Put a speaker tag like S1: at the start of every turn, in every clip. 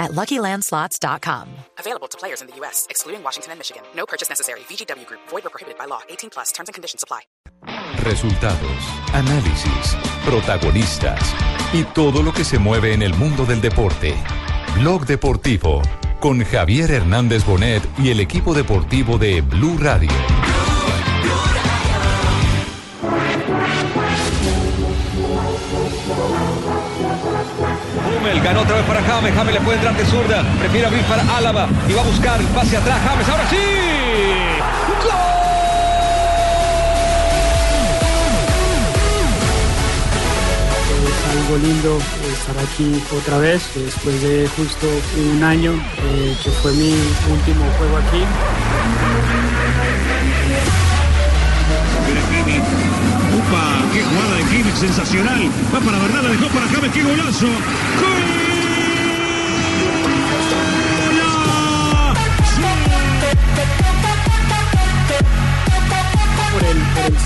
S1: at LuckyLandSlots.com.
S2: Available to players in the U.S., excluding Washington and Michigan. No purchase necessary. VGW Group. Void or prohibited by law. 18 plus. Terms and conditions apply.
S3: Resultados, análisis, protagonistas y todo lo que se mueve en el mundo del deporte. Blog Deportivo con Javier Hernández Bonet y el equipo deportivo de Blue Radio.
S4: Hummel ganó otra vez para James. James le puede entrar de zurda. Prefiere abrir para Álava. Y va a buscar el pase atrás. James, ahora sí.
S5: Es algo lindo estar aquí otra vez después de justo un año eh, que fue mi último juego aquí.
S6: Sensacional! Va para verdad, la dejó para James, ¡qué golazo!
S5: Por el,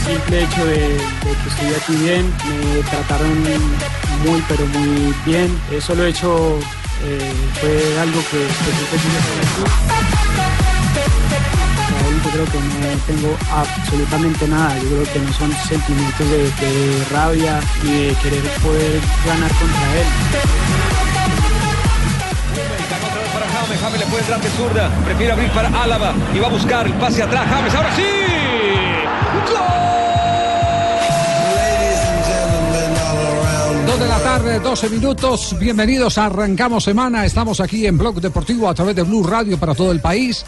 S5: simple hecho de, de que estoy aquí bien, me trataron muy pero muy bien. Eso lo he hecho, eh, fue algo que, que siempre yo creo que no tengo absolutamente nada. Yo creo que no son sentimientos de, rabia ni de querer poder ganar contra él.
S4: Para James. James le puede entrar de zurda. Prefiere abrir para Álava. Y va a buscar el pase atrás. James, ahora sí.
S7: Dos de la tarde, 12 minutos. Bienvenidos a Arrancamos Semana. Estamos aquí en Blog Deportivo a través de Blue Radio para todo el país.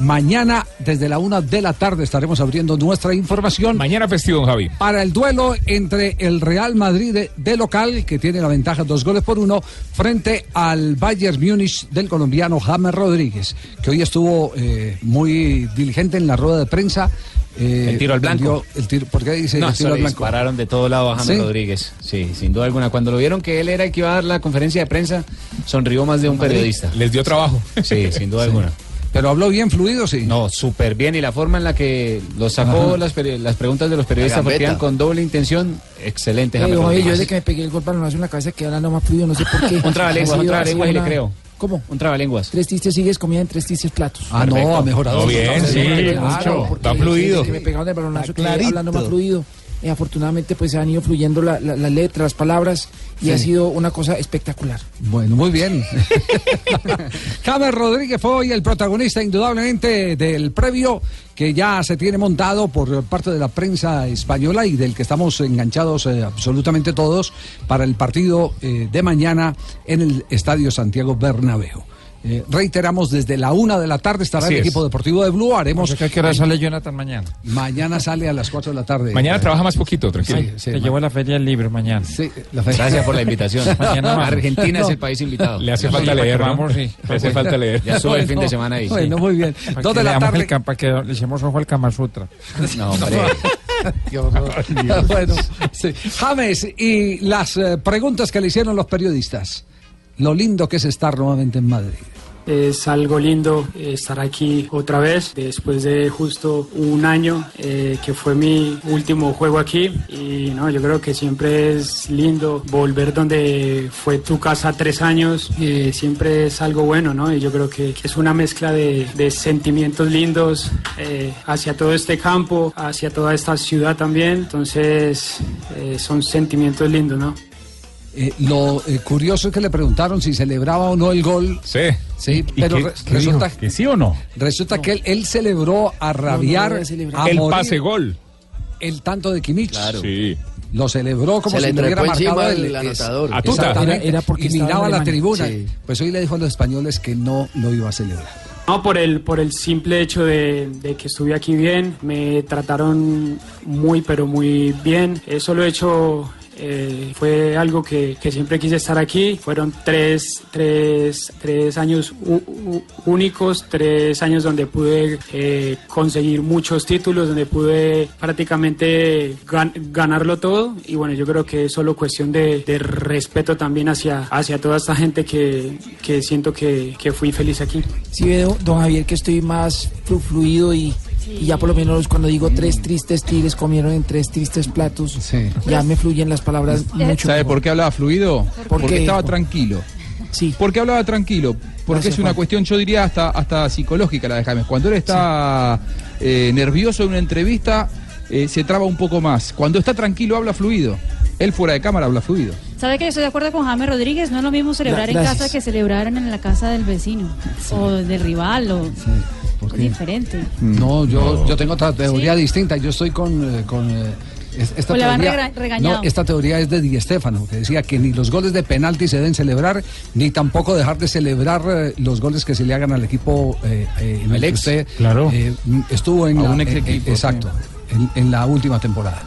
S7: Mañana, desde la una de la tarde, estaremos abriendo nuestra información.
S8: Mañana festivo, Javi.
S7: Para el duelo entre el Real Madrid de, de local, que tiene la ventaja dos goles por uno, frente al Bayern Múnich del colombiano James Rodríguez, que hoy estuvo eh, muy diligente en la rueda de prensa. Eh,
S8: El tiro al blanco.
S7: El tiro, ¿Por qué dice
S9: No,
S7: el
S9: se
S7: tiro al blanco?
S9: dispararon de todo lado a James
S7: ¿Sí?
S9: Rodríguez. Sí, sin duda alguna. Cuando lo vieron que él era el que iba a dar la conferencia de prensa, sonrió más de un periodista.
S8: Les dio trabajo.
S9: Sí, sin duda alguna.
S7: Pero habló bien fluido, sí.
S9: No, súper bien. Y la forma en la que lo sacó las, las preguntas de los periodistas porque iban con doble intención, excelente.
S10: Oye, yo desde que me pegué el golpe balonazo en la cabeza quedé hablando más fluido, no sé por qué.
S9: Un trabalenguas, un trabalenguas y le creo.
S10: ¿Cómo?
S9: Un trabalenguas.
S10: Tres tistes sigues comida en tres tistes platos.
S7: Ah, no, ha mejorado.
S8: No, bien, sí,
S10: Claro,
S8: mucho.
S10: porque
S8: Está fluido.
S10: que me pegaron el balonazo, quedé hablando más fluido. Eh, afortunadamente, pues se han ido fluyendo la- la- las letras, las palabras, y
S7: Sí.
S10: ha sido una cosa espectacular.
S7: Bueno, muy bien. James Rodríguez fue hoy el protagonista indudablemente del previo que ya se tiene montado por parte de la prensa española y del que estamos enganchados eh, absolutamente todos para el partido eh, de mañana en el Estadio Santiago Bernabéu. Eh, reiteramos, desde la una de la tarde estará
S8: Así
S7: el
S8: es.
S7: equipo deportivo de Blue. Haremos.
S11: ¿Qué hora sale Jonathan mañana?
S7: Mañana sale a las cuatro de la tarde.
S8: Mañana
S7: Eh,
S8: trabaja más poquito, tranquilo.
S7: Sí, sí,
S11: Te llevo a la feria del libro mañana.
S7: sí, la fe-
S9: Gracias por la invitación.
S11: Mañana.
S9: Argentina es el país invitado.
S8: Le hace falta leer,
S11: vamos, sí.
S8: Le hace falta leer.
S9: Ya sube el fin de semana ahí. sí.
S7: Bueno, muy bien.
S11: Para
S7: Dos de la tarde.
S11: el para que le echemos ojo al Kama Sutra.
S9: No, hombre.
S7: bueno, sí. James, y las eh, preguntas que le hicieron los periodistas. Lo lindo que es estar nuevamente en Madrid.
S5: Es algo lindo estar aquí otra vez después de justo un año eh, que fue mi último juego aquí. Y no yo creo que siempre es lindo volver donde fue tu casa tres años eh, siempre es algo bueno no y yo creo que es una mezcla de, de sentimientos lindos eh, hacia todo este campo hacia toda esta ciudad también. Entonces eh, son sentimientos lindos no
S7: Eh, lo eh, curioso es que le preguntaron si celebraba o no el gol.
S8: Sí.
S7: Sí,
S8: ¿Y
S7: pero
S8: qué-
S7: re-
S8: qué
S7: resulta,
S8: dijo? ¿Que sí o no?
S7: resulta que él, él celebró a rabiar,
S10: a
S8: El pase gol.
S7: el tanto de Kimmich.
S8: Sí.
S7: Lo celebró como
S12: Se
S7: si
S12: le
S7: hubiera marcado
S12: el
S7: el,
S12: anotador.
S8: A tuta.
S7: Exactamente.
S10: Era- era porque
S7: y miraba la tribuna.
S12: Sí.
S7: Pues hoy le dijo a los españoles que no lo iba a celebrar.
S5: No, por el, por el simple hecho de, de que estuve aquí bien, me trataron muy, pero muy bien. Eso lo he hecho, eh, fue algo que, que siempre quise estar aquí. Fueron tres, tres, tres años únicos, tres años donde pude eh, conseguir muchos títulos, donde pude prácticamente gan- ganarlo todo. Y bueno, yo creo que es solo cuestión de, respeto también hacia, hacia toda esta gente que, que siento que, que fui feliz aquí.
S10: Si ve, don- Javier, que estoy más flu- fluido y, y ya por lo menos cuando digo tres tristes tigres comieron en tres tristes platos, ya me fluyen las palabras mucho.
S8: ¿Sabe
S10: mejor.
S8: por qué hablaba fluido?
S10: ¿Por
S8: Porque estaba tranquilo.
S10: Sí.
S8: Porque hablaba tranquilo. Porque
S10: Gracias,
S8: es una
S10: Juan.
S8: cuestión, yo diría, hasta, hasta psicológica la de James. Cuando él está eh, nervioso en una entrevista, eh, se traba un poco más. Cuando está tranquilo, habla fluido. Él fuera de cámara habla fluido.
S12: ¿Sabe que yo estoy de acuerdo con James Rodríguez? No es lo mismo celebrar en casa que celebrar en la casa del vecino o del rival o diferente.
S7: No, yo, yo tengo otra teoría distinta. Yo estoy con. eh, con eh, es- esta,
S12: O le van
S7: teoría, no, esta teoría es de Di Stéfano, que decía que ni los goles de penalti se deben celebrar, ni tampoco dejar de celebrar eh, los goles que se le hagan al equipo eh, eh, en el usted
S8: claro.
S7: eh, estuvo en
S8: A
S7: la,
S8: un ex equipo,
S7: exacto, en, en la última temporada.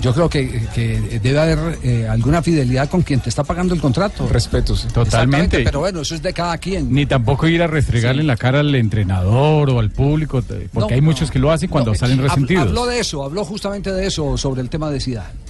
S7: Yo creo que, que debe haber eh, alguna fidelidad con quien te está pagando el contrato.
S13: Respeto, sí.
S11: Totalmente.
S7: Pero bueno, eso es de cada quien.
S11: Ni tampoco ir a restregarle en la cara al entrenador o al público, porque
S7: No,
S11: hay muchos que lo hacen cuando
S7: No,
S11: salen resentidos.
S7: Habló de eso, habló justamente de eso sobre el tema de Zidane.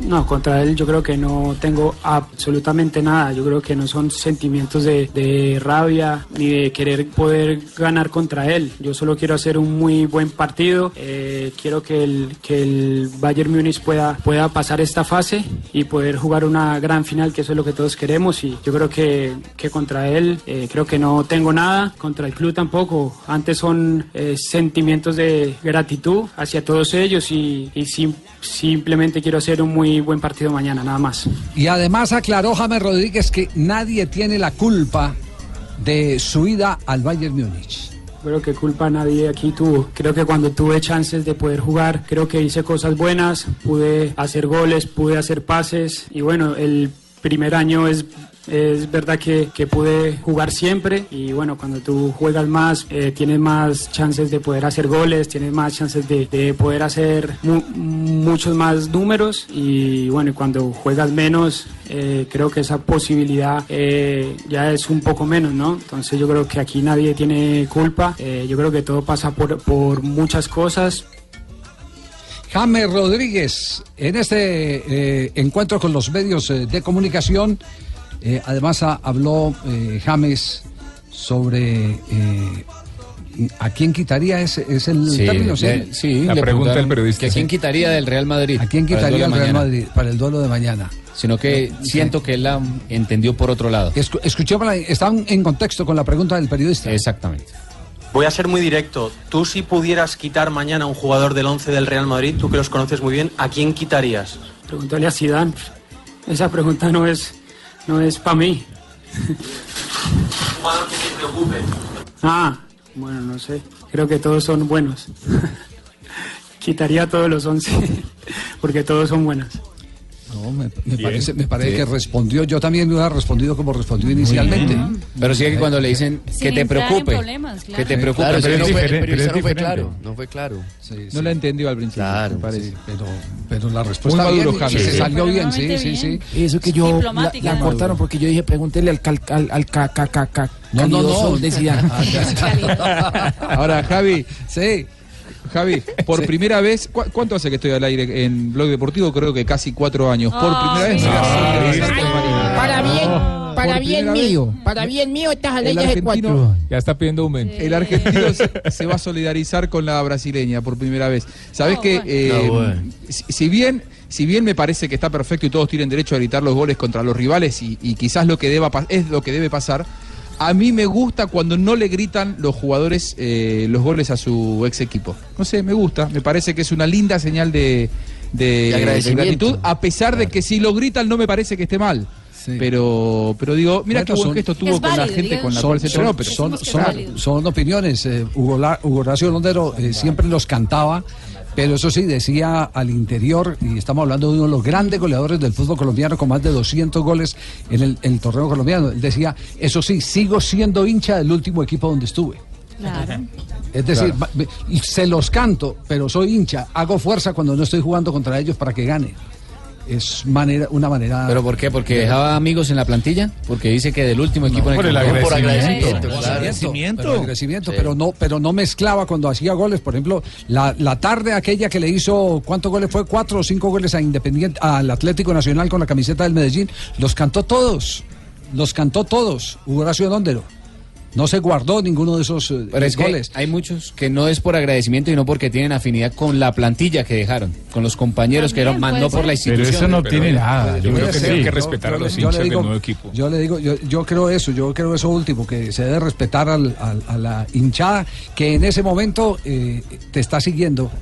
S5: No, contra él yo creo que no tengo absolutamente nada. Yo creo que no son sentimientos de, rabia ni de querer poder ganar contra él. Yo solo quiero hacer un muy buen partido. Eh, quiero que el, que el Bayern Múnich pueda, pueda pasar esta fase y poder jugar una gran final, que eso es lo que todos queremos. Y yo creo que, que contra él eh, creo que no tengo nada. Contra el club tampoco. Antes son eh, sentimientos de gratitud hacia todos ellos y, y sim- simplemente quiero hacer un muy buen partido mañana, nada más.
S7: Y además aclaró James Rodríguez que nadie tiene la culpa de su ida al Bayern Múnich.
S5: Creo que culpa nadie aquí tuvo. Creo que cuando tuve chances de poder jugar, creo que hice cosas buenas, pude hacer goles, pude hacer pases y bueno, el primer año es... Es verdad que, que pude jugar siempre y bueno, cuando tú juegas más, eh, tienes más chances de poder hacer goles, tienes más chances de, de poder hacer mu- muchos más números y bueno, cuando juegas menos, eh, creo que esa posibilidad eh, ya es un poco menos, ¿no? Entonces yo creo que aquí nadie tiene culpa, eh, yo creo que todo pasa por, por muchas cosas,
S7: James Rodríguez, en este eh, encuentro con los medios eh, de comunicación, eh, además ha- habló eh, James sobre eh, a quién quitaría ese es el
S9: Sí,
S7: término, ¿sí?
S9: le- sí, le preguntaron que ¿A quién quitaría del Real Madrid?
S7: ¿A quién quitaría
S9: duelo
S7: el
S9: de
S7: Real
S9: mañana?
S7: Madrid para el duelo de mañana?
S9: Sino que
S7: Eh,
S9: siento que él la entendió por otro lado.
S7: Escu- Escuchémosla, están en contexto con la pregunta del periodista.
S9: Exactamente.
S14: Voy a ser muy directo. Tú si pudieras quitar mañana a un jugador del 11 del Real Madrid, tú que los conoces muy bien, ¿a quién quitarías?
S5: Pregúntale a Zidane. Esa pregunta no es, no es para mí.
S14: jugador que te preocupe.
S5: Ah, bueno, no sé. Creo que todos son buenos. Quitaría todos los 11 porque todos son buenos.
S7: No, me, parece, me parece
S9: Sí.
S7: que respondió. Yo también hubiera respondido como respondió inicialmente.
S9: Pero sí que cuando le dicen que te preocupe, que te
S7: Sí,
S9: preocupe,
S7: claro,
S9: pero
S7: no fue-
S9: pero
S7: no fue claro,
S15: No fue claro.
S8: No la entendió al principio,
S15: Claro,
S8: me parece.
S15: sí.
S7: Pero, pero la respuesta
S8: Muy maduro,
S7: bien, se
S8: Sí.
S7: salió bien, sí, sí, sí.
S10: Eso que yo la, cortaron porque yo dije, pregúntele al cal, al, al ca, ca, ca, ca-
S7: No, no, no.
S10: Zidane.
S8: Ahora, Javi,
S7: sí.
S8: Javi, por
S7: Sí.
S8: primera vez, ¿cu- ¿cuánto hace que estoy al aire en Blog Deportivo? Creo que casi cuatro años. Por
S12: Ah,
S8: primera vez.
S11: Ay.
S10: Para bien, para bien
S8: vez.
S10: mío, para bien mío estás al aire de
S8: argentino-
S10: cuatro.
S11: Ya está pidiendo aumento.
S8: El argentino se, se va a solidarizar con la brasileña por primera vez. Sabes
S12: Oh,
S8: que
S12: bueno.
S8: eh,
S15: No, bueno.
S8: si, si bien si bien me parece que está perfecto y todos tienen derecho a gritar los goles contra los rivales y, y quizás lo que deba es lo que debe pasar, a mí me gusta cuando no le gritan los jugadores eh, los goles a su ex equipo. No sé, me gusta. Me parece que es una linda señal de, de-
S15: De agradecimiento.
S8: de gratitud, a pesar de que si lo gritan no me parece que esté mal.
S7: Sí.
S8: Pero, pero digo, mira
S7: Bueno,
S8: qué buen gesto tuvo
S12: Es
S8: con la gente
S12: digamos.
S8: con la
S7: Son,
S8: cual se entrenó. Pero
S7: son, son- son opiniones. eh, Hugo, La- Hugo Horacio Londero eh, siempre los cantaba, pero eso sí, decía al interior, y estamos hablando de uno de los grandes goleadores del fútbol colombiano con más de 200 goles en el, torneo colombiano. Él decía, eso sí, sigo siendo hincha del último equipo donde estuve.
S12: Claro.
S7: Es decir, se los canto, pero soy hincha, hago fuerza cuando no estoy jugando contra ellos para que gane. Es manera, una manera.
S9: ¿Pero por qué? ¿Porque dejaba amigos en la plantilla? Porque dice que del último equipo en
S11: por el
S9: que jugó.
S11: agradecimiento.
S7: Por agradecimiento, pero, agradecimiento, pero no, pero no mezclaba cuando hacía goles. Por ejemplo, la, la tarde aquella que le hizo, ¿cuántos goles fue? Cuatro o cinco goles a Independiente, al Atlético Nacional con la camiseta del Medellín. Los cantó todos, los cantó todos. Horacio Dóndero. No se guardó ninguno de esos eh,
S9: Pero es que
S7: goles.
S9: hay muchos que no es por agradecimiento y no porque tienen afinidad con la plantilla que dejaron, con los compañeros que eran, no por la institución.
S11: Pero eso no tiene nada. Yo creo que
S7: Sí,
S11: tienen que
S7: yo-
S11: respetar
S7: yo
S11: a los
S7: yo
S11: hinchas
S7: digo-
S11: del nuevo equipo.
S7: Yo le digo, yo, yo creo eso, yo creo eso último, que se debe respetar al- al- a la hinchada que en ese momento eh, te está siguiendo.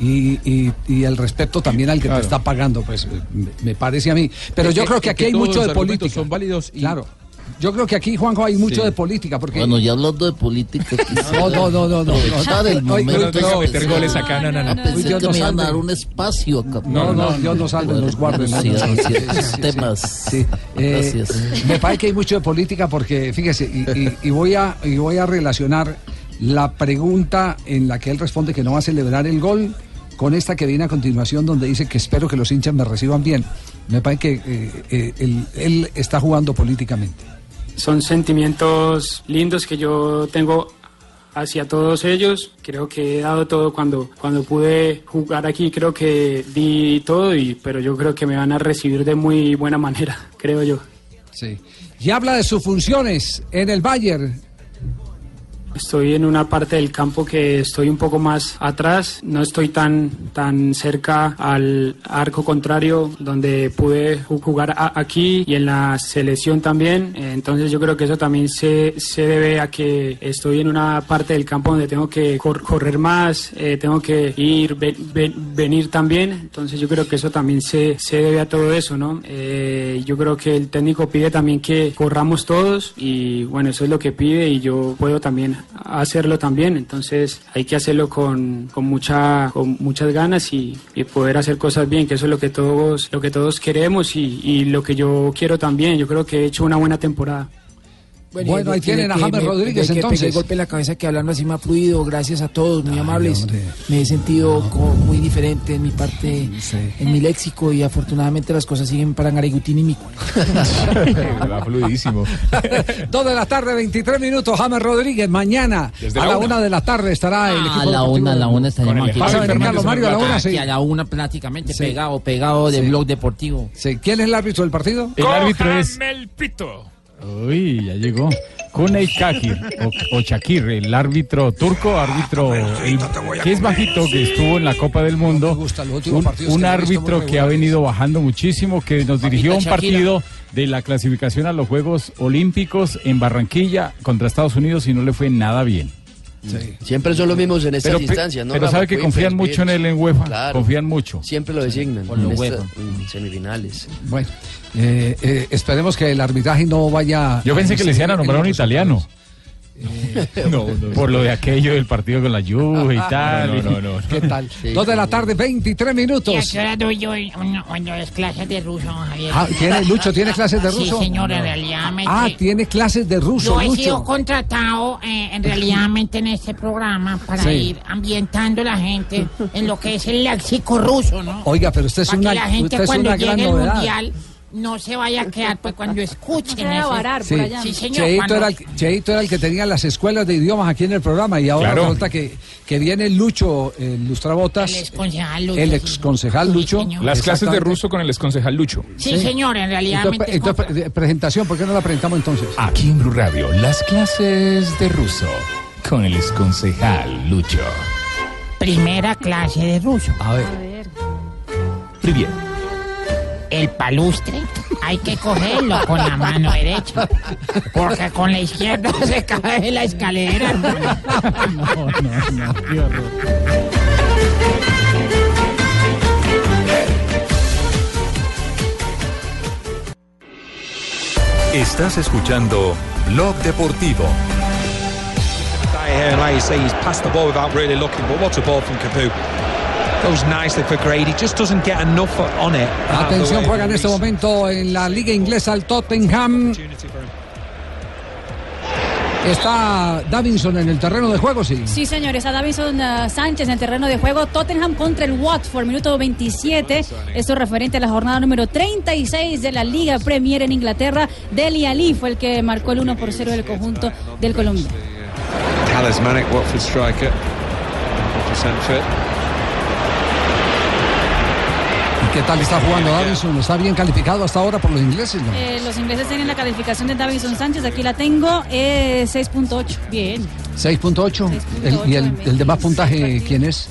S7: Y, y- y el respeto también al que te está pagando, pues me, me parece a mí. Pero
S8: Es
S7: yo
S8: que-
S7: creo que aquí
S8: que
S7: hay mucho
S8: los
S7: de política.
S8: son válidos y-
S7: Claro. Yo creo que aquí, Juanjo, hay mucho
S8: Sí.
S7: de política. Porque...
S13: Bueno, ya hablando de política,
S7: No, no, no, no, no.
S13: aprovechar el momento.
S7: no, no,
S11: meter goles acá, no, no, no.
S13: Pensé
S7: Dios
S13: que
S7: nos
S13: me iban a dar un espacio acá.
S7: No, no, Dios nos salve, nos guarde.
S13: Sí,
S7: ¿no?
S13: temas.
S7: sí. Eh,
S13: Gracias.
S7: me parece que hay mucho de política porque, fíjese, y voy a, y voy a relacionar la pregunta en la que él responde que no va a celebrar el gol con esta que viene a continuación donde dice que espero que los hinchas me reciban bien. Me parece que eh, eh, él, él está jugando políticamente.
S5: Son sentimientos lindos que yo tengo hacia todos ellos. Creo que he dado todo cuando, cuando pude jugar aquí. Creo que di todo, y, pero yo creo que me van a recibir de muy buena manera, creo yo.
S7: Sí. Y habla de sus funciones en el Bayern.
S5: Estoy en una parte del campo que estoy un poco más atrás, no estoy tan, tan cerca al arco contrario donde pude ju- jugar aquí y en la selección también. Entonces yo creo que eso también se, se debe a que estoy en una parte del campo donde tengo que cor- correr más, eh, tengo que ir, ve- ve- venir también. Entonces yo creo que eso también se, se debe a todo eso, ¿no? Eh, yo creo que el técnico pide también que corramos todos y bueno, eso es lo que pide y yo puedo también hacerlo también. Entonces hay que hacerlo con, con, mucha, con muchas ganas y, y poder hacer cosas bien, que eso es lo que todos, lo que todos queremos y, y lo que yo quiero también. Yo creo que he hecho una buena temporada.
S7: Bueno, ahí tienen a James
S10: me-
S7: Rodríguez,
S10: que
S7: entonces.
S10: el golpe en la cabeza que hablando así más fluido, gracias a todos, muy amables. Me he sentido como muy diferente en mi parte, en mi léxico y afortunadamente las cosas siguen para Garigutín y Mico.
S11: Va fluidísimo.
S7: Dos de la tarde, 23 minutos. James Rodríguez, mañana
S11: Desde
S7: a
S11: la
S7: la
S11: una.
S7: una de la tarde estará el equipo
S10: A la una, a la una estaremos aquí.
S7: ¿Vas a venir, Carlos Mario, a la una? Sí.
S10: A la una prácticamente,
S7: Sí.
S10: pegado, pegado de
S7: Sí.
S10: blog deportivo.
S7: Sí. ¿Quién es el árbitro del partido?
S11: El árbitro es. Uy, ya llegó. Kuney Kakir o, o Shakir, el árbitro turco, árbitro el- que es bajito, que estuvo en la Copa del Mundo. Un, un árbitro que ha venido bajando muchísimo, que nos dirigió un partido de la clasificación a los Juegos Olímpicos en Barranquilla contra Estados Unidos y no le fue nada bien.
S15: Siempre son los mismos en estas
S11: Pero,
S15: instancias, ¿no?
S11: pero sabe que confían mucho en él en UEFA,
S15: Claro.
S11: confían mucho.
S15: Siempre lo designan
S11: lo
S15: en, esta- en semifinales.
S7: Bueno, eh, eh, esperemos que el arbitraje no vaya.
S11: Yo pensé que les iban a nombrar un italiano.
S7: No,
S11: Por lo de aquello del partido con la Juve y tal.
S7: No, no, no, ¿Qué tal? Dos de la tarde, 23
S16: ¿Y a
S7: minutos.
S16: qué hora doy yo es clases de ruso, Javier?
S7: Ah, ¿tiene, Lucho, ¿tiene clases de ruso?
S16: Sí, señor, en realidad. me-
S7: Ah, tiene clases de ruso,
S16: Yo he sido
S7: Lucho.
S16: contratado eh, en realidad en este programa para
S7: Sí.
S16: ir ambientando a la gente en lo que es el léxico ruso, ¿no?
S7: Oiga, pero usted es
S16: para
S7: una,
S16: que la gente
S7: usted es
S16: cuando
S7: una gran
S16: llegue el
S7: novedad.
S16: mundial no se vaya a quedar pues cuando escuchen
S12: se vaya a
S16: ese-
S12: varar
S7: Sí,
S16: Sí, señor.
S7: Cheito,
S16: cuando-
S7: era el, Cheito era el que tenía las escuelas de idiomas aquí en el programa y ahora
S11: Claro.
S7: resulta que, que viene Lucho, el Lustrabotas,
S16: El exconcejal Lucho,
S7: el
S16: sí.
S7: exconcejal Lucho.
S16: señor.
S11: Las clases de
S7: Exactamente.
S11: ruso con el exconcejal Lucho.
S16: Sí, señor, en realidad.
S7: Entonces, entonces, pre- presentación, ¿por qué no la presentamos entonces?
S11: Aquí en Blue Radio, las clases de ruso con el exconcejal Lucho.
S16: Primera clase de ruso.
S7: A ver.
S11: Привет.
S16: El palustre hay que cogerlo con la mano derecha, porque con la izquierda se cae la escalera.
S11: No, no, no, qué horror.
S3: Estás escuchando Blog Deportivo.
S4: Here, and like you say, he's passed the ball without really looking, but what a ball from Capu. Goes nicely for Grady, just doesn't get enough on it.
S7: Atención, juega en este momento en la liga inglesa el Tottenham. Está Davinson en el terreno de juego, sí.
S12: Sí, señores, a Davison uh, Sánchez en el terreno de juego. Tottenham contra el Watford, minuto 27. Esto referente a la jornada número 36 de la Liga Premier en Inglaterra. Deli Ali fue el que marcó el 1 por 0 del conjunto del Colombia.
S17: Talismanic Watford striker. Sancho.
S7: ¿Y qué tal está jugando Davinson? ¿Está bien calificado hasta ahora por los ingleses? no?
S12: Eh, los ingleses tienen la calificación de Davison Sánchez, aquí la tengo, eh, 6.8. Bien.
S7: 6.8. El- ¿Y el, el de más puntaje quién es?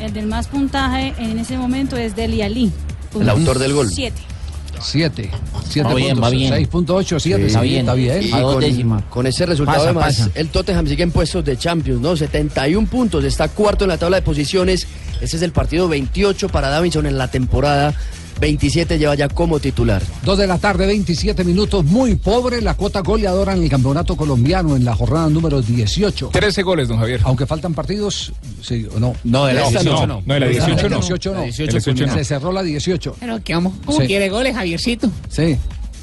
S12: El del más puntaje en ese momento es Deli Ali.
S15: El autor del gol.
S12: 7.
S7: 7. 7
S15: Va bien,
S7: puntos.
S15: va bien.
S7: 6.8, 7.
S15: Está bien.
S7: Está bien.
S15: Y con, con ese resultado
S7: Pasa,
S15: además,
S7: pasa.
S15: el Tottenham sigue en puestos de Champions, ¿no? 71 puntos, está cuarto en la tabla de posiciones. Ese es el partido 28 para Davinson en la temporada. 27 lleva ya como titular.
S7: 2 de la tarde, 27 minutos. Muy pobre la cuota goleadora en el campeonato colombiano en la jornada número 18.
S18: 13 goles, don Javier.
S7: Aunque faltan partidos, sí o no.
S18: No, de la
S7: Esta
S18: 18 no. No, de la 18 no.
S7: 18 no.
S18: La 18 no.
S7: Se cerró la 18.
S16: Pero ¿qué vamos? ¿Cómo
S7: Sí.
S16: quiere goles, Javiercito?
S7: Sí.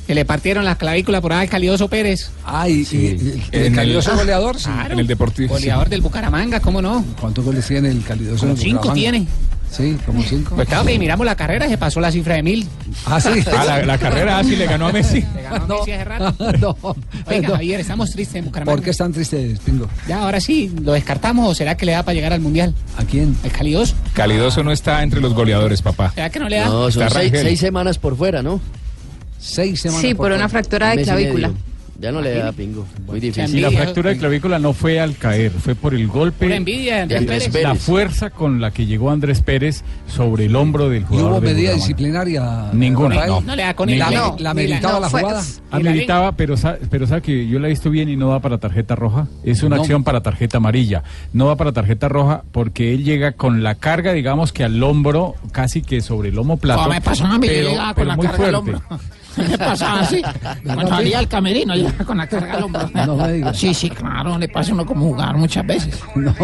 S16: Que le partieron la clavícula por ahí al Calidoso Pérez.
S7: Ay, y- y- el calidoso goleador, sí.
S16: Claro.
S18: En el Deportivo.
S16: Goleador del Bucaramanga, ¿cómo no?
S7: ¿Cuántos goles tiene el calidoso?
S16: Como
S7: en
S16: cinco
S7: Bucaramanga?
S16: tiene.
S7: Sí, como cinco.
S16: Pues claro que miramos la carrera, se pasó la cifra de mil.
S7: Ah, sí.
S18: Ah, la, la carrera así le ganó a Messi.
S16: Le ganó a Messi hace rato.
S7: no,
S16: Oiga,
S7: no.
S16: Javier, estamos tristes en Bucaramanga.
S7: ¿Por qué están tristes, Pingo?
S16: Ya, ahora sí, ¿lo descartamos o será que le da para llegar al Mundial?
S7: ¿A quién?
S16: El Calidoso.
S18: Calidoso no está entre los goleadores, papá.
S16: ¿Será que no le da?
S15: No, son
S18: Está
S15: seis, seis semanas por fuera, ¿no?
S7: Seis semanas.
S19: Sí, por una fractura de clavícula.
S15: Ya no le da pingo. Muy difícil.
S11: Y la fractura de clavícula no fue al caer, fue por el golpe,
S16: Por envidia de Andrés
S15: Andrés
S16: Pérez.
S11: la fuerza con la que llegó Andrés Pérez sobre el hombro del
S7: ¿Y
S11: jugador.
S7: hubo
S11: del
S7: medida disciplinaria?
S11: Ninguna, no.
S16: No le da con
S11: la-
S7: ¿La,
S11: No,
S7: la
S19: la-
S7: meditaba
S19: no,
S7: la jugada?
S11: Ameritaba, pero, sa- pero sabe que yo la he visto bien y no va para tarjeta roja. Es una
S7: No.
S11: acción para tarjeta amarilla. No va para tarjeta roja porque él llega con la carga, digamos que al hombro, casi que sobre el lomo plato.
S16: Me pasó a mí, yo
S11: pero,
S16: llegaba con
S11: pero
S16: la
S11: muy
S16: carga al
S11: fuerte.
S16: hombro. Me pasaba así. Cuando salía al camerino, llegaba con la carga al hombro.
S7: No me digas.
S16: Sí, sí, claro, le pasa a uno como jugar muchas veces.
S7: No,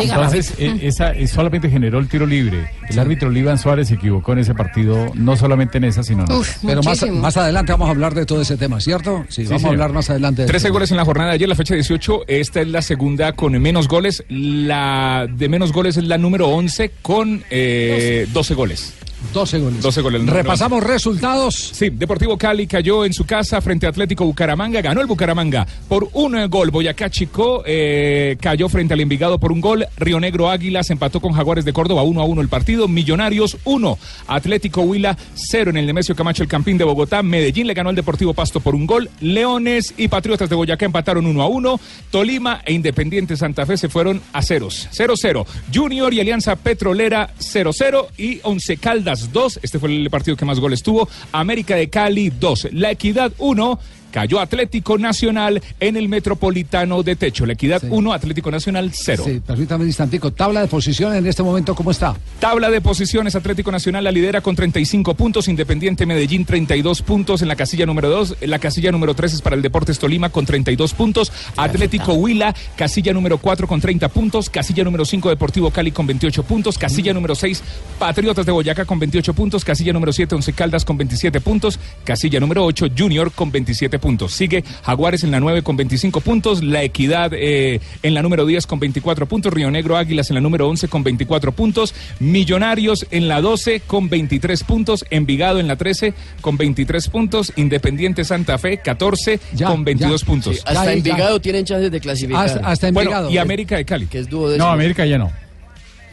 S11: Entonces, eh, esa, eh, solamente generó el tiro libre. El árbitro Livan Suárez se equivocó en ese partido, no solamente en esa, sino en otras.
S7: Pero más, más adelante vamos a hablar de todo ese tema, ¿cierto? Sí, vamos a
S18: señor.
S7: hablar más adelante. de
S18: 13
S7: esto.
S18: goles en la jornada de ayer, la fecha 18. Esta es la segunda con menos goles. La de menos goles es la número 11 con eh, 12 goles.
S7: 12 goles.
S18: 12 goles.
S7: Repasamos resultados.
S18: Sí, Deportivo Cali cayó en su casa frente a Atlético Bucaramanga, ganó el Bucaramanga por un gol. Boyacá Chico eh, cayó frente al Envigado por un gol. Río Negro Águilas empató con Jaguares de Córdoba 1 a 1 el partido. Millonarios 1. Atlético Huila 0 en el Nemesio Camacho el Campín de Bogotá. Medellín le ganó al Deportivo Pasto por un gol. Leones y Patriotas de Boyacá empataron 1 a 1. Tolima e Independiente Santa Fe se fueron a ceros. 0-0. Junior y Alianza Petrolera 0-0 y Once Caldas 2. Este fue el partido que más goles tuvo. América de Cali 2. La Equidad 1. Cayó Atlético Nacional en el Metropolitano de Techo. La Equidad 1, Atlético Nacional 0.
S7: Sí, permítame un instantico. Tabla de posición en este momento, ¿cómo está?
S18: Tabla de posiciones, Atlético Nacional la lidera con 35 puntos, Independiente Medellín 32 puntos en la casilla número 2, la casilla número 3 es para el Deportes Tolima con 32 puntos, Atlético Huila, casilla número 4 con 30 puntos, casilla número 5 Deportivo Cali con 28 puntos, casilla número 6 Patriotas de Boyacá con 28 puntos, casilla número 7 Once Caldas con 27 puntos, casilla número 8 Junior con 27 puntos. Sigue Jaguares en la 9 con 25 puntos, La Equidad eh, en la número 10 con 24 puntos, Río Negro Águilas en la número 11 con 24 puntos, Millonarios en la 12 con 23 puntos, Envigado en la 13 con 23 puntos, Independiente Santa Fe 14 con 22 puntos.
S15: Sí, hasta Envigado tienen chances de clasificar.
S7: Hasta- hasta Envigado.
S18: Bueno, y América de Cali.
S15: Que es dúo
S11: No, América ya no.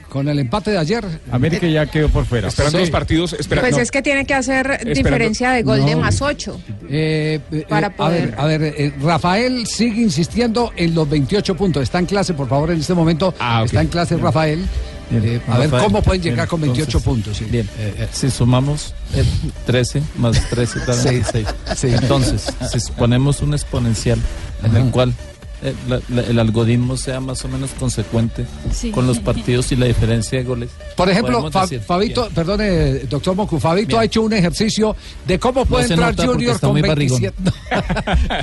S7: Con el empate de ayer.
S11: América ya quedó por fuera.
S18: Esperando los partidos, espera-
S19: Pues
S18: no.
S19: es que tiene que hacer
S18: Esperando-
S19: diferencia de gol de más 8.
S7: Eh, eh,
S19: Para
S7: eh, A ver, a ver eh, Rafael sigue insistiendo en los 28 puntos. Está en clase, por favor, en este momento. Está en clase Rafael. Eh, a ver cómo pueden
S20: bien,
S7: llegar con 28
S20: entonces,
S7: puntos. sí.
S20: Bien, si sumamos el 13 más 13 da
S7: Sí,
S20: 26.
S7: sí.
S20: Entonces, si ponemos un exponencial en
S7: Ajá.
S20: el cual eh, la- la- el algoritmo sea más o menos consecuente
S7: Sí.
S20: con los partidos y la diferencia de goles.
S7: Por ejemplo, Fa-
S20: decir,
S7: Fabito,
S20: bien.
S7: perdone, doctor Mocu, Fabito ha hecho un ejercicio de cómo puede
S20: se
S7: entrar Junior con
S20: muy barrigón.
S7: 27.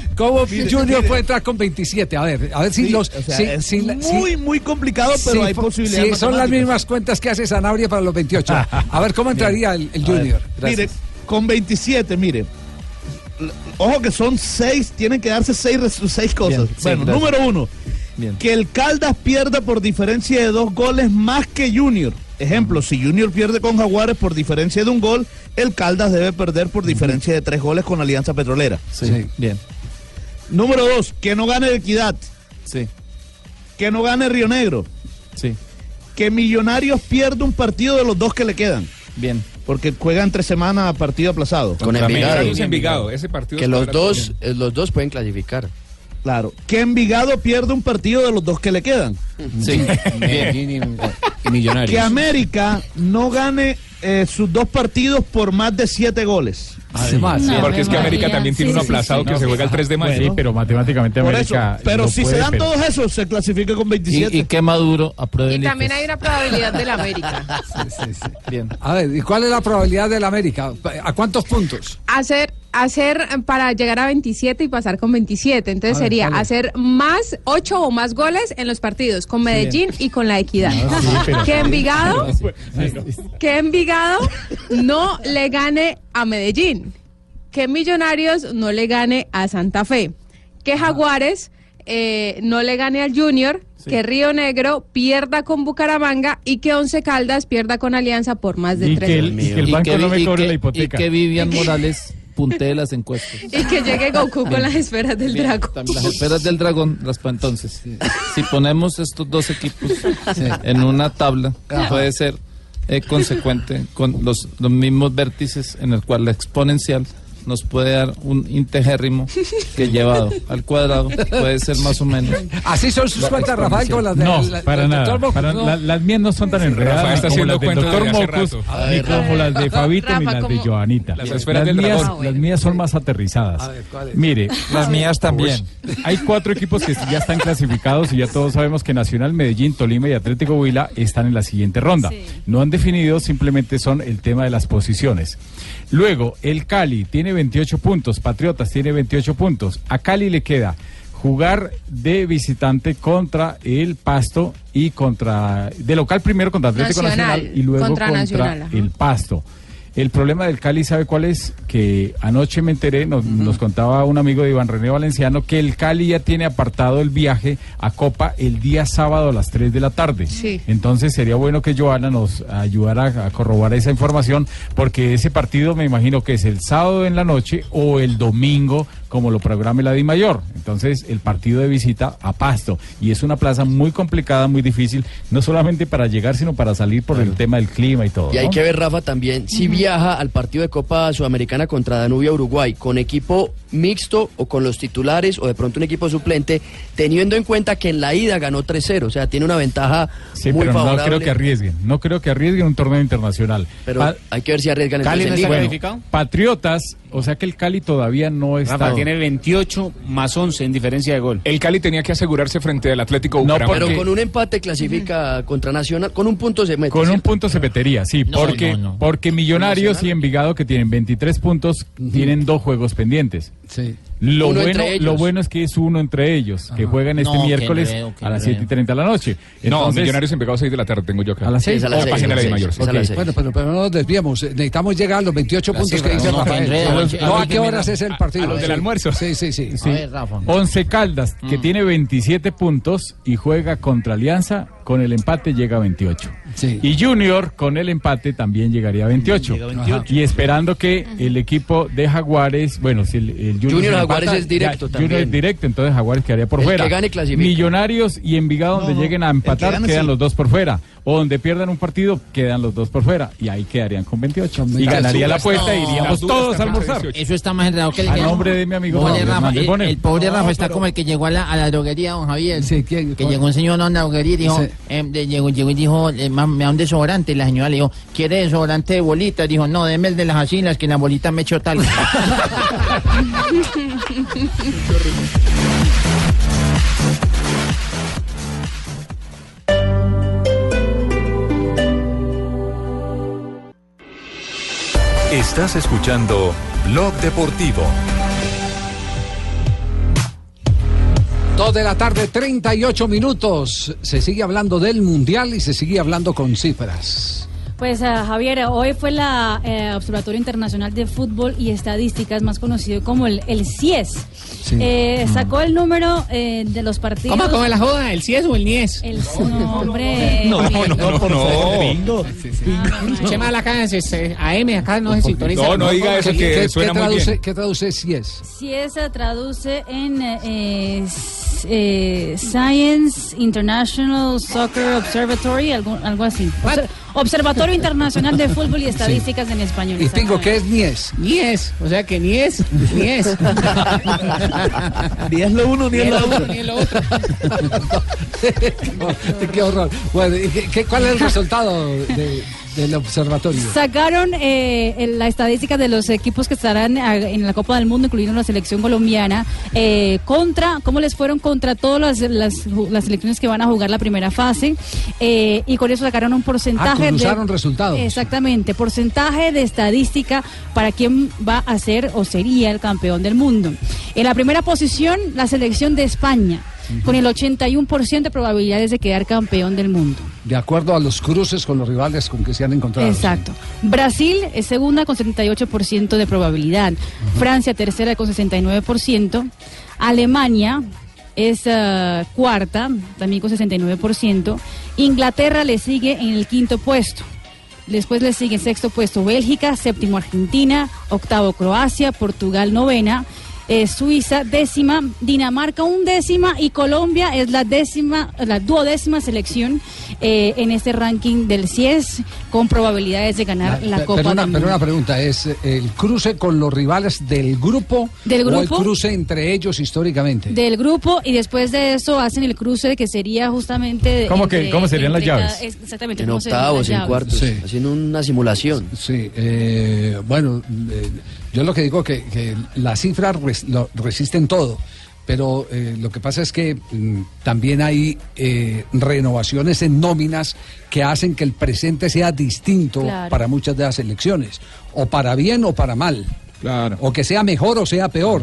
S7: ¿Cómo Junior puede entrar con 27? A ver, a ver si
S21: Sí,
S7: los.
S21: o sea,
S7: si-
S21: es
S7: si
S21: muy,
S7: si-
S21: muy complicado, pero
S7: si
S21: hay posibilidades
S7: Si son las mismas cuentas que hace Sanabria para los 28. A ver cómo entraría el, el Junior.
S21: Mire, con 27, mire. Ojo que son seis, tienen que darse seis, seis cosas.
S20: Bien, sí,
S21: bueno, número uno,
S20: Bien.
S21: que el Caldas pierda por diferencia de dos goles más que Junior. Ejemplo, si Junior pierde con Jaguares por diferencia de un gol, el Caldas debe perder por diferencia de tres goles con Alianza Petrolera.
S20: Sí, bien.
S21: Número dos, que no gane Equidad.
S20: Sí.
S21: Que no gane Río Negro.
S20: Sí.
S21: Que Millonarios pierda un partido de los dos que le quedan.
S20: Bien.
S21: Porque juega entre semana partido aplazado.
S15: Con Envigado.
S18: Envigado, ese partido
S15: Que
S18: es
S15: los dos, eh, los dos pueden clasificar.
S21: Claro. Que Envigado pierda un partido de los dos que le quedan.
S9: Sí. Y Millonarios.
S21: Que América no gane eh, sus dos partidos por más de siete goles.
S7: Además,
S18: Sí, porque es que América también tiene uno aplazado que se juega el 3 de mayo.
S11: Sí, pero matemáticamente
S21: Por eso,
S11: América.
S21: pero
S11: lo
S21: si
S11: puede,
S21: se dan
S11: pero-
S21: todos esos, se clasifica con 27.
S20: Y, y que Maduro apruebe
S19: Y también hay una probabilidad del América.
S20: Bien.
S7: A ver, ¿y cuál es la probabilidad del América? ¿A cuántos puntos?
S19: Hacer, hacer para llegar a 27 y pasar con 27. Entonces
S7: ver,
S19: sería hacer más, 8 o más goles en los partidos con Medellín y con la Equidad.
S11: Ah, sí, pero-
S19: que Envigado, que Envigado no le gane a Medellín. Que Millonarios no le gane a Santa Fe. Que Jaguares eh, no le gane al Junior. Que Río Negro pierda con Bucaramanga y que Once Caldas pierda con Alianza por más de
S11: Y
S19: tres
S11: que el,
S19: goles.
S11: y que el
S20: Y
S11: banco
S20: que
S11: no me cobre la hipoteca.
S20: Y que Vivian Morales puntee las encuestas.
S19: Y que llegue Goku con las esferas del
S20: Bien,
S19: dragón.
S20: también Las esferas del dragón, las entonces, si ponemos estos dos equipos en una tabla, puede ser eh, consecuente con los, los mismos vértices en el cual la exponencial nos puede dar un integérrimo que llevado al cuadrado puede ser más o menos.
S7: Así son sus cuentas, Rafael, como las de
S11: No,
S7: la-
S11: para nada.
S7: doctor Mocus,
S11: para-
S7: no.
S11: la- las mías no son tan enredadas ni como las del doctor Mocus, ni como las de Fabito ni las de. Joanita.
S18: Las
S11: Las
S18: del
S11: mías, las mías son más aterrizadas.
S7: A ver, ¿cuál es?
S11: Mire,
S20: Las mías también.
S11: Hay cuatro equipos que ya están clasificados y ya todos sabemos que Nacional, Medellín, Tolima y Atlético Huila están en la siguiente ronda. No han definido, simplemente son el tema de las posiciones. Luego, el Cali tiene 28 puntos, Patriotas tiene 28 puntos. A Cali le queda jugar de visitante contra el Pasto y contra de local primero contra Atlético
S19: Nacional,
S11: Nacional, y luego
S19: contra
S11: contra,
S19: Nacional, ajá.
S11: el Pasto. El problema del Cali, ¿sabe cuál es? Que anoche me enteré, nos, nos contaba un amigo de Iván René Valenciano, que el Cali ya tiene apartado el viaje a Copa el día sábado a las 3 de la tarde.
S19: Sí.
S11: Entonces sería bueno que Joana nos ayudara a corroborar esa información, porque ese partido me imagino que es el sábado en la noche o el domingo, como lo programe la Di Mayor. Entonces, el partido de visita a Pasto. Y es una plaza muy complicada, muy difícil, no solamente para llegar, sino para salir por el tema del clima y todo.
S15: Y hay
S11: ¿no?
S15: que ver, Rafa, también, si viaja al partido de Copa Sudamericana contra Danubia Uruguay con equipo mixto o con los titulares o de pronto un equipo suplente, teniendo en cuenta que en la ida ganó 3-0, o sea, tiene una ventaja
S11: Sí,
S15: muy
S11: pero
S15: favorable.
S11: no creo que arriesguen. No creo que arriesguen un torneo internacional.
S15: Pero
S11: Pa-
S15: hay que ver si arriesgan el
S9: ¿Cali no está
S15: Bueno?
S11: Patriotas, o sea que el Cali todavía no está.
S9: Rafa tiene 28 más 11 en diferencia de gol.
S18: El Cali tenía que asegurarse frente al Atlético Bucaramanga.
S15: Pero con un empate clasifica contra Nacional, con un punto se mete.
S11: Con un punto se metería, sí,
S15: No,
S11: porque,
S15: no, no.
S11: porque Millonarios y Envigado que tienen 23 puntos tienen dos juegos pendientes.
S7: Sí.
S11: Lo
S15: Uno
S11: bueno, lo bueno es que es uno entre ellos, que juegan este
S18: No, que
S11: miércoles
S18: enredo, que
S11: a las
S18: enredo.
S11: 7 y 30 de la noche.
S18: no,
S11: Entonces-
S18: Millonarios en pecado 6 de la tarde tengo yo acá.
S11: ¿A las seis?
S18: O página de la sí.
S11: Ok.
S7: Bueno, pero, pero no nos desviemos. Necesitamos llegar a los 28
S11: Las
S7: puntos que
S11: cifras,
S7: dice
S11: no,
S7: Rafael.
S11: que enredo,
S7: No,
S11: a
S7: no,
S11: ver,
S7: ¿a qué
S11: que
S7: horas es el partido?
S11: a los del
S7: Sí.
S11: almuerzo.
S7: Sí, sí, sí.
S11: Sí. Once Caldas, que tiene 27 puntos y juega contra Alianza, con el empate llega a 28. Y Junior, con el empate, también llegaría a 28.
S15: Llega a 28.
S11: Y esperando que el equipo de Jaguares, bueno, si el, el Junior,
S15: Junior Jaguares
S11: empata,
S15: es directo
S11: ya, Junior es directo, entonces Jaguares quedaría por
S15: El
S11: fuera.
S15: que gane.
S11: Millonarios y Envigado, donde
S15: No, no,
S11: lleguen a
S15: que
S11: empatar,
S15: gane
S11: quedan
S15: sí.
S11: los dos por fuera. O donde pierdan un partido, quedan los dos por fuera. Y ahí quedarían con 28. Y ganaría la apuesta y iríamos todos a almorzar.
S16: Eso está más enredado que el
S11: A
S16: que-
S11: nombre de mi amigo
S16: Pobre Rafa, el, pobre
S11: No,
S16: Rafa está
S11: pero-
S16: como el que llegó a la, a la droguería, don Javier. que
S7: cuál?
S16: llegó un señor a una droguería y dijo,
S7: Sí.
S16: em, llegó, llegó y dijo, eh, me da un desodorante. Y la señora le dijo, ¿quiere desodorante de bolitas? Dijo, no, deme el de las asilas, que en la bolita me echó tal.
S3: Estás escuchando Blog Deportivo.
S7: Dos de la tarde, 38 minutos. Se sigue hablando del Mundial y se sigue hablando con cifras.
S12: Pues ah, Javier, hoy fue la eh, Observatorio Internacional de Fútbol y Estadísticas, más conocido como el, el CIES. Eh, sacó el número eh, de los partidos.
S16: ¿Cómo? ¿Cómo es la joda? ¿El CIES o el NIES?
S12: El no, hombre.
S16: No, no, no, por favor.
S21: Bingo.
S16: Acá, es, es, AM, acá no se sintoniza.
S18: No, no diga eso que
S7: ¿Qué,
S18: suena
S7: qué
S18: muy
S7: traduce,
S18: bien.
S7: ¿Qué traduce si es?
S12: CIES se traduce en eh, eh, Science International Soccer Observatory, algo, algo así. Obser- Observatorio Internacional de Fútbol y Estadísticas en español.
S7: Y Pingo, ¿qué es Nies?
S16: Nies, o sea que ni es, ni es.
S21: Ni es lo uno ni es lo otro.
S16: Ni es lo otro.
S7: qué horror. Bueno, ¿y qué- qué- ¿cuál es el resultado de- del observatorio?
S12: Sacaron eh, la estadística de los equipos que estarán ah, en la Copa del Mundo, incluyendo la selección colombiana, eh, contra, cómo les fueron contra todas las, las selecciones que van a jugar la primera fase, eh, y con eso sacaron un porcentaje
S7: Ah, cruzaron
S12: de...
S7: resultados.
S12: Exactamente, porcentaje de estadística para quién va a ser o sería el campeón del mundo. En la primera posición, la selección de España, con el 81% de probabilidades de quedar campeón del mundo.
S7: De acuerdo a los cruces con los rivales con que se han encontrado.
S12: Exacto. Brasil es segunda con 78% de probabilidad. Francia tercera con 69%. Alemania es eh, cuarta, también con 69%. Inglaterra le sigue en el quinto puesto. Después le sigue en sexto puesto Bélgica, séptimo Argentina, octavo Croacia, Portugal novena, eh, Suiza décima, Dinamarca undécima y Colombia es la décima, la duodécima selección eh, en este ranking del CIES con probabilidades de ganar la,
S7: Pe-
S12: Copa
S7: pero, una,
S12: del
S7: pero una pregunta, ¿es eh, el cruce con los rivales del grupo,
S12: ¿Del
S7: o el
S12: grupo?
S7: cruce entre ellos históricamente?
S12: del grupo y después de eso hacen el cruce que sería justamente
S11: ¿Cómo que- cómo serían las llaves?
S12: es- exactamente
S15: En octavos, en cuartos,
S7: Sí.
S15: haciendo una simulación.
S7: Sí, eh, bueno, eh, yo lo que digo que, que las cifras res- lo- resisten todo, pero eh, lo que pasa es que mm, también hay eh, renovaciones en nóminas que hacen que el presente sea distinto
S12: Claro.
S7: para muchas de las elecciones, o para bien o para mal,
S8: Claro.
S7: o que sea mejor o sea peor,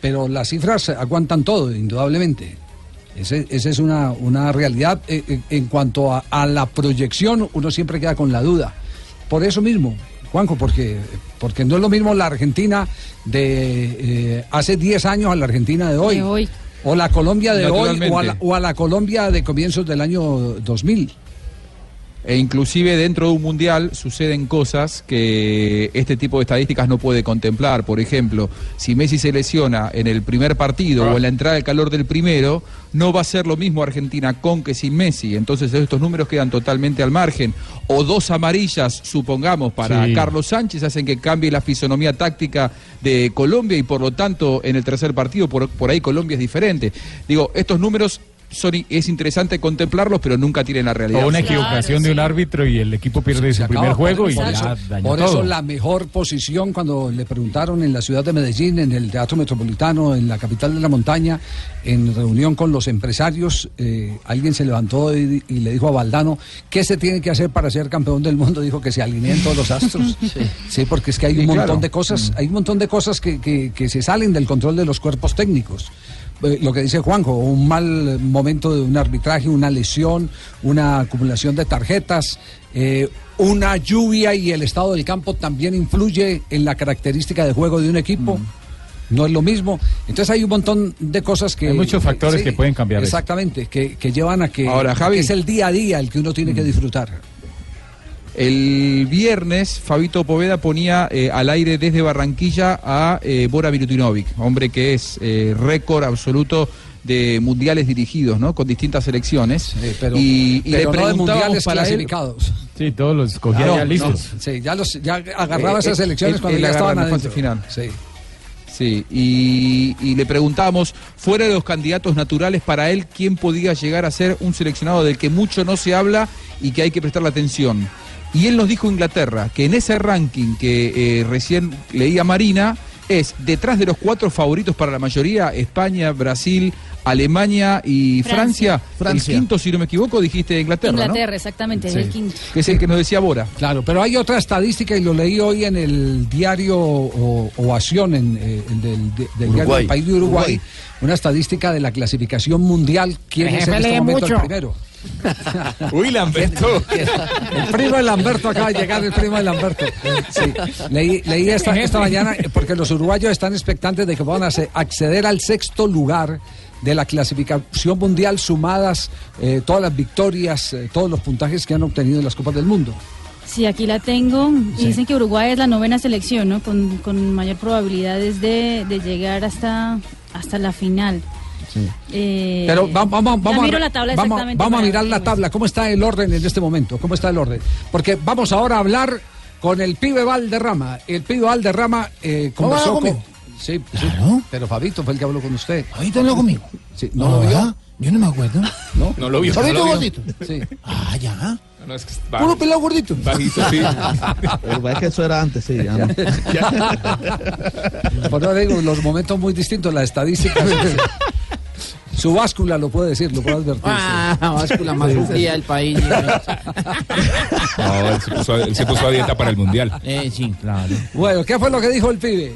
S7: pero las cifras aguantan todo, indudablemente. Ese- Esa es una, una realidad. Eh, eh, en cuanto a, a la proyección, uno siempre queda con la duda. Por eso mismo, Juanjo, porque, porque no es lo mismo la Argentina de eh, hace 10 años a la Argentina de hoy.
S12: De hoy.
S7: O la Colombia de hoy o a la, o a la Colombia de comienzos del año 2000.
S8: E inclusive dentro de un mundial suceden cosas que este tipo de estadísticas no puede contemplar. Por ejemplo, si Messi se lesiona en el primer partido o en la entrada del calor del primero, no va a ser lo mismo Argentina con que sin Messi. Entonces estos números quedan totalmente al margen. O dos amarillas, supongamos, para
S11: Sí.
S8: Carlos Sánchez hacen que cambie la fisonomía táctica de Colombia y por lo tanto en el tercer partido por, por ahí Colombia es diferente. Digo, estos números son, es interesante contemplarlos, pero nunca tienen la realidad.
S11: O una equivocación de un árbitro y el equipo pierde su
S7: acaba.
S11: primer juego y
S7: por
S11: ya
S7: eso,
S11: dañó
S7: por
S11: todo.
S7: eso la mejor posición cuando le preguntaron en la ciudad de Medellín, en el Teatro Metropolitano, en la capital de la montaña, en reunión con los empresarios, eh, alguien se levantó y, y le dijo a Valdano, ¿qué se tiene que hacer para ser campeón del mundo? Dijo que se alineen todos los astros. sí. porque es que hay un
S8: Sí,
S7: montón
S8: claro.
S7: de cosas, hay un montón de cosas que, que- que se salen del control de los cuerpos técnicos. Eh, Lo que dice Juanjo, un mal momento de un arbitraje, una lesión, una acumulación de tarjetas, eh, una lluvia y el estado del campo también influye en la característica de juego de un equipo. No es lo mismo. Entonces hay un montón de cosas que...
S11: Hay muchos factores que pueden cambiar.
S7: Exactamente, que, que llevan a que,
S8: Ahora, Javi.
S7: que es el día a día el que uno tiene que disfrutar.
S8: El viernes, Fabito Poveda ponía eh, al aire desde Barranquilla a eh, Bora Milutinovic, hombre que es eh, récord absoluto de mundiales dirigidos, ¿no? Con distintas selecciones.
S7: pero
S8: y, y
S7: pero
S8: le
S7: no de
S8: preguntábamos
S7: mundiales
S8: para él-
S7: clasificados.
S11: Sí, todos los cogía
S8: Ah, no,
S11: ya listos.
S7: No, sí, ya, los, ya agarraba
S8: Eh,
S7: esas
S8: eh,
S7: elecciones
S8: él-
S7: cuando ya estaban
S8: en la fase
S7: adentro.
S8: final.
S7: Sí.
S8: Sí, y, y le preguntábamos, fuera de los candidatos naturales para él, ¿quién podía llegar a ser un seleccionado del que mucho no se habla y que hay que prestarle atención? Y él nos dijo Inglaterra, que en ese ranking que eh, recién leía Marina, es detrás de los cuatro favoritos para la mayoría, España, Brasil, Alemania y Francia.
S7: Francia.
S8: El quinto, si no me equivoco, dijiste Inglaterra, ¿no?
S12: Inglaterra, exactamente,
S7: Sí.
S12: el quinto.
S8: Que es el que nos decía Bora.
S7: Claro, pero hay otra estadística y lo leí hoy en el diario o- Ovación, en, eh, en del, de- del diario del país de Uruguay,
S15: Uruguay.
S7: Una estadística de la clasificación mundial. ¿Quién es en este momento el primero?
S18: Uy, Lamberto.
S7: El primo de Lamberto acaba de llegar, el primo de Lamberto. Sí, leí, leí esta, esta mañana eh, porque los uruguayos están expectantes de que puedan acceder al sexto lugar de la clasificación mundial sumadas eh, todas las victorias, eh, todos los puntajes que han obtenido en las Copas del Mundo.
S12: Sí, aquí la tengo. Y
S7: Sí.
S12: dicen que Uruguay es la novena selección, ¿no? Con, con mayor probabilidades de, de llegar hasta, hasta la final. Eh,
S7: Pero va- vamos, vamos,
S12: miro
S7: a,
S12: la tabla
S7: vamos, vamos a mirar la tabla. ¿Cómo está el orden en este momento? ¿Cómo está el orden? Porque vamos ahora a hablar con el pibe Valderrama. El pibe Valderrama eh,
S10: ¿Cómo
S7: conversó con... Sí, sí, pero Fabito fue el que habló con usted.
S10: ¿Fabito habló conmigo?
S7: Sí,
S10: No,
S7: ¿no lo vio?
S10: ¿verdad? Yo no me acuerdo.
S7: ¿No?
S18: No lo vio.
S10: ¿Fabito
S18: no lo vio.
S10: gordito?
S7: Sí.
S10: Ah, ya.
S18: No, es que es
S10: Puro pelado gordito.
S18: Bajito, sí.
S21: Pero es que eso era antes, sí. ya.
S7: Por eso digo, los momentos muy distintos, las estadísticas. Su báscula lo puede decir, lo puede advertir. sí.
S10: Ah, báscula más fría del país.
S18: No, él se, puso, a- él se puso a dieta para el mundial.
S10: Eh, sí, claro.
S7: Bueno, ¿qué fue lo que dijo el pibe?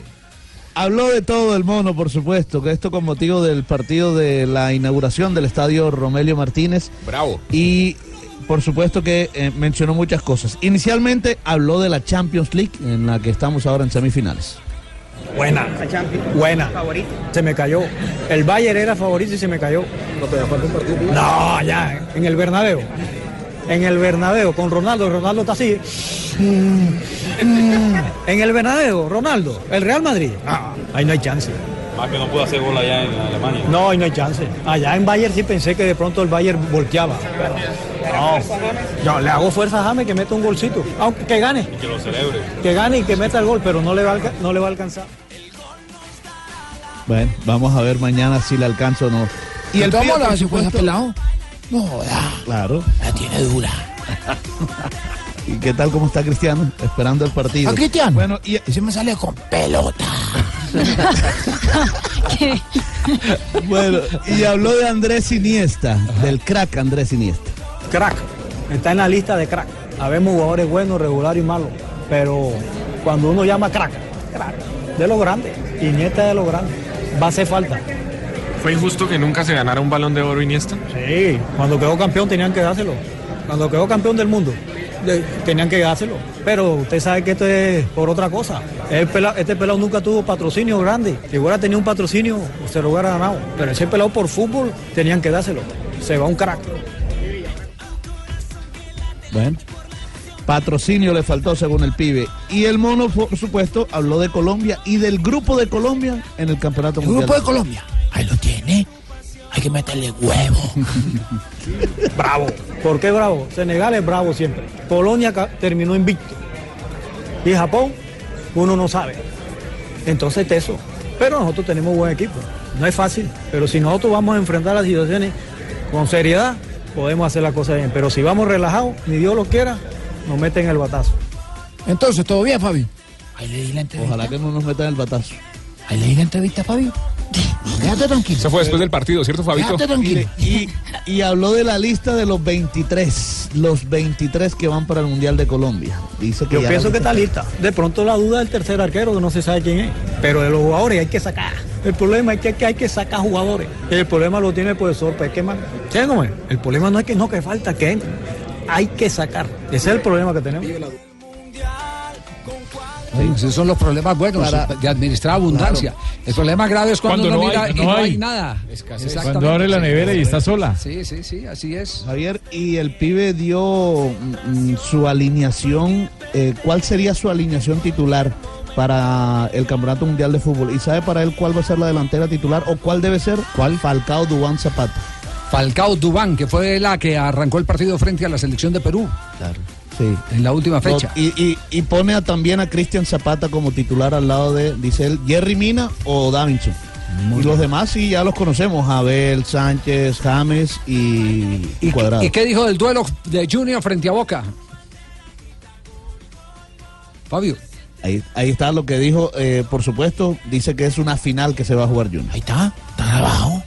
S21: Habló de todo el mono, por supuesto, que esto con motivo del partido de la inauguración del estadio Romelio Martínez.
S18: Bravo.
S21: Y por supuesto que eh, mencionó muchas cosas. Inicialmente habló de la Champions League, en la que estamos ahora en semifinales.
S22: Buena, buena. Se me cayó. El Bayern era favorito y se me cayó. No, ya, en el Bernabéu. En el Bernabéu, con Ronaldo. Ronaldo está así. Mm, mm. En el Bernabéu, Ronaldo. El Real Madrid. Ah, ahí no hay chance.
S23: Más que no pudo hacer gol allá en Alemania.
S22: No, ahí no hay chance. Allá en Bayern sí pensé que de pronto el Bayern volteaba. pero no, yo le hago fuerza a James que meta un golcito. Aunque que gane.
S23: Que lo celebre.
S22: Que gane y que meta el gol, pero no le va a, no le va a alcanzar.
S21: Bueno, vamos a ver mañana si le alcanza o no.
S10: ¿Y el se puede
S21: supuesto-
S10: pelado? No, ya,
S21: Claro.
S10: la tiene dura.
S21: ¿Y qué tal cómo está Cristiano? Esperando el partido.
S10: ¿A Cristiano?
S21: Bueno, y
S10: Ese me sale con pelota.
S21: bueno, y habló de Andrés Iniesta, del crack Andrés Iniesta.
S22: Crack. Está en la lista de crack. Habemos jugadores buenos, regulares y malos. Pero cuando uno llama crack, crack, de lo grande. Iniesta de lo grande. Va a hacer falta.
S24: ¿Fue injusto que nunca se ganara un balón de oro Iniesta?
S22: Sí, cuando quedó campeón tenían que dárselo. Cuando quedó campeón del mundo, tenían que dárselo. Pero usted sabe que esto es por otra cosa. Este pelado nunca tuvo patrocinio grande. Si hubiera tenido un patrocinio, se lo hubiera ganado. Pero ese pelado por fútbol tenían que dárselo. Se va un crack.
S21: Bueno, patrocinio le faltó según el pibe. Y el mono, por supuesto, habló de Colombia y del grupo de Colombia en el Campeonato
S10: El
S21: Mundial.
S10: grupo de Colombia. Ahí lo tiene. Hay que meterle huevo.
S22: Bravo. ¿Por qué bravo? Senegal es bravo siempre. Polonia terminó invicto. Y Japón, uno no sabe. Entonces teso. Pero nosotros tenemos buen equipo. No es fácil, pero si nosotros vamos a enfrentar las situaciones con seriedad, podemos hacer la cosa bien. Pero si vamos relajados, ni Dios lo quiera, nos meten el batazo.
S10: Entonces, ¿todo bien, Fabio? Ahí le di la entrevista.
S21: Ojalá que no nos metan el batazo.
S10: Ahí le di la entrevista, Fabio. Déjate tranquilo.
S18: Eso fue después del partido, ¿cierto, Fabito?
S10: Déjate tranquilo.
S21: Y, y habló de la lista de los 23, los 23 que van para el Mundial de Colombia. Dice que
S22: Yo pienso que está lista. De pronto la duda del tercer arquero, que no se sabe quién es. Pero de los jugadores hay que sacar. El problema es que, que hay que sacar jugadores. El problema lo tiene el profesor Pequeman. ¿Saben cómo es? El problema no es que no que falta, que entre. hay que sacar. Ese es el problema que tenemos.
S7: Sí, esos son los problemas buenos
S21: Para-
S7: de administrar abundancia. El problema grave es cuando,
S11: Cuando
S7: uno
S11: no
S7: mira
S11: hay,
S7: y
S11: no
S7: no hay
S11: hay.
S7: nada.
S11: Cuando abre la nevera y está sola.
S7: Sí, sí, sí, así es.
S21: Javier, y el pibe dio mm, su alineación. eh, ¿Cuál sería su alineación titular para el Campeonato Mundial de Fútbol? ¿Y sabe para él cuál va a ser la delantera titular o cuál debe ser? ¿Cuál? Falcao Dubán Zapata.
S7: Falcao Dubán, que fue la que arrancó el partido frente a la selección de Perú.
S21: Claro. Sí.
S7: En la última fecha.
S21: Y, y- y pone a- también a Cristian Zapata como titular al lado de, dice él, Jerry Mina o Davinson. y los demás sí ya los conocemos, Abel, Sánchez, James y, y Cuadrado.
S7: ¿Y qué dijo del duelo de Junior frente a Boca? Fabio.
S21: Ahí, ahí está lo que dijo, eh, por supuesto, dice que es una final que se va a jugar Junior. Ahí
S10: está, está abajo.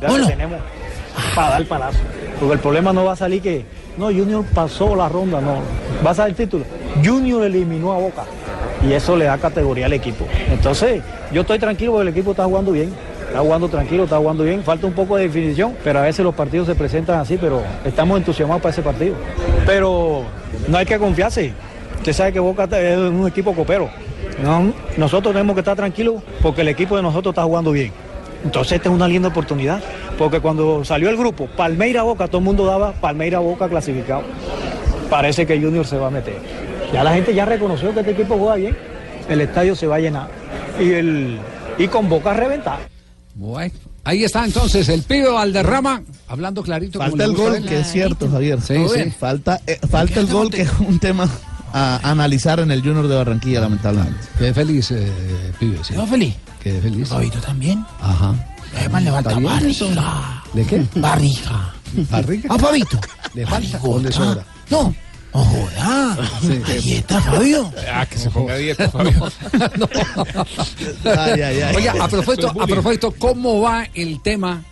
S22: Ya que tenemos para dar palazo. Porque el problema no va a salir que, no, Junior pasó la ronda, no. Va a salir el título. Junior eliminó a Boca. Y eso le da categoría al equipo. Entonces, yo estoy tranquilo porque el equipo está jugando bien. Está jugando tranquilo, está jugando bien. Falta un poco de definición, pero a veces los partidos se presentan así, pero estamos entusiasmados para ese partido. Pero no hay que confiarse. Usted sabe que Boca es un equipo copero. No, nosotros tenemos que estar tranquilos porque el equipo de nosotros está jugando bien. Entonces esta es una linda oportunidad, porque cuando salió el grupo Palmeira Boca, todo el mundo daba Palmeira Boca clasificado. Parece que Junior se va a meter. Ya la gente ya reconoció que este equipo juega bien. El estadio se va a llenar y el y con Boca a reventar.
S7: Bueno, ahí está entonces el pibe Valderrama hablando clarito.
S21: Falta el gol, que es cierto, Javier.
S7: Sí, sí.
S21: Falta, eh, falta el gol, que es un tema a analizar en el Junior de Barranquilla, lamentablemente.
S7: Qué feliz, eh, pibe. Sí.
S10: ¿No, feliz?
S7: Qué feliz.
S10: Fabito también.
S7: Ajá.
S10: Además le falta
S7: ¿Está bien
S10: barriga.
S7: ¿De qué?
S10: Barriga.
S7: ¿Barriga?
S10: ¿A Fabito?
S7: ¿Le falta o le sobra?
S10: No. No joda. Está, Fabio.
S18: Ah, que se ponga a dieta, Fabio.
S21: Ay, ay, ay.
S7: Oye, a propósito, a propósito, ¿cómo va el tema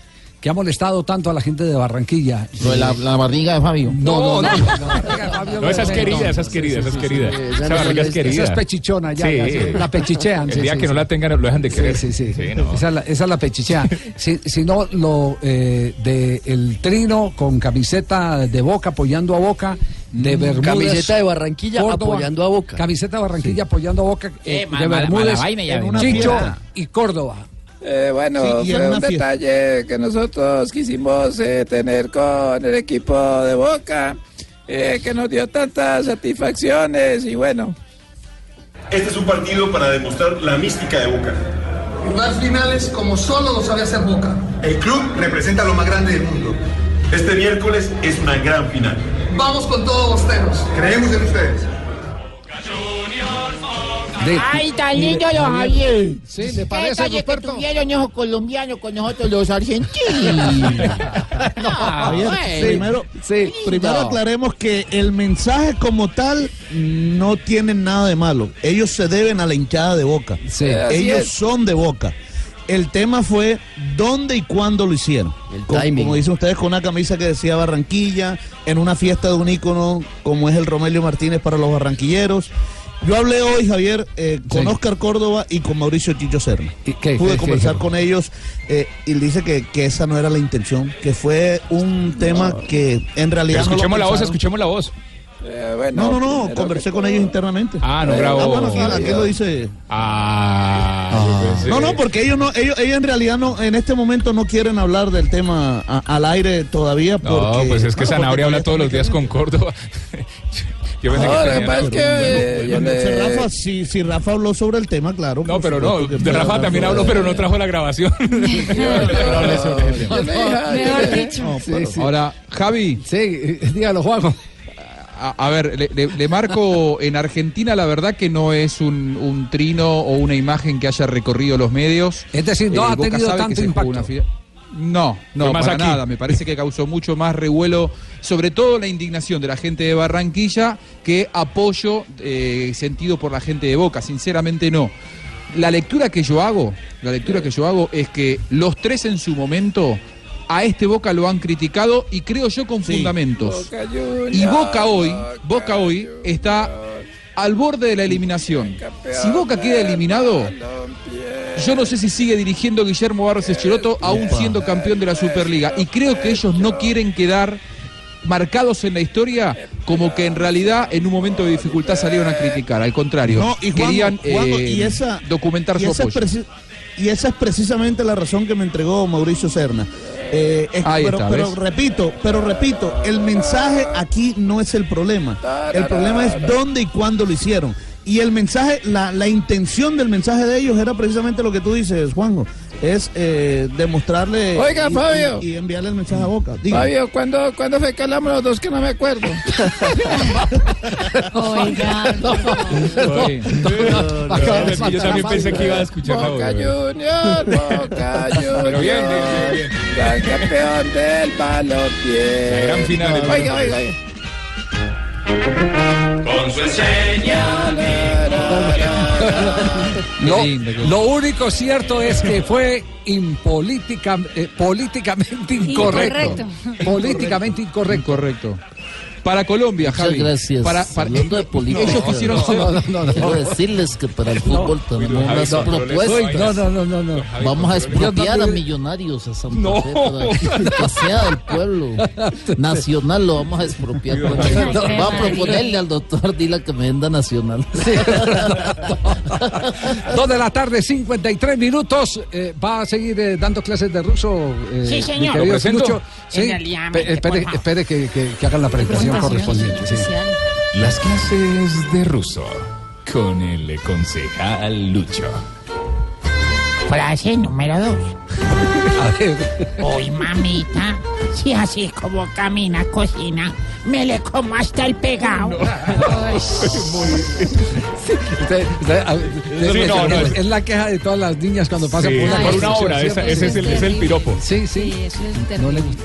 S7: que ha molestado tanto a la gente de Barranquilla?
S10: Lo de la, la barriga de Fabio.
S7: No, no, no.
S18: No, esa es querida, esa es querida, esa es querida. Esa barriga es querida.
S7: Esa es pechichona ya,
S18: Sí.
S7: ya, sí, la pechichean.
S18: El
S7: sí,
S18: día
S7: sí,
S18: que no
S7: sí.
S18: la tengan, lo dejan de querer.
S7: Sí, sí, sí.
S18: no.
S7: Esa, es la, esa es la pechichea. si, si no, lo eh, de el trino con camiseta de boca apoyando a boca, de Bermúdez.
S15: Camiseta de Barranquilla apoyando a Boca.
S7: Camiseta de Barranquilla apoyando a Boca.
S16: Eh,
S7: eh, de Bermúdez,
S16: mala vaina ya
S7: en una
S16: Chicho
S7: y Córdoba.
S20: Eh, bueno,
S21: Sí,
S20: fue un
S21: fiesta.
S20: detalle que nosotros quisimos eh, tener con el equipo de Boca, eh, que nos dio tantas satisfacciones y bueno.
S25: Este es un partido para demostrar la mística de Boca.
S26: Jugar finales como solo lo sabe hacer Boca.
S25: El club representa lo más grande del mundo. Este miércoles es una gran final.
S26: Vamos con todos bosteros. Creemos en ustedes.
S7: De-
S16: Ay, tan lindo los Javier.
S7: Sí, ¿le parece,
S16: que tuvieron esos colombianos con nosotros los argentinos.
S21: Javier,
S16: bueno.
S21: primero, primero aclaremos que el mensaje como tal no tiene nada de malo. Ellos se deben a la hinchada de Boca.
S7: Sí.
S21: Ellos son de Boca. El tema fue dónde y cuándo lo hicieron. como,
S15: timing.
S21: como dicen ustedes, con una camisa que decía Barranquilla, en una fiesta de un ícono como es el Romelio Martínez para los barranquilleros. Yo hablé hoy, Javier, eh, con
S7: Sí.
S21: Oscar Córdoba y con Mauricio Chicho Serna.
S7: ¿Y qué-
S21: Pude
S7: qué- qué
S21: conversar con ellos eh, y dice que, que esa no era la intención, que fue un tema que en realidad... no lo
S18: escuchemos la voz, escuchemos la voz.
S21: No, no, no, conversé con ellos internamente.
S18: Ah, no
S21: Eh,
S18: grabó.
S21: Ah, bueno, aquí, aquí lo dice.
S18: Ah, pensé-
S21: No, no, porque ellos no, ellos, ellos en realidad no, en este momento no quieren hablar del tema a- al aire todavía.
S18: No,
S21: Porque,
S18: pues es que
S21: bueno,
S18: Sanabria
S21: porque
S18: habla todos los días con Córdoba. Yo pensé
S21: No,
S18: que
S21: lo que
S18: tenía-
S21: pasa es que,
S18: Bueno,
S21: bueno, si Rafa, si, si Rafa habló sobre el tema, claro.
S18: No, pero no, de Rafa también habló, pero no trajo la grabación.
S7: Mejor dicho.
S8: Ahora, Javi.
S7: Sí, dígalo, Juanjo.
S8: A, a ver, le, le- le marco en Argentina, la verdad que no es un, un trino o una imagen que haya recorrido los medios.
S7: Es decir, no
S8: Eh,
S7: ha
S8: Boca
S7: tenido tanto impacto.
S8: No, no,
S18: más
S8: para
S18: aquí.
S8: nada. Me parece que causó mucho más revuelo, sobre todo la indignación de la gente de Barranquilla, que apoyo eh, sentido por la gente de Boca. Sinceramente no. La lectura que yo hago, la lectura que yo hago es que los tres en su momento a este Boca lo han criticado y creo yo con fundamentos. Y Boca hoy, Boca hoy está al borde de la eliminación. Si Boca queda eliminado, yo no sé si sigue dirigiendo Guillermo Barros Echeloto aún siendo campeón de la Superliga. Y creo que ellos no quieren quedar marcados en la historia como que en realidad en un momento de dificultad salieron a criticar. Al contrario,
S21: No, y
S8: querían eh,
S21: y esa-
S8: documentar
S21: y
S8: su
S21: esa,
S8: apoyo.
S21: y esa es precisamente la razón que me entregó Mauricio Serna. Eh, es-
S8: Ahí
S21: pero,
S8: está,
S21: pero repito, pero repito, el mensaje aquí no es el problema. El problema es dónde y cuándo lo hicieron. Y el mensaje, la, la intención del mensaje de ellos era precisamente lo que tú dices, Juanjo, es eh, demostrarle
S20: Oiga,
S21: y,
S20: Fabio.
S21: y- y enviarle el mensaje a Boca. Diga.
S20: Fabio, ¿cuándo, ¿cuándo fue que hablamos los dos que no me acuerdo?
S12: Oiga.
S18: No, yo también pensé que iba a escuchar.
S20: Boca Junior, Boca Junior.
S18: Pero bien, bien, bien,
S20: campeón del balompié.
S18: La gran final
S20: Oiga, oiga, oiga.
S25: Enseña.
S7: Lo, lo único cierto es que fue impolítica, eh, políticamente incorrecto.
S12: Incorrecto.
S7: Políticamente incorrecto.
S8: Correcto. Para Colombia,
S27: Muchas
S8: Javi.
S27: gracias.
S8: Para, para-
S27: Hablando de política,
S8: Ellos quisieron ser.
S27: quiero decirles que para el fútbol tenemos
S8: Javi,
S27: unas
S8: no, no,
S27: propuestas.
S7: No, no, no, no, no.
S27: Vamos a expropiar a
S7: no-
S27: millonarios a Santa
S7: No.
S27: Para que sea del pueblo. Nacional lo vamos a expropiar. Voy a proponerle al doctor Dila que me venda Nacional.
S7: Dos de la tarde, 53 minutos. Eh, ¿Va a seguir eh, dando clases de ruso? eh,
S16: Sí,
S7: mi
S16: señor.
S7: querido
S16: Lo presento.
S7: Lucho? Sí. Espere,
S16: favor.
S7: espere que, que- que hagan la presentación correspondiente. sí.
S3: Las clases de ruso con el concejal Lucho.
S16: Frase número dos. Hoy, mamita, si así como camina, cocina, me le como hasta el pegado.
S7: A-
S18: Sí,
S7: es,
S18: no, no,
S7: es-
S18: es-
S7: es la queja de todas las niñas cuando pasan
S18: Sí,
S7: por una,
S18: por una obra, esa- ese es el- ese es el piropo.
S7: Sí, sí. no le gusta.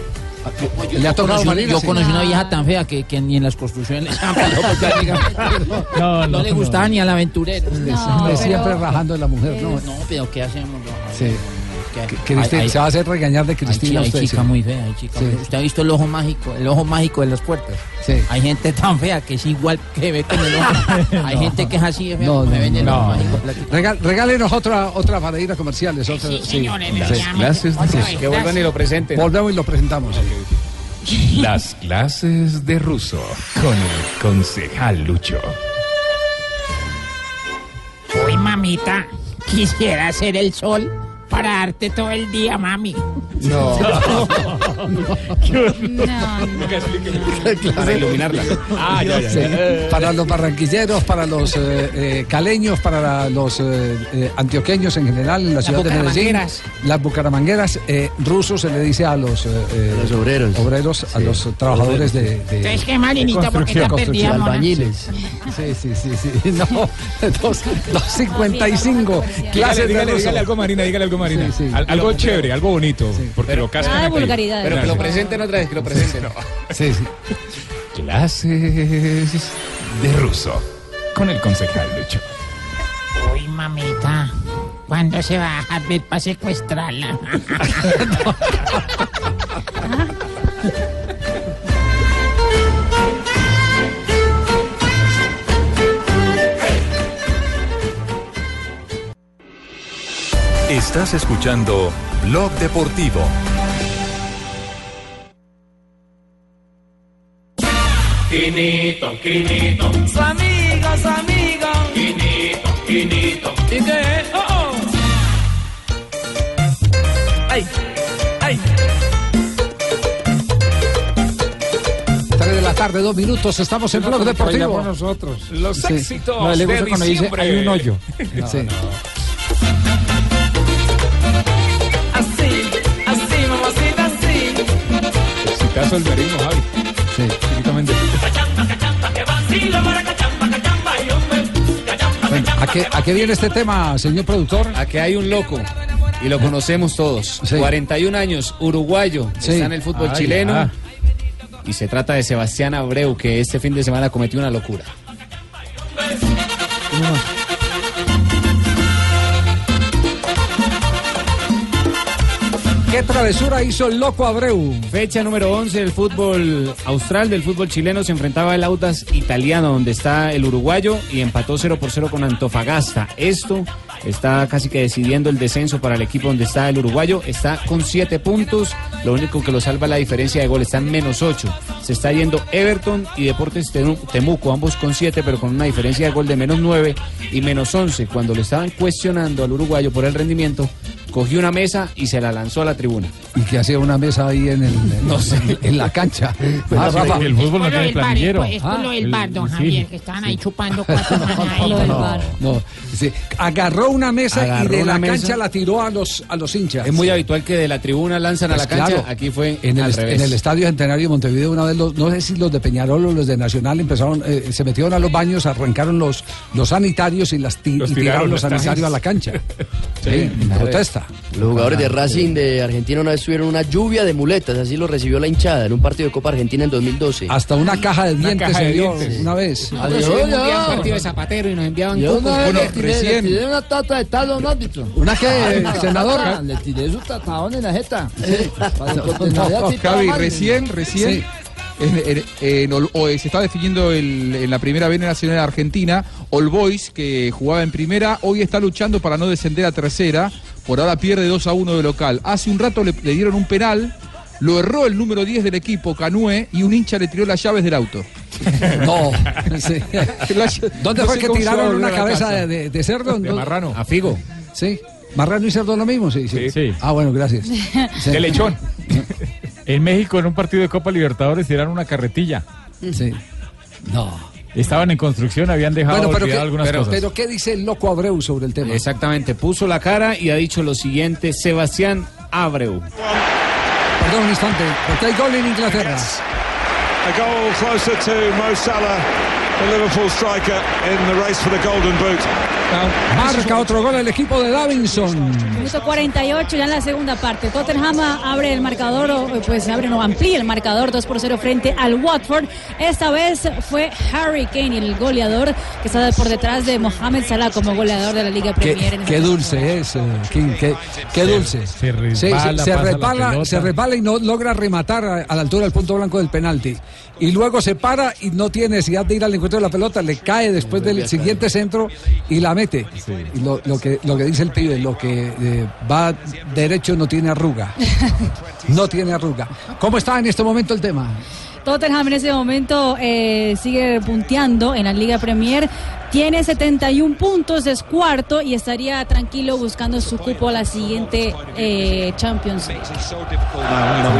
S7: ¿Le ha
S10: Yo
S7: tocado
S10: conocí,
S7: Marina?
S10: yo
S7: Sí.
S10: conocí una vieja tan fea que, que ni en las construcciones le echaban piropo, prácticamente.
S7: No,
S10: no, le gustaba ni al aventurero.
S7: Hombre, siempre rajando de la mujer, ¿no?
S10: No, pero ¿qué hacemos? no?
S7: Sí. Que Cristina-
S10: Hay- hay-
S7: se va a hacer regañar de Cristina.
S10: hay
S7: usted,
S10: chica
S7: sí.
S10: muy fea, hay chica
S7: Sí.
S10: muy- ¿Usted ha visto el ojo mágico, el ojo mágico de las puertas?
S7: Sí.
S10: Hay gente tan fea que es igual que ve con el ojo. Hay
S7: No.
S10: gente que es así de fea,
S7: No, no,
S10: me ven el ojo
S7: no.
S10: mágico.
S7: Regal- regálenos otra, otra para ir a comerciales. Otra, sí,
S16: señores, vez, Que vuelvan y lo
S9: presenten.
S7: Volvemos y lo presentamos.
S3: Las clases de ruso con el concejal Lucho.
S16: Uy, mamita, quisiera ser el sol para darte todo el día, mami.
S7: No.
S9: Para iluminarla.
S7: Ah, ya, ya, ya. Para los barranquilleros, para los eh, eh, caleños, para los eh, eh, antioqueños en general en la
S16: Las
S7: ciudad de Medellín. Las bucaramangueras. Eh, rusos se le dice a los,
S15: Los obreros.
S7: obreros, a los trabajadores de, de-
S16: Entonces, ¿qué, Marinita? ¿Por qué
S7: de
S16: está
S7: construcción.
S16: perdida, mona?
S15: Albañiles.
S7: Sí, sí, sí, sí. No, dos, dos 55.
S18: Dígale,
S7: Clases de
S18: dígale,
S7: ruso.
S18: dígale algo, Marina, dígale algo, Marina.
S7: Sí, sí.
S18: Al- algo chévere, algo bonito. Porque lo cascan aquí.
S12: vulgaridades.
S9: Pero que lo presenten otra vez, que lo presenten.
S7: Sí, sí.
S3: Clases de ruso con el concejal Lucho.
S16: Uy, mamita, ¿cuándo se va a ver para secuestrarla?
S3: Estás escuchando Blog Deportivo.
S28: Quinito, Quinito. Su amigo, su amigo. Quinito, Quinito. ¿Y qué es? Oh, oh. Ay, ay.
S7: Tres de la tarde, dos minutos. Estamos en Blog Deportivo.
S18: Nosotros. Los
S7: Sí.
S18: éxitos
S7: No,
S18: de
S7: cuando dice,
S18: diciembre.
S7: "Hay un hoyo".
S18: No,
S7: Sí.
S18: no. Exitazo el merismo, Javi.
S7: Sí.
S18: Típicamente.
S7: Bueno, ¿a, qué, ¿A qué viene este tema, señor productor?
S9: Aquí hay un loco. Y lo conocemos todos. 41 años, uruguayo.
S7: Sí.
S9: Está en el fútbol
S7: Ay,
S9: chileno.
S7: ah.
S9: Y se trata de Sebastián Abreu, que este fin de semana cometió una locura.
S7: ¿Qué travesura hizo el loco Abreu?
S9: Fecha número 11 del fútbol austral, del fútbol chileno, se enfrentaba el Audas italiano, donde está el uruguayo, y empató 0 por 0 con Antofagasta. Esto está casi que decidiendo el descenso para el equipo donde está el uruguayo. Está con 7 puntos, lo único que lo salva la diferencia de gol, está en menos 8. Se está yendo Everton y Deportes Temuco, ambos con 7, pero con una diferencia de gol de menos 9 y menos 11. Cuando lo estaban cuestionando al uruguayo por el rendimiento, cogió una mesa y se la lanzó a la tribuna.
S7: Y que hacía una mesa ahí en, el,
S9: No sé.
S7: en la cancha. Ah,
S11: sí,
S7: Rafa.
S11: el fútbol no tiene planillero.
S16: pues, es por
S7: Ah,
S16: lo del
S11: el-
S16: bar, don
S11: sí.
S16: Javier, que estaban ahí chupando cuatro.
S12: Lo del bar.
S7: No, sí. Agarró una mesa
S9: Agarró
S7: y de la cancha la tiró a los, a los hinchas.
S9: Es muy habitual que de la tribuna lanzan a
S7: Pues
S9: la cancha.
S7: claro.
S9: Aquí fue
S7: en el,
S9: al
S7: est-
S9: revés.
S7: en el Estadio Centenario de Montevideo una vez, los, no sé si los de Peñarol o los de Nacional empezaron, eh, se metieron a los baños, arrancaron los, los sanitarios y, las ti-
S18: Los
S7: y
S18: tiraron
S7: tiraron los sanitarios a la cancha. Sí, en protesta.
S15: Los jugadores de Racing de Argentina una vez tuvieron una lluvia de muletas, así lo recibió la hinchada en un partido de Copa Argentina en 2012.
S7: Hasta una caja de dientes
S18: caja
S7: se
S18: de
S7: dio
S18: dientes.
S7: una vez.
S16: Nosotros
S10: Yo,
S16: subimos
S10: yo.
S16: un día a un partido de zapatero y nos enviaban
S10: Yo una vez
S18: Bueno,
S10: le tiré,
S18: recién-
S10: le tiré una tata de tal a un árbitro.
S7: ¿Una qué,
S10: Ah,
S7: senador?
S10: Le tiré su tatadón en la jeta. Sí, que no
S8: recién, recién
S7: Sí.
S8: En- en- en o, eh, se está definiendo el- en la primera B nacional de Argentina. All Boys, que jugaba en primera, hoy está luchando para no descender a tercera. Por ahora pierde 2 a 1 de local. Hace un rato le, le dieron un penal. Lo erró el número 10 del equipo, Canue, y un hincha le tiró las llaves del auto.
S7: No. sí. ¿Dónde
S8: no
S7: fue que tiraron una cabeza de, de- de cerdo?
S8: De
S7: ¿No?
S8: marrano.
S7: A Figo. Sí. ¿Marrano y cerdo lo mismo? Sí, sí.
S11: Sí.
S7: Ah, bueno, gracias. Sí.
S11: De lechón. En México, en un partido de Copa Libertadores, tiraron una carretilla.
S7: Sí. No.
S11: Estaban en construcción, habían dejado
S7: Bueno, pero,
S11: olvidar
S7: ¿qué,
S11: algunas
S7: pero,
S11: cosas.
S7: pero ¿qué dice el loco Abreu sobre el tema?
S9: Exactamente, puso la cara y ha dicho lo siguiente, Sebastián Abreu.
S7: Perdón un instante, porque hay gol en Inglaterra.
S29: A goal closer to Mo Salah, the Liverpool striker, in the race for the Golden Boot.
S7: Marca otro gol el equipo de Davinson.
S12: Minuto 48 ya en la segunda parte. Tottenham abre el marcador, o, pues abre, no, amplía el marcador 2 por 0 frente al Watford. Esta vez fue Harry Kane, el goleador que está por detrás de Mohamed Salah como goleador de la Liga Premier.
S7: Qué,
S12: en
S7: qué dulce es, eh, King, qué, qué dulce.
S11: se
S7: se, resbala, se resbala y no logra rematar a, a la altura del punto blanco del penalti. Y luego se para y no tiene necesidad de ir al encuentro de la pelota, le cae después del siguiente centro y la mete. Y lo, lo que, lo que dice el pibe, lo que eh, va derecho no tiene arruga. No tiene arruga. ¿Cómo está en este momento el tema?
S12: Tottenham en ese momento eh, sigue punteando en la Liga Premier. Tiene 71 puntos, es cuarto y estaría tranquilo buscando su cupo a la siguiente eh, Champions League.
S29: Now, you know,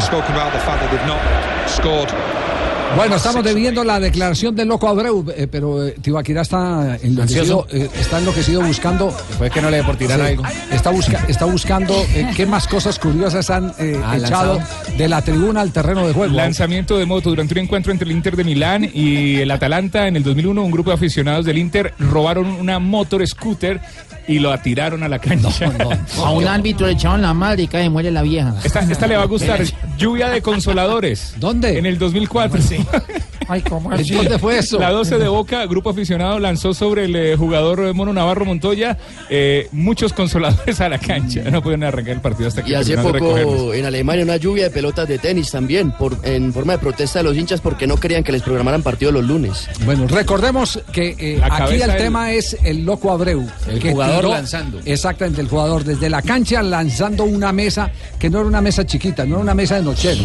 S7: Bueno, estamos debiendo la declaración del loco Abreu, eh, pero eh, Tibaquirá está enloquecido, eh, está enloquecido buscando.
S9: Después que no le dé por tirar
S7: Sí,
S9: algo.
S7: Está, busca- está buscando eh, qué más cosas curiosas han eh,
S9: Ah,
S7: echado
S9: lanzado.
S7: de la tribuna al terreno de juego.
S18: Lanzamiento de moto durante un encuentro entre el Inter de Milán y el Atalanta en el 2001. Un grupo de aficionados del Inter robaron una motor scooter y lo atiraron a la cancha.
S16: A un árbitro le echaron la madre y cae muere la vieja.
S18: Esta, esta le va a gustar. Lluvia de consoladores.
S7: ¿Dónde?
S18: En el 2004.
S16: Ay, ¿cómo
S7: así? ¿Dónde fue eso?
S18: La 12 de Boca, grupo aficionado, lanzó sobre el eh, jugador Mono Navarro Montoya eh, muchos consoladores a la cancha. No pudieron arrancar el partido hasta que
S15: Y hace
S18: terminaron de recogerlos.
S15: poco en Alemania una lluvia de pelotas de tenis también, por, en forma de protesta de los hinchas porque no querían que les programaran partidos los lunes.
S7: Bueno, recordemos que eh, aquí el
S15: del-
S7: tema es el loco Abreu.
S9: El
S7: que
S9: jugador lanzando.
S7: Exactamente, el jugador desde la cancha lanzando una mesa que no era una mesa chiquita, no era una mesa de nochero.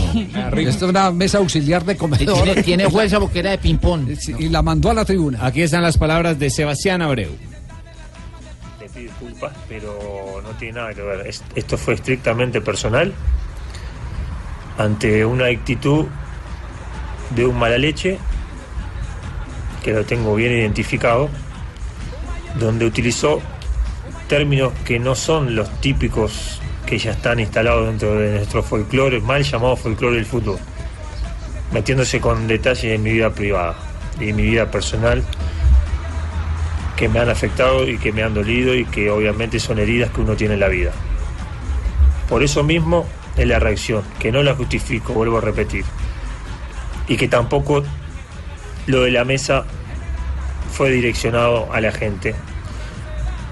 S7: Esta era una mesa auxiliar de comedor.
S16: Tiene, tiene fuerza porque era de ping-pong.
S7: Y la mandó a la tribuna.
S9: Aquí están las palabras de Sebastián Abreu.
S30: Le pido disculpas, pero no tiene nada que ver. Es- Esto fue estrictamente personal ante una actitud de un mala leche que lo tengo bien identificado, donde utilizó términos que no son los típicos que ya están instalados dentro de nuestro folclore, mal llamado folclore del fútbol, metiéndose con detalles de mi vida privada y de mi vida personal que me han afectado y que me han dolido y que obviamente son heridas que uno tiene en la vida. Por eso mismo es la reacción, que no la justifico, vuelvo a repetir, y que tampoco lo de la mesa fue direccionado a la gente,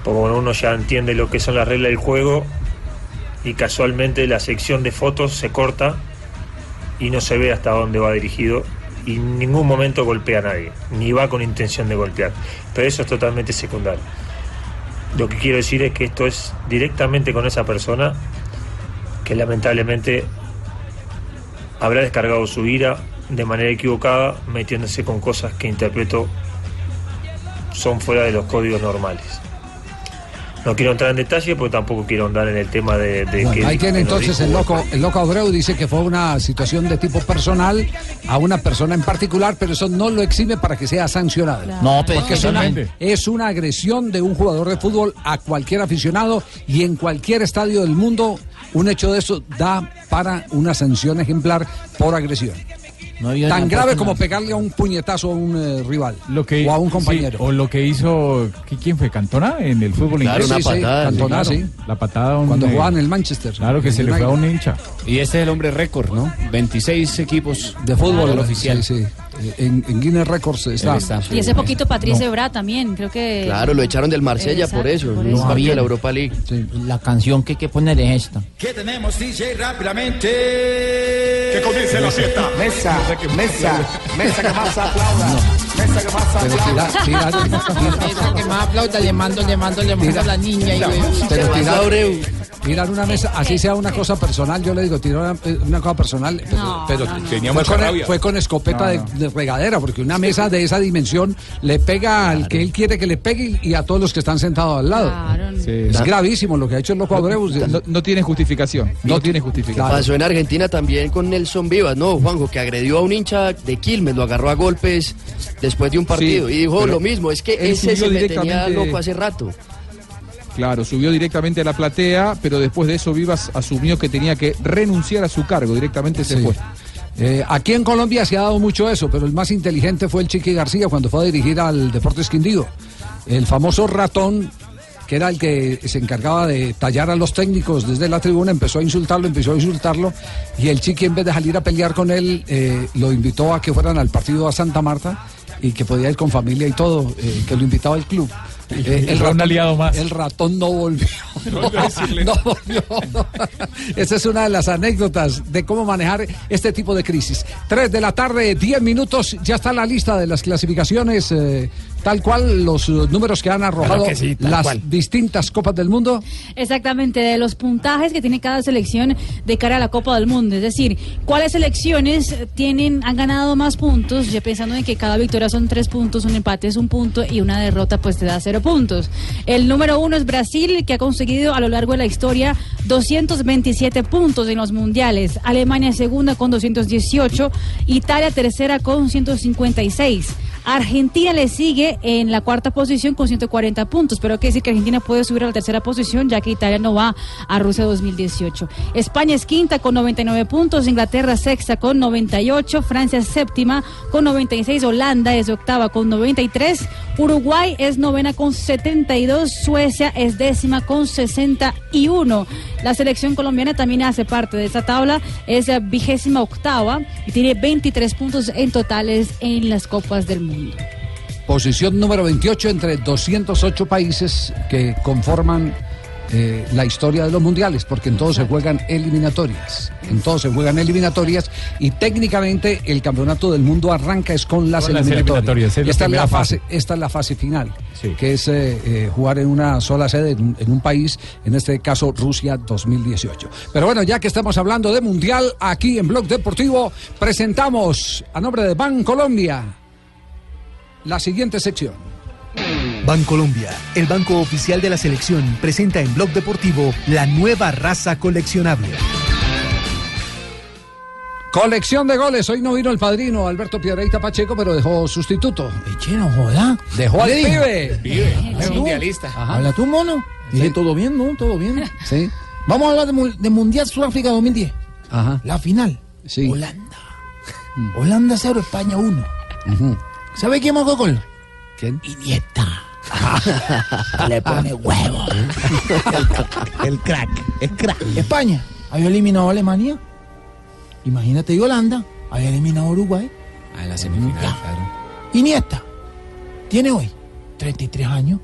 S30: porque uno ya entiende lo que son las reglas del juego y casualmente la sección de fotos se corta y no se ve hasta dónde va dirigido y en ningún momento golpea a nadie, ni va con intención de golpear. Pero eso es totalmente secundario. Lo que quiero decir es que esto es directamente con esa persona que lamentablemente habrá descargado su ira de manera equivocada, metiéndose con cosas que interpreto son fuera de los códigos normales. No quiero entrar en detalle porque tampoco quiero andar en el tema de, de
S7: Bueno,
S30: que...
S7: ahí tiene entonces el loco, el loco Abreu dice que fue una situación de tipo personal a una persona en particular, pero eso no lo exime para que sea sancionado.
S16: Claro. No, pero
S7: una, es una agresión de un jugador de fútbol a cualquier aficionado y en cualquier estadio del mundo un hecho de eso da para una sanción ejemplar por agresión.
S16: Había
S7: Tan grave como pegarle a un puñetazo a un eh, rival
S11: Lo que,
S7: o a un
S11: sí,
S7: compañero.
S11: o lo que hizo, ¿qui- ¿quién fue? ¿Cantona? En el fútbol
S7: Claro,
S11: inglés.
S7: una Sí, sí, patada, Cantona, sí.
S11: La patada un,
S7: Cuando
S11: eh,
S7: jugaban en el Manchester.
S11: Claro que se le fue a un hincha.
S9: Y este es el hombre récord, ¿no? 26 equipos
S7: de fútbol
S9: Al oficial.
S7: Sí, sí. En, en Guinness Records está.
S12: Y hace poquito Patrice Ebra también, creo que...
S15: Claro, lo echaron del Marsella por eso,
S12: por
S15: no
S12: eso.
S15: de la Europa League.
S16: La canción que hay que poner es esta.
S28: ¿Qué tenemos, DJ? Rápidamente. Que comience la fiesta. Mesa.
S31: Mesa, mesa que más aplauda. Mesa que más aplauda.
S7: tira- tira-
S16: Esa que más aplauda, le mando, le mando, le mando a la niña y
S7: Pero tirar, tirar una mesa, así sea una cosa personal, yo le digo, tirar una, eh, una cosa personal, pero,
S12: No,
S7: pero
S12: no, no.
S18: Tenía
S7: fue,
S18: mucha
S7: con,
S18: rabia.
S7: fue con escopeta de, de regadera, porque una mesa de esa dimensión le pega al que él quiere que le pegue y a todos los que están sentados al lado. Es gravísimo lo que ha hecho el loco Abreu.
S8: No, no tiene justificación. No, tiene justificación.
S15: Pasó en Argentina también con Nelson Vivas, ¿no, Juanjo? Que agredió a un hincha de Quilmes, lo agarró a golpes después de un partido.
S8: Sí,
S15: y dijo lo mismo, es que ese se me tenía loco hace rato.
S8: Claro, subió directamente a la platea, pero después de eso Vivas asumió que tenía que renunciar a su cargo. Directamente se
S7: Sí.
S8: fue.
S7: Eh, aquí en Colombia se ha dado mucho eso, pero el más inteligente fue el Chiqui García cuando fue a dirigir al Deportes Quindío. El famoso ratón, que era el que se encargaba de tallar a los técnicos desde la tribuna, empezó a insultarlo, empezó a insultarlo, y el Chiqui en vez de salir a pelear con él, eh, lo invitó a que fueran al partido a Santa Marta y que podía ir con familia y todo, eh, que lo invitaba al club. Eh,
S11: fue un aliado más.
S7: el ratón no volvió.
S11: No volvió.
S7: No. Esa es una de las anécdotas de cómo manejar este tipo de crisis. Tres de la tarde, diez minutos, ya está la lista de las clasificaciones, eh, tal cual los eh, números que han arrojado
S10: Claro que sí, tal
S7: las
S10: cual.
S7: distintas Copas del Mundo.
S12: Exactamente, de los puntajes que tiene cada selección de cara a la Copa del Mundo. Es decir, cuáles selecciones tienen, han ganado más puntos, ya pensando en que cada victoria son tres puntos, un empate es un punto y una derrota pues te da cero puntos. El número uno es Brasil, que ha conseguido a lo largo de la historia 227 puntos en los mundiales. Alemania segunda con 218, Italia tercera con 156. Argentina le sigue en la cuarta posición con 140 puntos, pero hay que decir que Argentina puede subir a la tercera posición ya que Italia no va a Rusia 2018. España es quinta con 99 puntos, Inglaterra sexta con 98, Francia séptima con 96, Holanda es octava con 93, Uruguay es novena con 72, Suecia es décima con 61. La selección colombiana también hace parte de esta tabla, es vigésima octava y tiene 23 puntos en totales en las Copas del Mundo.
S7: Posición número 28 entre 208 países que conforman eh, la historia de los mundiales, porque en todos se juegan eliminatorias. En todos se juegan eliminatorias y técnicamente el campeonato del mundo arranca es con las
S11: Con las
S7: eliminatorias.
S11: la
S7: esta, es la fase,
S11: fase.
S7: esta es la fase final, que es eh, eh, jugar en una sola sede en un, en un país, en este caso Rusia 2018. Pero bueno, ya que estamos hablando de mundial, aquí en Blog Deportivo presentamos a nombre de Ban Colombia la siguiente sección.
S32: Bancolombia, el banco oficial de la selección, presenta en Blog Deportivo la nueva raza coleccionable.
S7: Colección de goles. Hoy no vino el padrino Alberto Piedreita Pacheco, pero dejó sustituto.
S10: Chino, joda.
S7: Dejó al pibe.
S10: Habla tú.
S9: mundialista.
S10: Habla tú, mono. Dije, todo bien, ¿no? Todo bien.
S7: Sí.
S10: Vamos a hablar de, de Mundial Sudáfrica 2010.
S7: Ajá.
S10: La final.
S7: Sí.
S10: Holanda. Holanda 0, España 1. ¿Sabe quién marcó gol?
S7: ¿Quién?
S10: Iniesta. Le pone huevo.
S21: El crack, es crack.
S10: España había eliminado a Alemania. Imagínate, y Holanda había eliminado a Uruguay.
S9: A la semifinal, claro.
S10: Iniesta tiene hoy 33 años.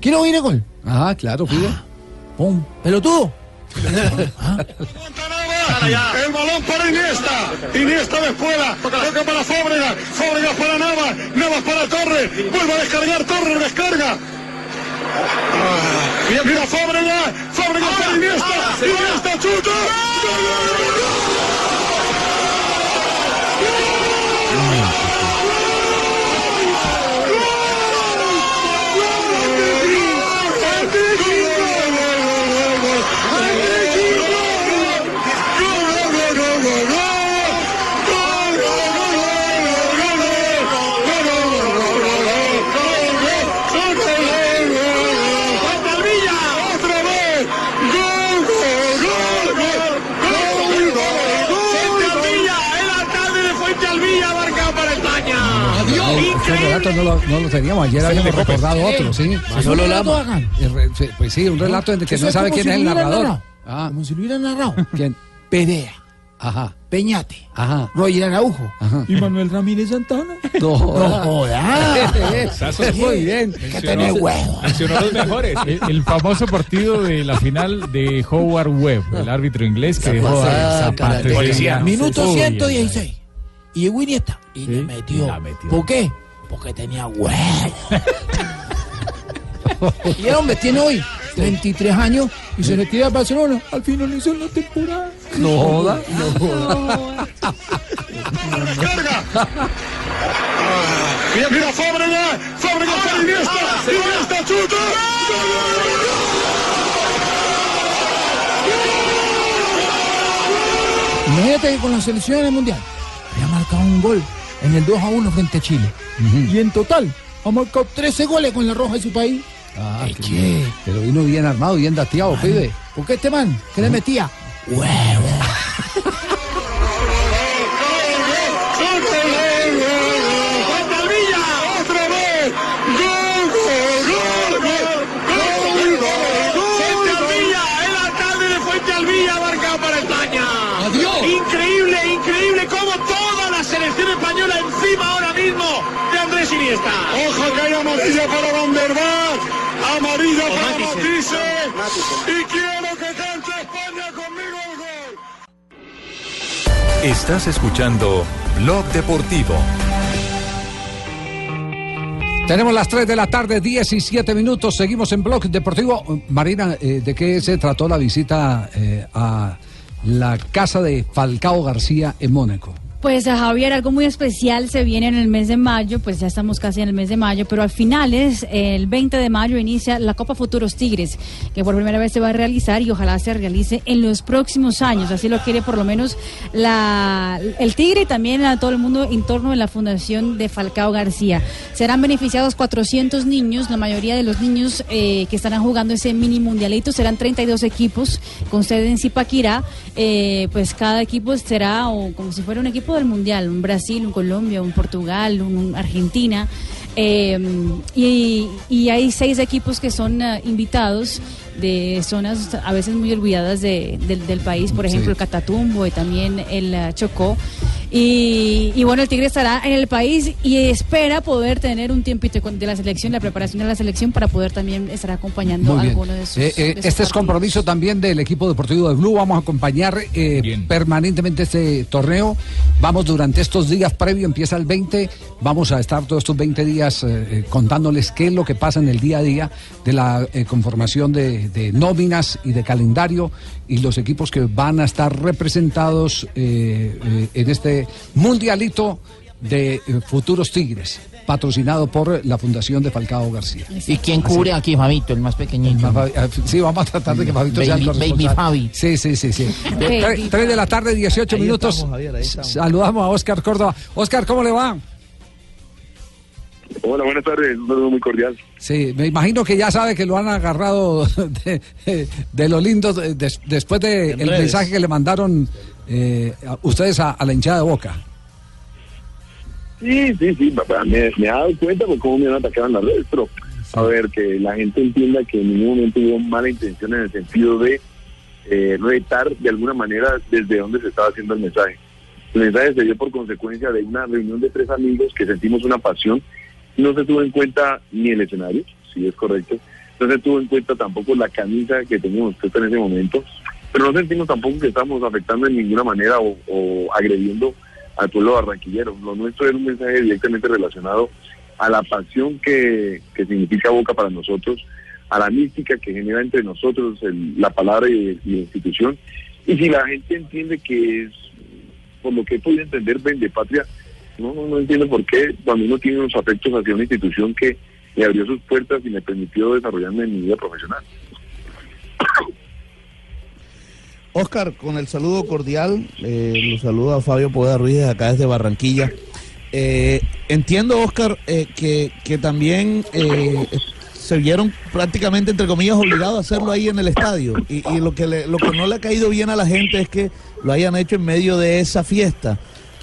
S10: ¿Quiere oír el gol?
S7: Ah, claro, pibe.
S10: ¡Pum! ¡Pelotudo!
S29: El balón para Iniesta. Iniesta de fuera. Toca para Fábregas. Fábregas para Navas. Navas para Torres. Vuelve a descargar. Torres descarga. Mira, mira Fábregas. Fábregas para Iniesta. Iniesta chuta. ¡Otra
S7: Ese relato no lo, no lo teníamos. Ayer habíamos recordado otro, ¿sí?
S10: Manolo ¿Un relato Lama.
S7: sí, Pues sí, un relato en el que no sabe quién
S10: si
S7: es el narrador.
S10: narrado.
S7: Ah,
S10: Como si lo hubieran narrado.
S7: ¿quién?
S10: Perea,
S7: Ajá,
S10: Peñate,
S7: ajá,
S10: Roger Araujo
S7: ajá.
S10: y Manuel Ramírez Santana.
S7: No,
S10: jodas.
S7: Muy bien.
S10: Que tiene huevo.
S18: Mencionó los mejores.
S11: El, el famoso partido de la final de Howard Webb, el árbitro inglés que dejó a
S15: Zapata.
S10: Minuto
S11: Uy,
S10: 116. Y llegó Iniesta y le metió. ¿Por qué? Porque tenía huevo. y el hombre tiene hoy 33 años y se retira a Barcelona. Al finalizar la temporada.
S7: No joda.
S29: Mira, mira, Fábregas, Fábregas para Iniesta, Iniesta chuta.
S10: Imagínate que con la selección en el mundial había marcado un gol en el 2 a 1 frente a Chile. Y en total ha marcado 13 goles con la roja de su país.
S7: Ah, qué Pero vino bien armado, bien dateado, pibe.
S10: ¿Por qué este man? ¿Qué le metía? Huevo.
S29: Ojo que hay amarilla para Van der Vaart, amarilla para Matisse. Y quiero que cante España conmigo el gol.
S3: Estás escuchando Blog Deportivo.
S7: Tenemos las 3 de la tarde, 17 minutos. Seguimos en Blog Deportivo. Marina, eh, ¿de qué se trató la visita eh, a la casa de Falcao García en Mónaco?
S12: Pues a Javier, algo muy especial se viene en el mes de mayo, pues ya estamos casi en el mes de mayo, pero al finales, el 20 de mayo, inicia la Copa Futuros Tigres, que por primera vez se va a realizar y ojalá se realice en los próximos años. Así lo quiere por lo menos la, el Tigre y también a todo el mundo en torno de la Fundación de Falcao García. Serán beneficiados 400 niños, la mayoría de los niños eh, que estarán jugando ese mini mundialito serán 32 equipos con sede en Zipaquirá. Eh, pues cada equipo será o como si fuera un equipo del mundial, un Brasil, un Colombia, un Portugal, un, Argentina. Eh, y, y hay seis equipos que son eh, invitados de zonas a veces muy olvidadas de- del- del país, por ejemplo
S33: Sí.
S12: el Catatumbo y también el eh, Chocó. Y, y bueno, el Tigre estará en el país y espera poder tener un tiempito de la selección, la preparación de la selección para poder también estar acompañando a alguno de sus.
S7: Eh, eh,
S12: de sus
S7: este es compromiso también del equipo deportivo de Blue. Vamos a acompañar eh, permanentemente este torneo. Vamos durante estos días previo, empieza el 20. Vamos a estar todos estos 20 días eh, eh, contándoles qué es lo que pasa en el día a día de la eh, conformación de, de nóminas y de calendario y los equipos que van a estar representados eh, eh, en este mundialito de eh, futuros Tigres, patrocinado por la Fundación de Falcao García.
S16: ¿Y quién
S7: Así.
S16: cubre aquí, Fabito, el más pequeñito?
S7: Sí, vamos a tratar de que Fabito sea el
S16: Baby-. Fabi.
S7: Sí, sí, sí, sí. Tres de la tarde, 18
S21: Ahí
S7: minutos.
S21: estamos, Javier, ahí estamos.
S7: Saludamos a Oscar Córdoba. Oscar, ¿cómo le va?
S33: Hola, buenas tardes, un saludo muy cordial.
S7: Sí, me imagino que ya sabe que lo han agarrado de, de lo lindo de- des- después del
S33: redes.
S7: mensaje que le mandaron eh, a- ustedes a, a la hinchada de Boca.
S33: Sí, sí, sí, papá, me, me he dado cuenta por cómo me han atacado en las redes, pero a ver, que la gente entienda que en ningún momento hubo mala intención en el sentido de eh, retar de alguna manera desde donde se estaba haciendo el mensaje. El mensaje se dio por consecuencia de una reunión de tres amigos que sentimos una pasión. No se tuvo en cuenta ni el escenario, si es correcto. No se tuvo en cuenta tampoco la camisa que teníamos puesta en ese momento. Pero no sentimos tampoco que estamos afectando en ninguna manera o, o agrediendo al pueblo barranquillero. Lo nuestro era un mensaje directamente relacionado a la pasión que, que significa Boca para nosotros, a la mística que genera entre nosotros el- la palabra y, y la institución. Y si la gente entiende que es, por lo que he podido entender, vende patria, no, no, entiendo por qué cuando uno tiene unos afectos hacia una institución que me abrió sus puertas y me permitió desarrollarme en mi vida profesional.
S21: Oscar, con el saludo cordial, eh, lo saluda Fabio Poeda Ruiz acá desde Barranquilla. Eh, entiendo, Oscar, eh, que, que también eh, se vieron prácticamente, entre comillas, obligados a hacerlo ahí en el estadio. Y, y lo, que le- lo que no le ha caído bien a la gente es que lo hayan hecho en medio de esa fiesta.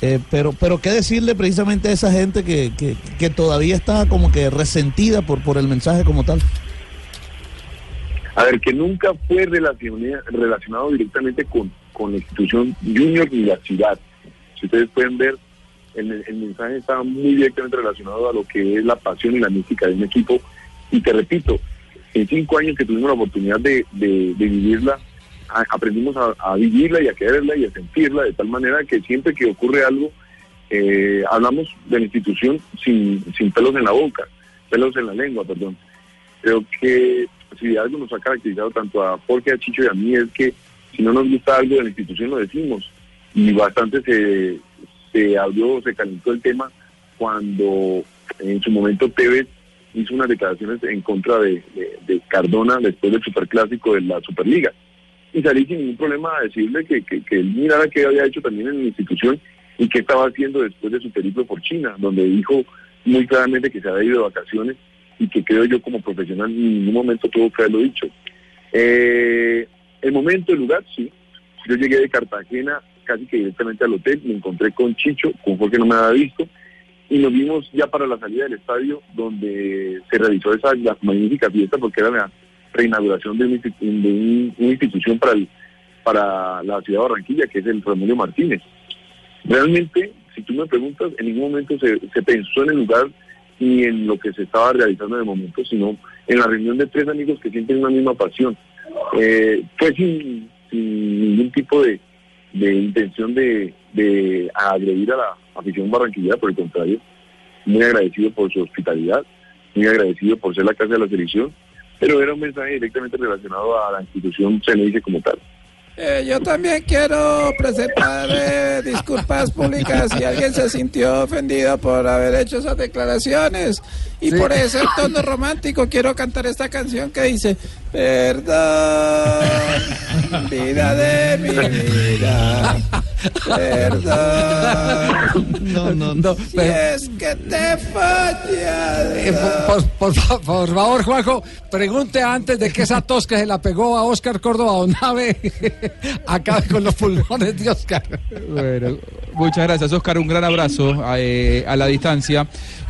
S21: Eh, pero, pero qué decirle precisamente a esa gente que, que, que todavía está como que resentida por, por el mensaje como tal.
S33: A ver, que nunca fue relacionado directamente con, con la institución junior ni la ciudad. Si ustedes pueden ver, el, el mensaje estaba muy directamente relacionado a lo que es la pasión y la mística de un equipo. Y te repito, en cinco años que tuvimos la oportunidad de, de- de vivirla, aprendimos a, vivirla y a quererla y a sentirla de tal manera que siempre que ocurre algo, eh, hablamos de la institución sin, sin pelos en la boca, pelos en la lengua, perdón. Creo que si algo nos ha caracterizado tanto a Jorge, a Chicho y a mí es que si no nos gusta algo de la institución lo decimos. Y bastante se, se abrió, se calentó el tema cuando en su momento Tevez hizo unas declaraciones en contra de- de Cardona después del superclásico de la Superliga. Y salí sin ningún problema a decirle que, que, que él mirara qué había hecho también en la institución y qué estaba haciendo después de su periplo por China, donde dijo muy claramente que se había ido de vacaciones y que creo yo como profesional en ningún momento tuvo que haberlo dicho. Eh, el momento, el lugar, sí. Yo llegué de Cartagena casi que directamente al hotel, me encontré con Chicho, con Jorge no me había visto, y nos vimos ya para la salida del estadio donde se realizó esa magnífica fiesta porque era la reinauguración de, un de un- una institución para, el- para la ciudad de Barranquilla, que es el Ramón Martínez. Realmente, si tú me preguntas, en ningún momento se, se pensó en el lugar ni en lo que se estaba realizando el momento, sino en la reunión de tres amigos que sienten una misma pasión. Eh, fue sin, sin ningún tipo de, de intención de, de agredir a la afición barranquillera, por el contrario, muy agradecido por su hospitalidad, muy agradecido por ser la casa de la selección, pero era un mensaje directamente relacionado a la institución, se le dice como tal.
S34: Eh, yo también quiero presentar eh, disculpas públicas si alguien se sintió ofendido por haber hecho esas declaraciones. Y
S7: Sí.
S34: por ese tono romántico quiero cantar esta canción que dice, perdón, vida de mi vida, perdón.
S7: No, no, no.
S34: Si es que te falla.
S7: Eh, por, por- por- por favor, Juanjo, pregunte antes de que esa tos que se la pegó a Oscar Córdoba o Nave acabe con los pulmones de Oscar.
S8: Bueno, muchas gracias, Oscar. Un gran abrazo eh, a la distancia.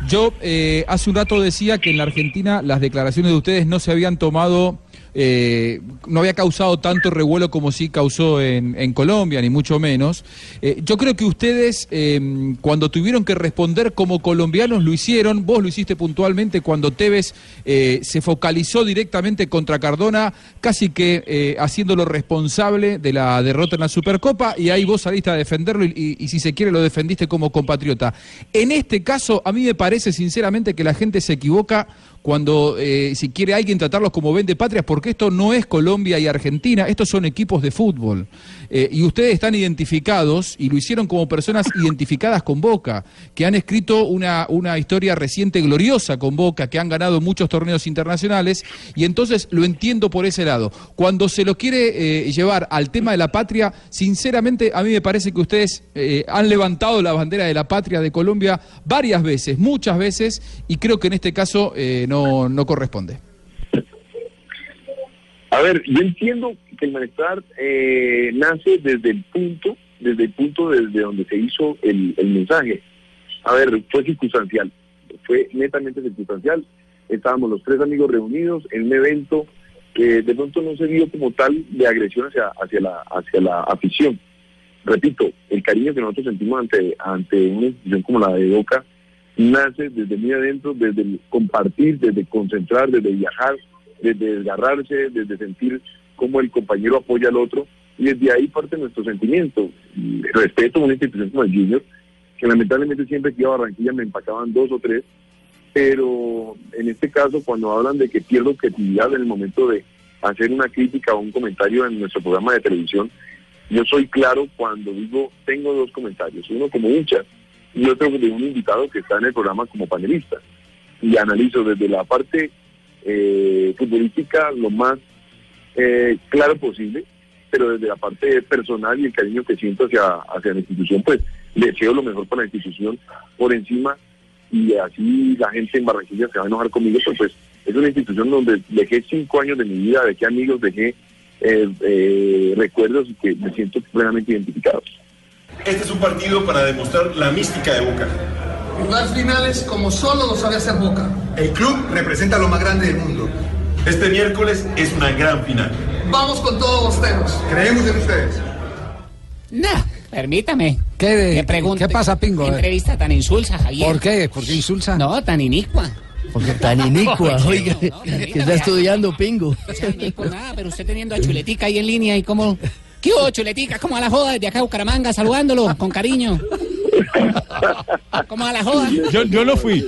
S8: Yo eh, hace un rato decía que en la Argentina las declaraciones de ustedes no se habían tomado, eh, no había causado tanto revuelo como sí causó en, en Colombia, ni mucho menos. Eh, yo creo que ustedes, eh, cuando tuvieron que responder como colombianos, lo hicieron. Vos lo hiciste puntualmente cuando Tevez eh, se focalizó directamente contra Cardona, casi que haciéndolo responsable de la derrota en la Supercopa, y ahí vos saliste a defenderlo y si se quiere lo defendiste como compatriota. En este caso, a mí me parece sinceramente que la gente se equivoca cuando eh, si quiere alguien tratarlos como vende patrias, porque esto no es Colombia y Argentina, estos son equipos de fútbol. Eh, y ustedes están identificados y lo hicieron como personas identificadas con Boca, que han escrito una, una historia reciente gloriosa con Boca, que han ganado muchos torneos internacionales, y entonces lo entiendo por ese lado. Cuando se lo quiere eh, llevar al tema de la patria, sinceramente a mí me parece que ustedes eh, han levantado la bandera de la patria de Colombia varias veces, muchas veces, y creo que en este caso eh, no, no corresponde.
S33: A ver, yo entiendo que el malestar eh, nace desde el punto, desde el punto desde donde se hizo el, el mensaje. A ver, fue circunstancial, fue netamente circunstancial. Estábamos los tres amigos reunidos en un evento que de pronto no se vio como tal de agresión hacia, hacia, la, hacia la afición. Repito, el cariño que nosotros sentimos ante, ante una institución como la de Boca nace desde muy adentro, desde el compartir, desde concentrar, desde viajar, desde desgarrarse, desde sentir cómo el compañero apoya al otro, y desde ahí parte nuestro sentimiento. Respeto a una institución como el Junior, que lamentablemente siempre que iba a Barranquilla me empacaban dos o tres, pero en este caso cuando hablan de que pierdo objetividad en el momento de hacer una crítica o un comentario en nuestro programa de televisión, yo soy claro cuando digo tengo dos comentarios, uno como hincha y otro de un invitado que está en el programa como panelista. Y analizo desde la parte eh, futbolística lo más eh, claro posible, pero desde la parte personal y el cariño que siento hacia, hacia la institución, pues deseo lo mejor para la institución por encima y así la gente en Barranquilla se va a enojar conmigo, pero pues es una institución donde dejé cinco años de mi vida, dejé amigos, dejé eh, eh, recuerdos y que me siento plenamente identificado.
S25: Este es un partido para demostrar la mística de Boca.
S35: Jugar finales como solo lo sabe hacer Boca.
S25: El club representa lo más grande del mundo. Este miércoles es una gran final.
S35: Vamos con todos los temas.
S25: Creemos en ustedes.
S16: No, permítame.
S7: ¿Qué,
S16: pregunte.
S7: ¿Qué pasa, Pingo?
S16: Qué entrevista tan insulsa, Javier.
S7: ¿Por qué? ¿Por qué insulsa?
S16: No, tan inicua.
S15: Porque tan inicua, oiga, que está estudiando pingo.
S16: O sea, por nada, pero usted teniendo a Chuletica ahí en línea y como... ¿Qué hubo, Chuletica? ¿Cómo a la joda desde acá a Bucaramanga saludándolo con cariño? ¿Cómo a la joda?
S11: Yo, yo no fui.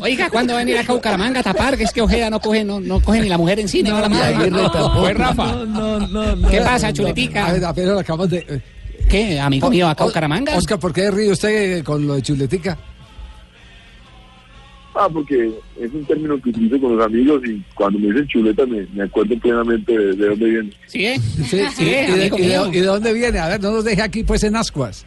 S16: Oiga, ¿cuándo va a venir acá a Bucaramanga a tapar? Que es que Ojeda no coge, no, no coge ni la mujer en cine. No, la madre.
S7: Fue Rafa.
S16: ¿Qué pasa, chuletica?
S7: A ver, apenas acabamos de.
S16: ¿Qué, amigo mío, acá a Bucaramanga?
S7: Oscar, ¿por qué ríe usted con lo de chuletica?
S33: Ah, porque es un término que utilizo con los amigos y cuando me dicen chuleta me, me acuerdo plenamente de, de dónde viene.
S16: ¿Sí, eh?
S7: Sí,
S16: Sí,
S7: ¿Y, de, y de dónde viene? A ver, no nos deje aquí pues en ascuas.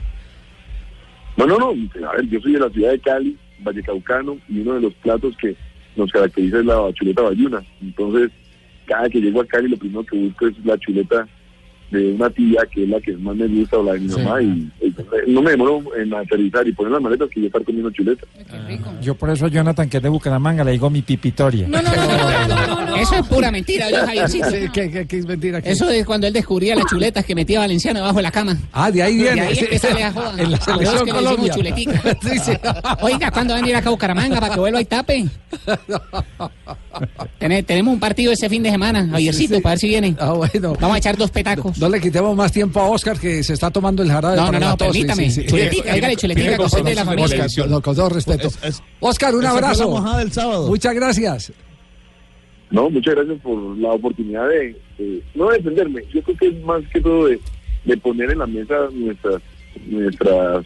S33: No, no, no. A ver, yo soy de la ciudad de Cali, Vallecaucano, y uno de los platos que nos caracteriza es la chuleta bayuna. Entonces, cada que llego a Cali, lo primero que busco es la chuleta de una tía, que es la que más me gusta, o la de mi
S10: Sí.
S33: mamá, y, y no me demoro en aterrizar y poner las maletas que yo estar comiendo chuleta.
S10: Yo por eso a Jonathan, que es de Bucaramanga, le digo mi pipitoria.
S16: Eso es pura mentira, yo, Javiercito.
S7: Sí, ¿qué, qué- qué es mentira? ¿Qué?
S16: Eso es cuando él descubría las chuletas que metía Valenciano debajo de la cama.
S7: Ah, de ahí viene.
S16: De ahí
S7: Sí,
S16: es que sale a joda.
S7: En la
S16: Por eso es
S7: selección
S16: que le decimos
S7: Colombia.
S16: chuletica.
S7: Sí, sí.
S16: Oiga, ¿cuándo va a acá a Bucaramanga para que vuelva y tape? Tene- tenemos un partido ese fin de semana, Javiercito, para ver si viene.
S7: Ah, bueno.
S16: Vamos a echar dos petacos.
S7: No le quitemos más tiempo a Oscar que se está tomando el jarabe.
S16: No,
S7: para
S16: no, no,
S7: tos, sí,
S16: permítame.
S7: sí, sí.
S16: Chuletica, dígale chuletica, es de la familia.
S7: Oscar, no, con todo respeto. Oscar, un abrazo.
S21: mojada del sábado.
S7: Muchas gracias.
S33: No, muchas gracias por la oportunidad de, de- no de defenderme, yo creo que es más que todo de, de poner en la mesa nuestras nuestras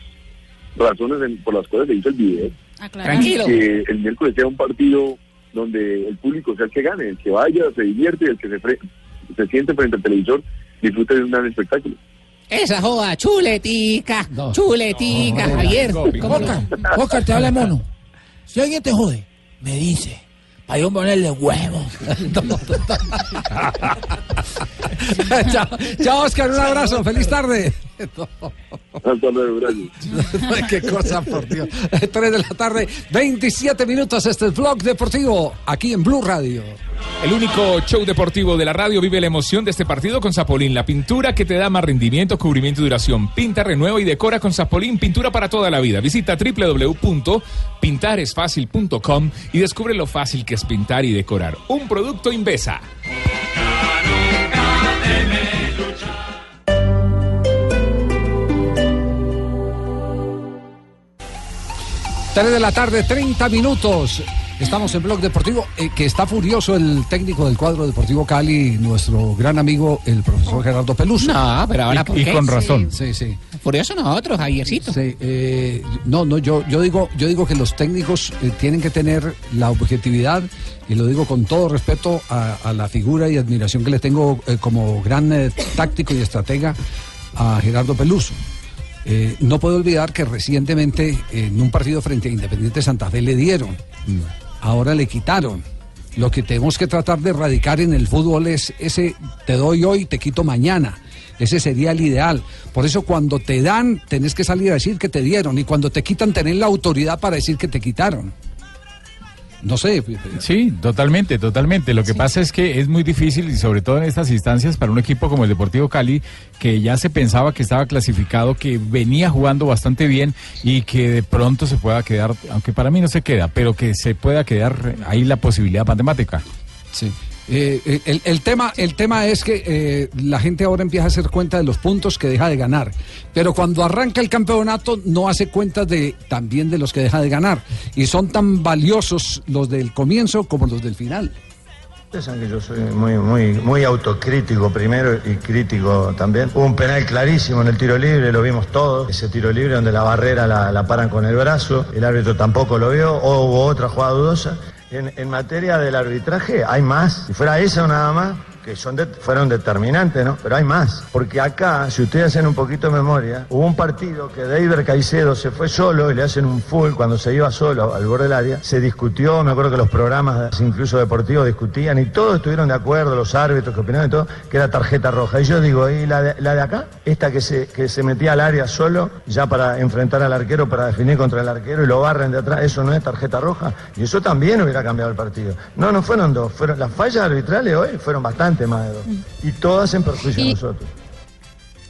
S33: razones en- por las cuales se hizo el video.
S16: Tranquilo.
S33: Que el miércoles sea un partido donde el público sea el que gane, el que vaya, se divierte, el que se, fre- se siente frente al televisor, disfrute de un gran espectáculo.
S16: Esa joda, chuletica, chuletica, Javier. ¿Cómo
S10: Oscar, Oscar, te habla mono. Si alguien te jode, me dice. Para yo ponerle huevo.
S7: chao, chao, Oscar, un abrazo. Feliz tarde.
S33: Hasta luego, gracias.
S7: Qué cosa, por Dios. 3 de la tarde, 27 minutos. Este es el Vlog Deportivo, aquí en Blue Radio.
S18: El único show deportivo de la radio vive la emoción de este partido con Zapolín, la pintura que te da más rendimiento, cubrimiento y duración. Pinta, renueva y decora con Zapolín, pintura para toda la vida. Visita www.pintaresfacil.com y descubre lo fácil que es pintar y decorar. Un producto Invesa.
S7: 3 de la tarde, 30 minutos. Estamos en Blog Deportivo, eh, que está furioso el técnico del cuadro Deportivo Cali, nuestro gran amigo, el profesor Gerardo Peluso.
S16: No, pero ahora, ¿por
S7: y,
S16: qué?
S7: con
S16: Sí.
S7: razón. Sí, sí.
S16: Furioso nosotros, Javiercito.
S7: Sí, eh, no, no, yo, yo digo, yo digo que los técnicos eh, tienen que tener la objetividad y lo digo con todo respeto a, a la figura y admiración que le tengo eh, como gran eh, táctico y estratega a Gerardo Peluso. Eh, no puedo olvidar que recientemente en un partido frente a Independiente Santa Fe le dieron, ahora le quitaron. Lo que tenemos que tratar de erradicar en el fútbol es ese te doy hoy, te quito mañana. Ese sería el ideal. Por eso cuando te dan, tenés que salir a decir que te dieron. Y cuando te quitan, tenés la autoridad para decir que te quitaron. No sé.
S11: Sí, totalmente, totalmente. Lo que pasa es que es muy difícil y sobre todo en estas instancias para un equipo como el Deportivo Cali, que ya se pensaba que estaba clasificado, que venía jugando bastante bien y que de pronto se pueda quedar, aunque para mí no se queda, pero que se pueda quedar ahí la posibilidad matemática.
S7: Sí. Eh, eh, el, tema, el tema es que eh, la gente ahora empieza a hacer cuenta de los puntos que deja de ganar, pero cuando arranca el campeonato no hace cuenta de también de los que deja de ganar y son tan valiosos los del comienzo como los del final.
S36: Saben que yo soy muy, muy, muy autocrítico primero y crítico también. Hubo un penal clarísimo en el tiro libre, lo vimos todos. Ese tiro libre donde la barrera la, la paran con el brazo, el árbitro tampoco lo vio, o hubo otra jugada dudosa. En, en materia del arbitraje hay más. Si fuera eso nada más, que son de- fueron determinantes, ¿no? Pero hay más. Porque acá, si ustedes hacen un poquito de memoria, hubo un partido que David Caicedo se fue solo y le hacen un full cuando se iba solo al borde del área. Se discutió, me acuerdo que los programas, incluso deportivos, discutían y todos estuvieron de acuerdo, los árbitros que opinaban y todo, que era tarjeta roja. Y yo digo, ¿y la de, la de acá? Esta que se, que se metía al área solo, ya para enfrentar al arquero, para definir contra el arquero y lo barren de atrás, ¿eso no es tarjeta roja? Y eso también hubiera cambiado el partido. No, no fueron dos, fueron las fallas arbitrales hoy fueron bastante más de dos. Y todas en perjuicio de nosotros.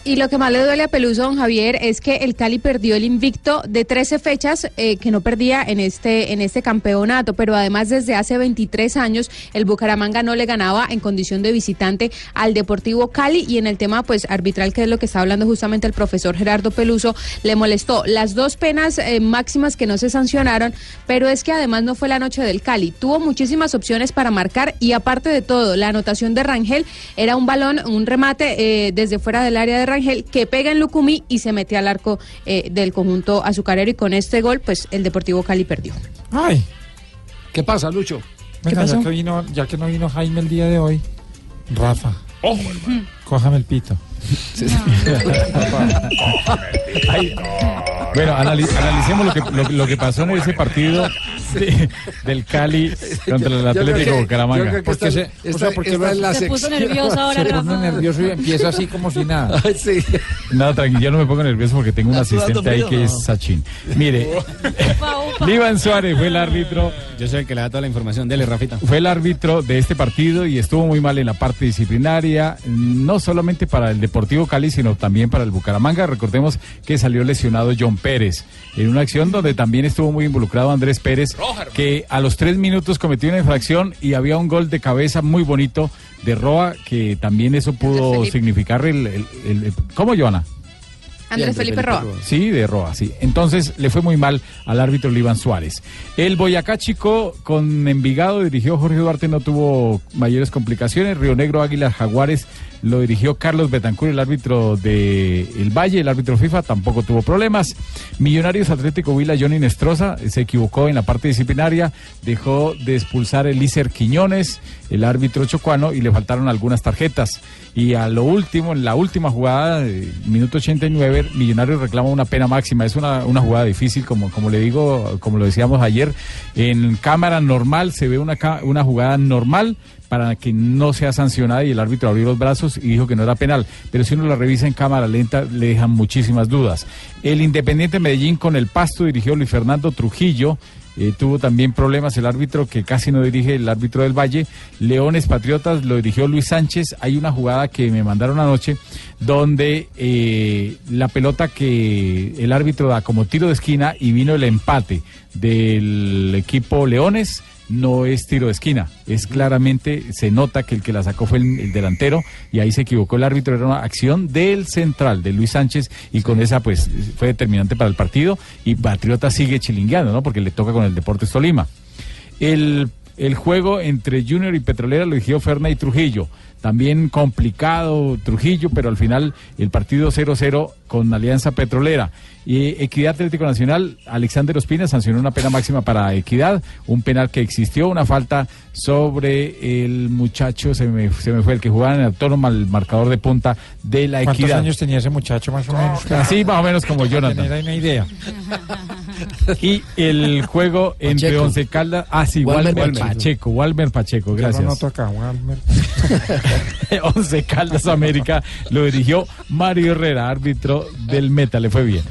S37: Y lo que más le duele a Peluso, don Javier, es que el Cali perdió el invicto de 13 fechas eh, que no perdía en este, en este campeonato, pero además desde hace 23 años el Bucaramanga no le ganaba en condición de visitante al Deportivo Cali. Y en el tema pues arbitral, que es lo que está hablando justamente el profesor Gerardo Peluso, le molestó las dos penas eh, máximas que no se sancionaron, pero es que además no fue la noche del Cali, tuvo muchísimas opciones para marcar y aparte de todo, la anotación de Rangel era un balón, un remate eh, desde fuera del área de Rangel que pega en Lucumí y se mete al arco eh, del conjunto azucarero y con este gol pues el Deportivo Cali perdió.
S38: Ay.
S7: ¿Qué pasa, Lucho?
S38: Venga, ya que, vino, ya que no vino Jaime el día de hoy, Rafa, cójame el pito.
S11: Ay, Bueno, anali- analicemos lo que, lo, lo que pasó en ese partido de- del Cali contra el Atlético Bucaramanga.
S7: yo creo que esta-
S38: se-
S7: esta-
S38: o sea, porque
S7: esta la
S38: se puso nervioso ahora, Se Rafa. nervioso y empieza así como si nada.
S7: sí.
S11: No, tranquilo, yo no me pongo nervioso porque tengo un
S38: ¿Está sudando
S11: asistente ahí que
S38: No.
S11: es Sachin. Mire, Iván Suárez fue el árbitro.
S9: Yo soy el que le da toda la información. Dele, Rafita.
S11: Fue el árbitro de este partido y estuvo muy mal en la parte disciplinaria, no solamente para el Deportivo Cali, sino también para el Bucaramanga. Recordemos que salió lesionado John Pérez en una acción donde también estuvo muy involucrado Andrés Pérez, que a los tres minutos cometió una infracción y había un gol de cabeza muy bonito de Roa, que también eso pudo significar el... el- el- el- ¿Cómo, Joana?
S37: Andrés Felipe Roa.
S11: Sí, de Roa, sí. Entonces le fue muy mal al árbitro Iván Suárez. El Boyacá Chico con Envigado dirigió Jorge Duarte, no tuvo mayores complicaciones. Río Negro Águilas Jaguares lo dirigió Carlos Betancur, el árbitro de El Valle, el árbitro FIFA, tampoco tuvo problemas. Millonarios Atlético Huila, Johnny Nestroza, se equivocó en la parte disciplinaria, dejó de expulsar el Lícer Quiñones, el árbitro chocuano, y le faltaron algunas tarjetas. Y a lo último, en la última jugada, eh, minuto 89, Millonarios reclama una pena máxima. Es una, una jugada difícil, como, como le digo, como lo decíamos ayer. En cámara normal se ve una, una jugada normal para que no sea sancionada y el árbitro abrió los brazos y dijo que no era penal. Pero si uno la revisa en cámara lenta, le dejan muchísimas dudas. El Independiente Medellín con el Pasto dirigió Luis Fernando Trujillo. Eh, tuvo también problemas el árbitro que casi no dirige el árbitro del Valle. Leones Patriotas lo dirigió Luis Sánchez. Hay una jugada que me mandaron anoche donde eh, la pelota que el árbitro da como tiro de esquina y vino el empate del equipo Leones no es tiro de esquina, es claramente, se nota que el que la sacó fue el, el delantero y ahí se equivocó el árbitro, era una acción del central, de Luis Sánchez, y con esa pues fue determinante para el partido y Patriota sigue chilingueando, ¿no? Porque le toca con el Deportes Tolima. El, el juego entre Junior y Petrolera lo dirigió Ferna y Trujillo. También complicado Trujillo, pero al final el partido 0-0 con Alianza Petrolera. Y Equidad Atlético Nacional, Alexander Ospina sancionó una pena máxima para Equidad, un penal que existió, una falta sobre el muchacho, se me, se me fue el que jugaba en el autónoma, el marcador de punta de la
S38: ¿Cuántos
S11: Equidad.
S38: años tenía ese muchacho más o menos?
S11: Así más o menos como Jonathan.
S38: tener una idea.
S11: Y el juego entre
S38: Pacheco.
S11: Once Caldas, ah sí,
S38: Walmer
S11: Walmer,
S38: Pacheco.
S11: Walmer Pacheco,
S38: Ya lo
S11: gracias.
S38: anoto acá, Walmer.
S11: Once Caldas América lo dirigió Mario Herrera, árbitro del Meta, le fue bien.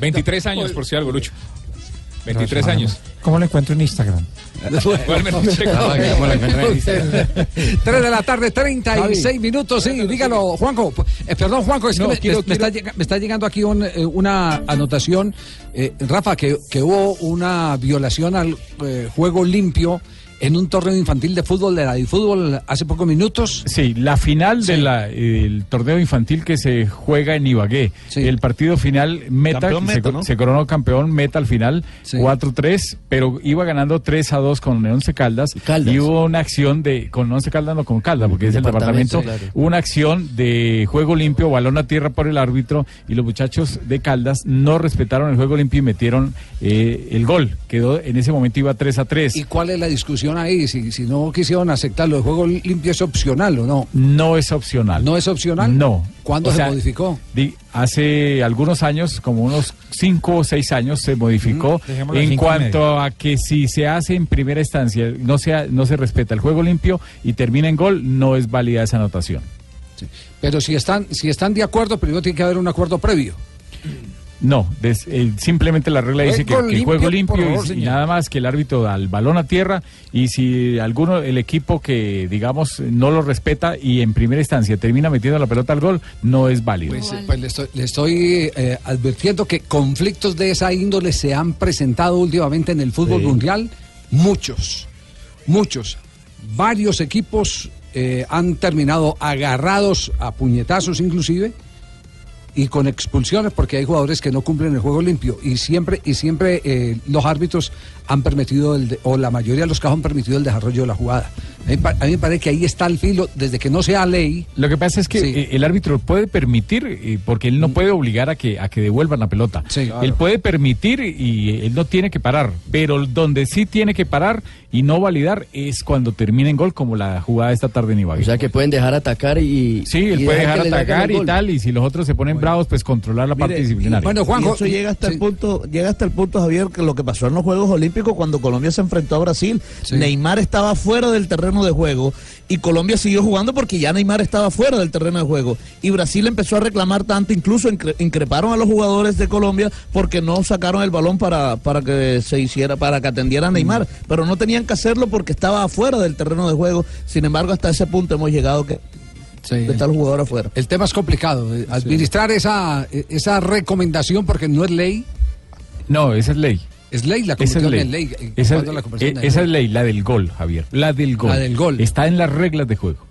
S18: 23 años, por si algo, Lucho. 23
S38: No,
S18: años.
S38: ¿Cómo lo encuentro en Instagram?
S7: 3 de la tarde, 36 minutos, sí, dígalo, Juanjo. Eh, perdón, Juanjo, es que
S18: No,
S7: me,
S18: quiero-
S7: me- está, llega- me está llegando aquí un, eh, una anotación, eh, Rafa, que, que hubo una violación al eh, juego limpio en un torneo infantil de fútbol de la de fútbol hace pocos minutos.
S11: Sí, la final del torneo infantil que se juega en Ibagué. El partido final, Meta, se,
S21: Meta, ¿no?
S11: se coronó campeón Meta al final, 4-3, pero iba ganando 3 a 2 con Once Caldas. Y hubo una acción de, con Once Caldas, no con Caldas, porque es el
S15: Departamento,
S11: departamento,
S15: claro.
S11: hubo una acción de juego limpio, balón a tierra por el árbitro, y los muchachos de Caldas no respetaron el juego limpio y metieron eh, el gol. Quedó, en ese momento iba 3 a 3.
S7: ¿Y cuál es la discusión ahí? Si, si no quisieron aceptarlo, el juego limpio es opcional o no.
S11: No es opcional.
S7: ¿No es opcional?
S11: No.
S7: ¿Cuándo
S11: O
S7: se
S11: sea,
S7: modificó?
S11: di- hace algunos años, como unos cinco o seis años, se modificó
S38: en
S11: cuanto a que si se hace en primera instancia, no, sea, no se respeta el juego limpio y termina en gol, no es válida esa anotación.
S7: Pero si están, si están de acuerdo, primero tiene que haber un acuerdo previo.
S11: No, des- eh, simplemente la regla dice que,
S7: Juego
S11: que
S7: limpio,
S11: juego limpio
S7: favor,
S11: y- nada más que el árbitro da el balón a tierra y si alguno, el equipo que digamos no lo respeta y en primera instancia termina metiendo la pelota al gol, no es válido.
S7: Pues, eh, pues le estoy, le estoy, eh, advirtiendo que conflictos de esa índole se han presentado últimamente en el fútbol
S11: Sí.
S7: mundial. Muchos, muchos. Varios equipos eh, han terminado agarrados a puñetazos inclusive y con expulsiones porque hay jugadores que no cumplen el juego limpio y siempre y siempre eh, los árbitros han permitido el de- o la mayoría de los casos han permitido el desarrollo de la jugada. A mí, pa- a mí me parece que ahí está el filo desde que no sea ley.
S11: Lo que pasa es que eh, el árbitro puede permitir, eh, porque él no puede obligar a que, a que devuelvan la pelota.
S7: claro.
S11: Él puede permitir y él no tiene que parar, pero donde sí tiene que parar y no validar es cuando termina en gol, como la jugada esta tarde en Ibagué.
S15: O sea que pueden dejar atacar y.
S11: Sí, él
S15: y
S11: puede dejar atacar y
S15: gol.
S11: tal, y si los otros se ponen pues controlar la parte disciplinaria.
S21: y- y eso llega hasta el punto, llega hasta el punto, Javier, que lo que pasó en los Juegos Olímpicos cuando Colombia se enfrentó a Brasil, Neymar estaba fuera del terreno de juego y Colombia siguió jugando porque ya Neymar estaba fuera del terreno de juego y Brasil empezó a reclamar tanto, incluso incre- increparon a los jugadores de Colombia porque no sacaron el balón para, para que se hiciera, para que atendiera a Neymar,
S7: Mm.
S21: pero no tenían que hacerlo porque estaba afuera del terreno de juego. Sin embargo, hasta ese punto hemos llegado que está el jugador afuera.
S7: El tema es complicado. eh, Administrar esa, eh, esa recomendación porque no es ley.
S11: No, esa es ley.
S7: Es ley, la
S11: Esa es ley.
S7: ley. eh,
S11: Esa,
S7: cuando la conversión
S11: eh,
S7: es
S11: esa
S7: ley.
S11: es ley, la del gol, Javier. La del gol.
S7: La del gol.
S11: Está en las reglas de juego.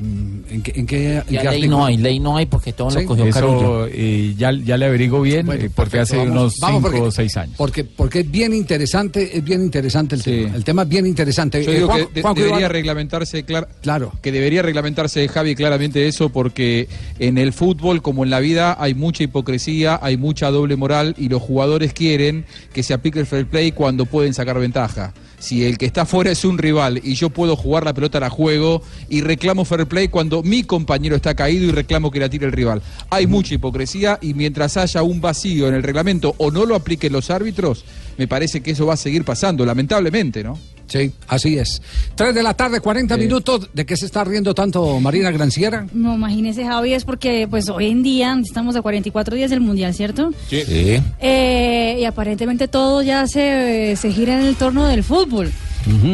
S7: ¿En qué, en qué- en
S16: Ya
S7: qué
S16: ley
S7: artículo?
S16: no hay, ley no hay porque todo
S7: Sí.
S16: lo cogió
S11: Eso
S16: Carullo.
S11: eh, ya, ya le averiguo bien,
S7: Bueno,
S11: eh, porque
S7: perfecto,
S11: hace
S7: vamos-
S11: unos
S7: vamos
S11: 5
S7: porque-
S11: o 6 años.
S7: Porque, porque es bien interesante, es bien interesante el tema. El tema es bien interesante.
S8: Yo
S7: Eh,
S8: digo
S7: Juan-
S8: que de- debería
S7: Iván-
S8: reglamentarse, clar-
S7: claro.
S8: que debería reglamentarse, Javi, claramente eso, porque en el fútbol, como en la vida, hay mucha hipocresía, hay mucha doble moral y los jugadores quieren que se aplique el fair play cuando pueden sacar ventaja. Si el que está fuera es un rival y yo puedo jugar la pelota, la juego y reclamo fair play cuando mi compañero está caído y reclamo que la tire el rival. Hay mucha hipocresía y mientras haya un vacío en el reglamento o no lo apliquen los árbitros, me parece que eso va a seguir pasando, lamentablemente, ¿no?
S7: Sí, así es. 3 de la tarde, 40 minutos. ¿De qué se está riendo tanto Marina Granciera?
S12: No, imagínese, Javi, es porque pues hoy en día estamos a 44 días del Mundial, ¿cierto?
S7: Sí.
S12: Eh, y aparentemente todo ya se, se gira en el torno del fútbol.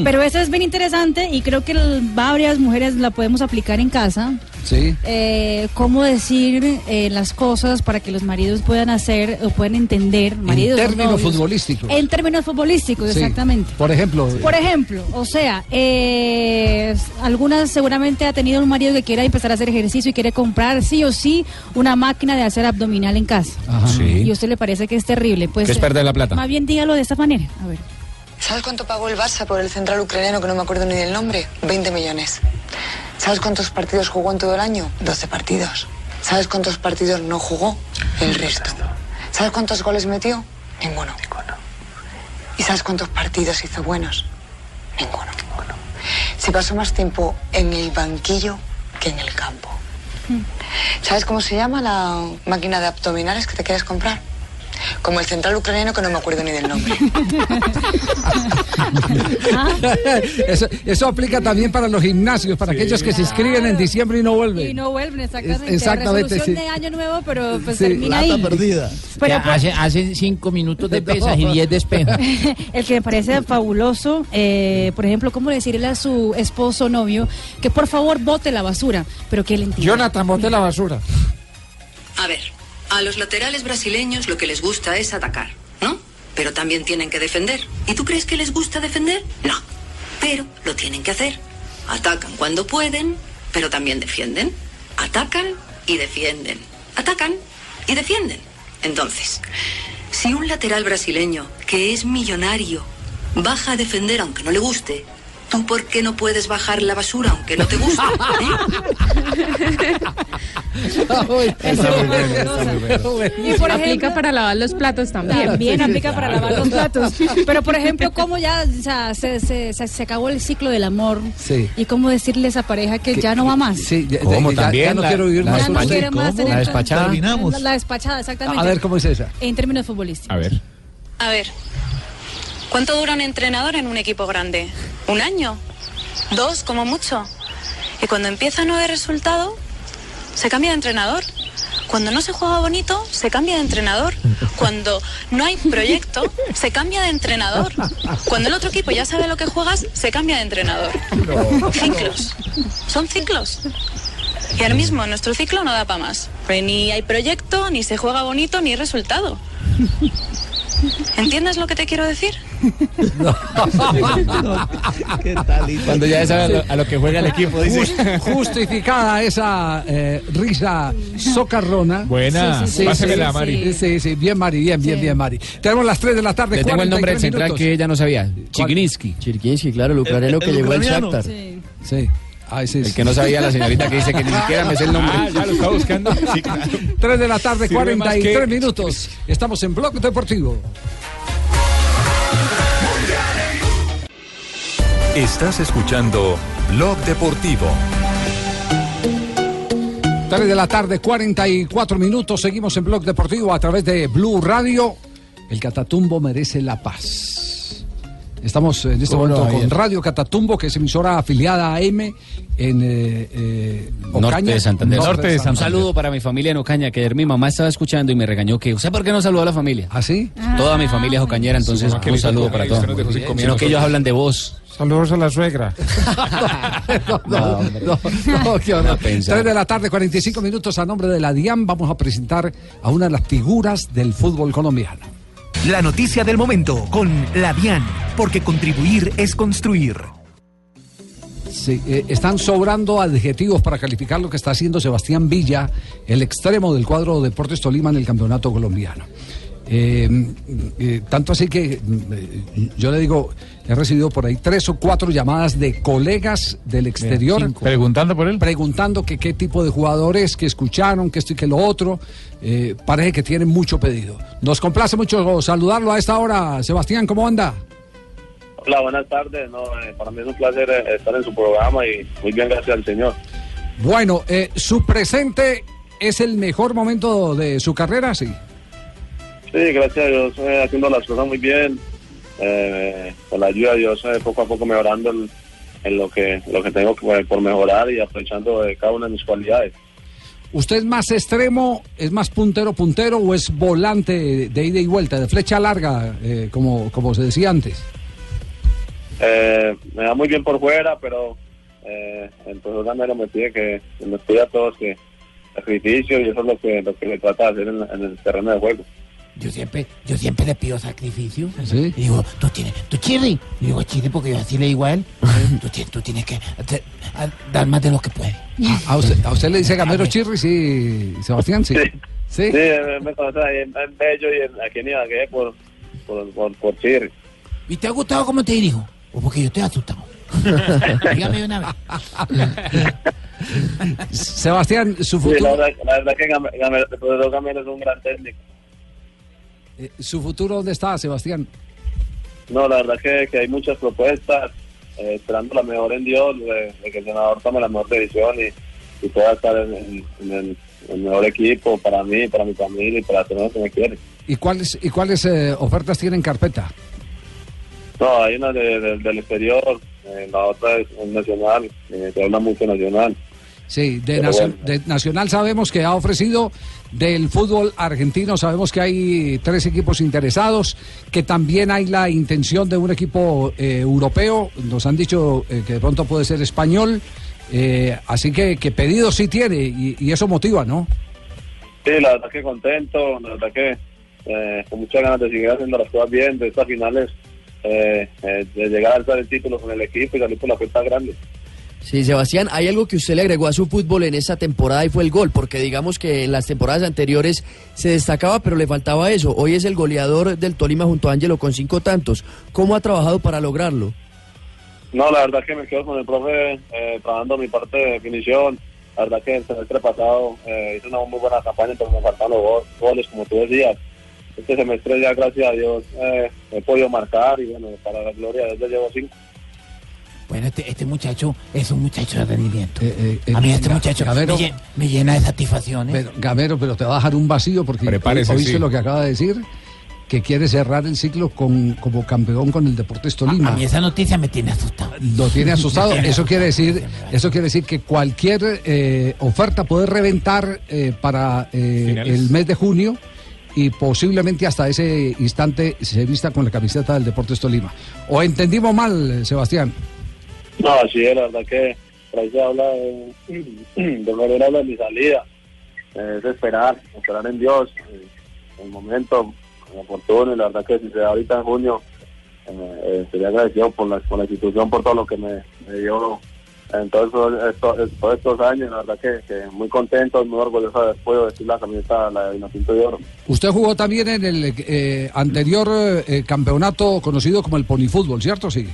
S12: Pero eso es bien interesante y creo que varias mujeres la podemos aplicar en casa.
S7: Sí.
S12: Eh, cómo decir eh, las cosas para que los maridos puedan hacer o puedan entender. Maridos,
S7: en términos
S12: novios.
S7: futbolísticos.
S12: En términos futbolísticos,
S7: Sí.
S12: exactamente.
S7: Por ejemplo.
S12: Por ejemplo, o sea, eh, algunas seguramente ha tenido un marido que quiera empezar a hacer ejercicio y quiere comprar sí o sí una máquina de hacer abdominal en casa.
S39: Ajá. Sí.
S12: Y a usted le parece que es terrible. Pues,
S39: Que es perder la plata.
S12: Más bien dígalo de esta manera. A ver.
S40: ¿Sabes cuánto pagó el Barça por el central ucraniano que no me acuerdo ni del nombre? 20 millones. ¿Sabes cuántos partidos jugó en todo el año? 12 partidos. ¿Sabes cuántos partidos no jugó? El resto. ¿Sabes cuántos goles metió? Ninguno. ¿Y sabes cuántos partidos hizo buenos? Ninguno. Se pasó más tiempo en el banquillo que en el campo. ¿Sabes cómo se llama la máquina de abdominales que te quieres comprar? Como el central ucraniano que no me acuerdo ni del nombre.
S7: eso, eso aplica también para los gimnasios, para aquellos que se inscriben en diciembre y no vuelven.
S12: Y no vuelven exactamente.
S7: Exactamente,
S12: Resolución
S7: sí.
S12: de año nuevo, pero pues
S7: Sí.
S12: termina ahí.
S21: perdida.
S12: Pero pues-
S16: hace, hace cinco minutos de pesas y diez de espejo.
S12: el que me parece fabuloso, eh, por ejemplo, cómo decirle a su esposo o novio que por favor bote la basura, pero que él entienda.
S38: Jonathan, bote la basura.
S41: A ver, a los laterales brasileños lo que les gusta es atacar, ¿no? Pero también tienen que defender. ¿Y tú crees que les gusta defender? No. Pero lo tienen que hacer. Atacan cuando pueden, pero también defienden. Atacan y defienden. Atacan y defienden. Entonces, si un lateral brasileño que es millonario baja a defender aunque no le guste, ¿tú por qué no puedes bajar la basura aunque no te guste?
S12: Y por
S37: aplica para lavar los platos también.
S12: También aplica para lavar los platos. Pero, por ejemplo, cómo ya o sea, se, se, se, se acabó el ciclo del amor
S7: Sí.
S12: y cómo decirle a esa pareja que, ya no va más.
S7: Sí, ya,
S11: ¿Cómo?
S7: ya- ya
S11: También
S7: no
S11: la-
S7: quiero vivir
S11: la
S7: más.
S12: Ya no quiere más tener
S7: despachada.
S12: La, la despachada, exactamente.
S7: A ver, ¿cómo es esa?
S12: En términos futbolísticos.
S11: A ver.
S41: A ver, ¿cuánto dura un entrenador en un equipo grande? ¿Un año? ¿Dos, como mucho? Y cuando empieza a no haber resultado, se cambia de entrenador.
S40: Cuando no se juega bonito, se cambia de entrenador. Cuando no hay proyecto, se cambia de entrenador. Cuando el otro equipo ya sabe lo que juegas, se cambia de entrenador. Ciclos. Son ciclos. Y ahora mismo nuestro ciclo no da para más. Ni hay proyecto, ni se juega bonito, ni hay resultado. ¿Entiendes lo que te quiero decir?
S9: Cuando ya sabe a lo, a lo que juega el equipo, dice.
S7: Just- justificada esa eh, risa socarrona.
S18: Buena. Pásemela, Mari.
S7: Sí, sí, bien, Mari, bien, bien, bien, Mari. Tenemos las 3 de la tarde.
S9: Le tengo el nombre del
S7: 43
S9: central
S7: minutos.
S9: que ella no sabía. Chigrinsky.
S15: Chirkinsky, claro, el ucraniano que llegó al Shakhtar.
S7: Sí. sí. Ay, sí,
S9: El que no sabía la señorita que dice que ni siquiera me sé el nombre.
S18: Ah, ya lo estaba buscando. Sí, claro.
S7: 3 de la tarde,
S18: Sirve más
S7: 43
S18: que-
S7: minutos. Estamos en Blog Deportivo.
S42: Estás escuchando Blog Deportivo.
S7: 3 de la tarde, 44 minutos. Seguimos en Blog Deportivo a través de Blue Radio. El Catatumbo merece la paz. Estamos en este
S9: ¿Cómo no,
S7: momento con? Radio Catatumbo, que es emisora afiliada a M en eh, eh,
S9: Norte
S7: Ocaña.
S9: de Santander.
S7: Norte de
S9: Un saludo para mi familia en Ocaña, que ayer mi mamá estaba escuchando y me regañó que, ¿usted por qué no saludó a la familia?
S7: ¿Ah, sí?
S9: Toda mi familia es ocañera, entonces un saludo para todos. Sino que ellos hablan de vos.
S38: Saludos a la suegra.
S7: No, no, no, qué horror.
S9: No pensaba.
S7: 3 de la tarde, 45 minutos a nombre de la DIAN. Vamos a presentar a una de las figuras del fútbol colombiano.
S43: La noticia del momento con la DIAN, porque contribuir es construir.
S7: Sí, eh, están sobrando adjetivos para calificar lo que está haciendo Sebastián Villa, el extremo del cuadro Deportes Tolima en el campeonato colombiano. Eh, eh, tanto así que mm, yo le digo, he recibido por ahí tres o cuatro llamadas de colegas del exterior
S11: cinco. Preguntando por él.
S7: preguntando que qué tipo de jugadores, que escucharon, que esto y que lo otro. Parece que tienen mucho pedido. Nos complace mucho saludarlo a esta hora. Sebastián, ¿cómo anda?
S33: Hola, buenas tardes. No, eh, para mí es un placer eh, estar en su programa y muy bien, gracias al Señor.
S7: Bueno, eh, su presente es el mejor momento de su carrera, sí.
S33: Sí, gracias a Dios, eh, haciendo las cosas muy bien. Eh, con la ayuda de Dios, poco a poco mejorando en, en lo que lo que tengo por mejorar y aprovechando de cada una de mis cualidades.
S7: ¿Usted es más extremo, es más puntero puntero o es volante de, de ida y vuelta, de flecha larga, eh, como, como se decía antes?
S33: Eh, me da muy bien por fuera, pero eh, entonces Gamero me pide que nos pida a todos que sacrificio y eso es lo que lo que le trata de hacer en, en el terreno de juego.
S16: Yo siempre, yo siempre le pido sacrificio.
S7: Sí.
S16: Y digo, tú tienes, tú chirri. Y digo, chirri, porque yo así le digo a él. tú, tienes, tú tienes que hacer- a- dar más de lo que puedes.
S7: ¿A usted, a usted le dice Gamero Chirri, sí, Sebastián? Sí.
S33: Sí, eh, me conoce ahí en, en Bello y en, aquí en Ibagué por, por, por, por Chirri.
S16: ¿Y te ha gustado cómo te dirijo? O porque yo estoy asustado. Dígame de una vez.
S7: Sebastián, su
S33: Sí,
S7: futuro,
S33: la, verdad, la verdad que Game- Game- el profesor Gamero es un gran técnico.
S7: eh, ¿su futuro dónde está, Sebastián?
S33: No, la verdad que, que hay muchas propuestas, eh, esperando la mejor en Dios, de, de que el senador tome la mejor decisión y, y pueda estar en, en- en el, el mejor equipo para mí, para mi familia y para todos los que me quieren.
S7: ¿Y cuáles, y cuáles eh, ofertas tiene en carpeta?
S33: No, hay una de- de- del exterior, eh, la otra es nacional, eh, se habla mucho nacional.
S7: Sí, de,
S33: bueno.
S7: de Nacional sabemos que ha ofrecido, del fútbol argentino sabemos que hay tres equipos interesados, que también hay la intención de un equipo eh, europeo, nos han dicho eh, que de pronto puede ser español, así que, que pedido sí tiene y, y eso motiva, ¿no?
S33: Sí, la verdad que contento, la verdad que con muchas ganas de seguir haciendo las cosas bien, de estas finales, eh, eh, de llegar a alzar el título con el equipo y salir por la puerta grande.
S15: Sí, Sebastián, hay algo que usted le agregó a su fútbol en esta temporada y fue el gol, porque digamos que en las temporadas anteriores se destacaba, pero le faltaba eso. Hoy es el goleador del Tolima junto a Ángelo con cinco tantos. ¿Cómo ha trabajado para lograrlo?
S33: No, la verdad que me quedo con el profe eh, trabajando mi parte de definición. La verdad que el semestre pasado eh, hice una muy buena campaña, pero me faltaron los go- goles, como tú decías. Este semestre ya, gracias a Dios, eh, he podido marcar y bueno, para la gloria de Dios ya llevo cinco.
S16: Bueno, este, este muchacho es un muchacho de rendimiento.
S7: eh,
S16: a mí este muchacho
S7: Gamero-
S16: me, llen- me llena de satisfacciones.
S7: Pero, Gamero, pero te va a dejar un vacío porque
S18: Prepárese,
S7: oíste
S18: sí.
S7: lo que acaba de decir, que quiere cerrar el ciclo con, como campeón con el Deportes Tolima.
S16: A mí esa noticia me tiene asustado.
S7: Lo tiene asustado.
S16: Tiene
S7: Eso quiere decir, eso quiere decir que cualquier eh, oferta puede reventar eh, para eh, el mes de junio y posiblemente hasta ese instante se vista con la camiseta del Deportes Tolima. ¿O entendimos mal, Sebastián?
S33: No, así es, la verdad que por ahí se habla de, de manera de mi salida. Eh, es esperar, esperar en Dios, eh, el momento oportuno y la verdad que si se da ahorita en junio, eh, sería agradecido por la, por la institución, por todo lo que me dio en todos estos, estos- todos estos años, la verdad que, que muy contento, muy orgulloso de podido vestir la camiseta, la de Vinotinto de Oro.
S7: Usted jugó también en el eh, anterior eh, campeonato conocido como el Ponifútbol, ¿cierto? Sí.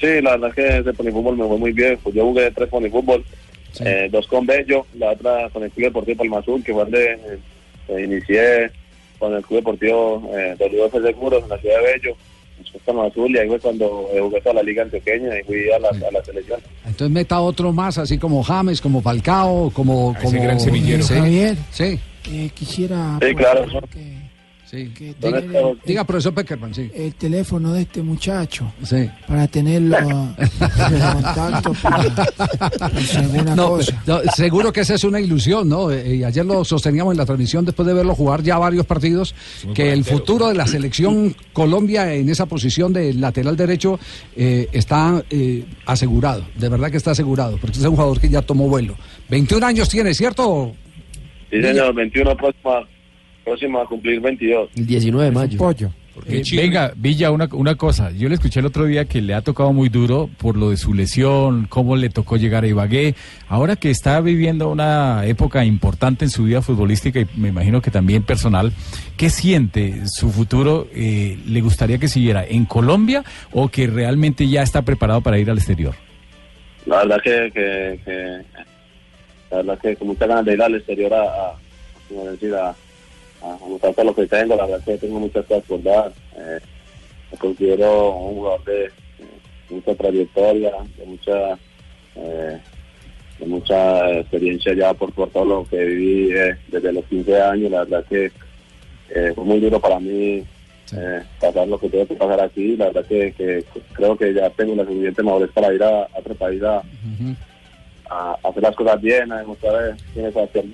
S33: Sí, la verdad que ese ponifútbol me fue muy bien. Pues yo jugué tres ponifútbol, eh, dos con Bello, la otra con el Club Deportivo Palma Azul, que fue donde eh, inicié con el Club Deportivo eh, WF Seguros en la ciudad de Bello, Palma Azul, y ahí fue cuando jugué toda la liga antioqueña y fui a la, a la selección.
S7: Entonces meta otro más, así como James, como Falcao, como...
S33: ese
S7: como
S33: gran semillero.
S7: Sí.
S10: Javier.
S7: Sí.
S10: Eh, quisiera
S33: Sí, claro.
S7: Sí.
S10: que
S7: Diga,
S10: tener el,
S7: diga, profesor Peckerman, sí.
S10: el teléfono de este muchacho
S7: Sí.
S10: para tenerlo en contacto para, alguna
S7: No,
S10: cosa.
S7: no, seguro que esa es una ilusión, ¿no? Eh, Y ayer lo sosteníamos en la transmisión después de verlo jugar ya varios partidos,
S10: muy
S7: que el futuro de la selección Colombia en esa posición de lateral derecho eh, está eh, asegurado, de verdad que está asegurado, porque es un jugador que ya tomó vuelo. 21 años tiene, ¿cierto?
S33: Sí, señor, 21 próxima, próxima a cumplir 22.
S15: El 19 de mayo.
S10: Pollo.
S11: Eh, venga, Villa, una, una cosa. Yo le escuché el otro día que le ha tocado muy duro por lo de su lesión, cómo le tocó llegar a Ibagué. Ahora que está viviendo una época importante en su vida futbolística y me imagino que también personal, ¿qué siente su futuro? Eh, ¿Le gustaría que siguiera en Colombia o que realmente ya está preparado para ir al exterior?
S33: La verdad que, que, que- la verdad que con muchas ganas de ir al exterior a, a, como decir, a, a mostrar todo lo que tengo, la verdad que tengo muchas cosas por dar. Eh, me considero un jugador de, mucha trayectoria, de mucha eh, de mucha experiencia ya por, por todo lo que viví eh, desde los 15 años, la verdad que eh, fue muy duro para mí eh, pasar lo que tuve que pasar aquí, la verdad que, que creo que ya tengo la suficiente madurez para ir a, a otro país a, a hacer las cosas bien, a demostrar eh, quién es Sebastián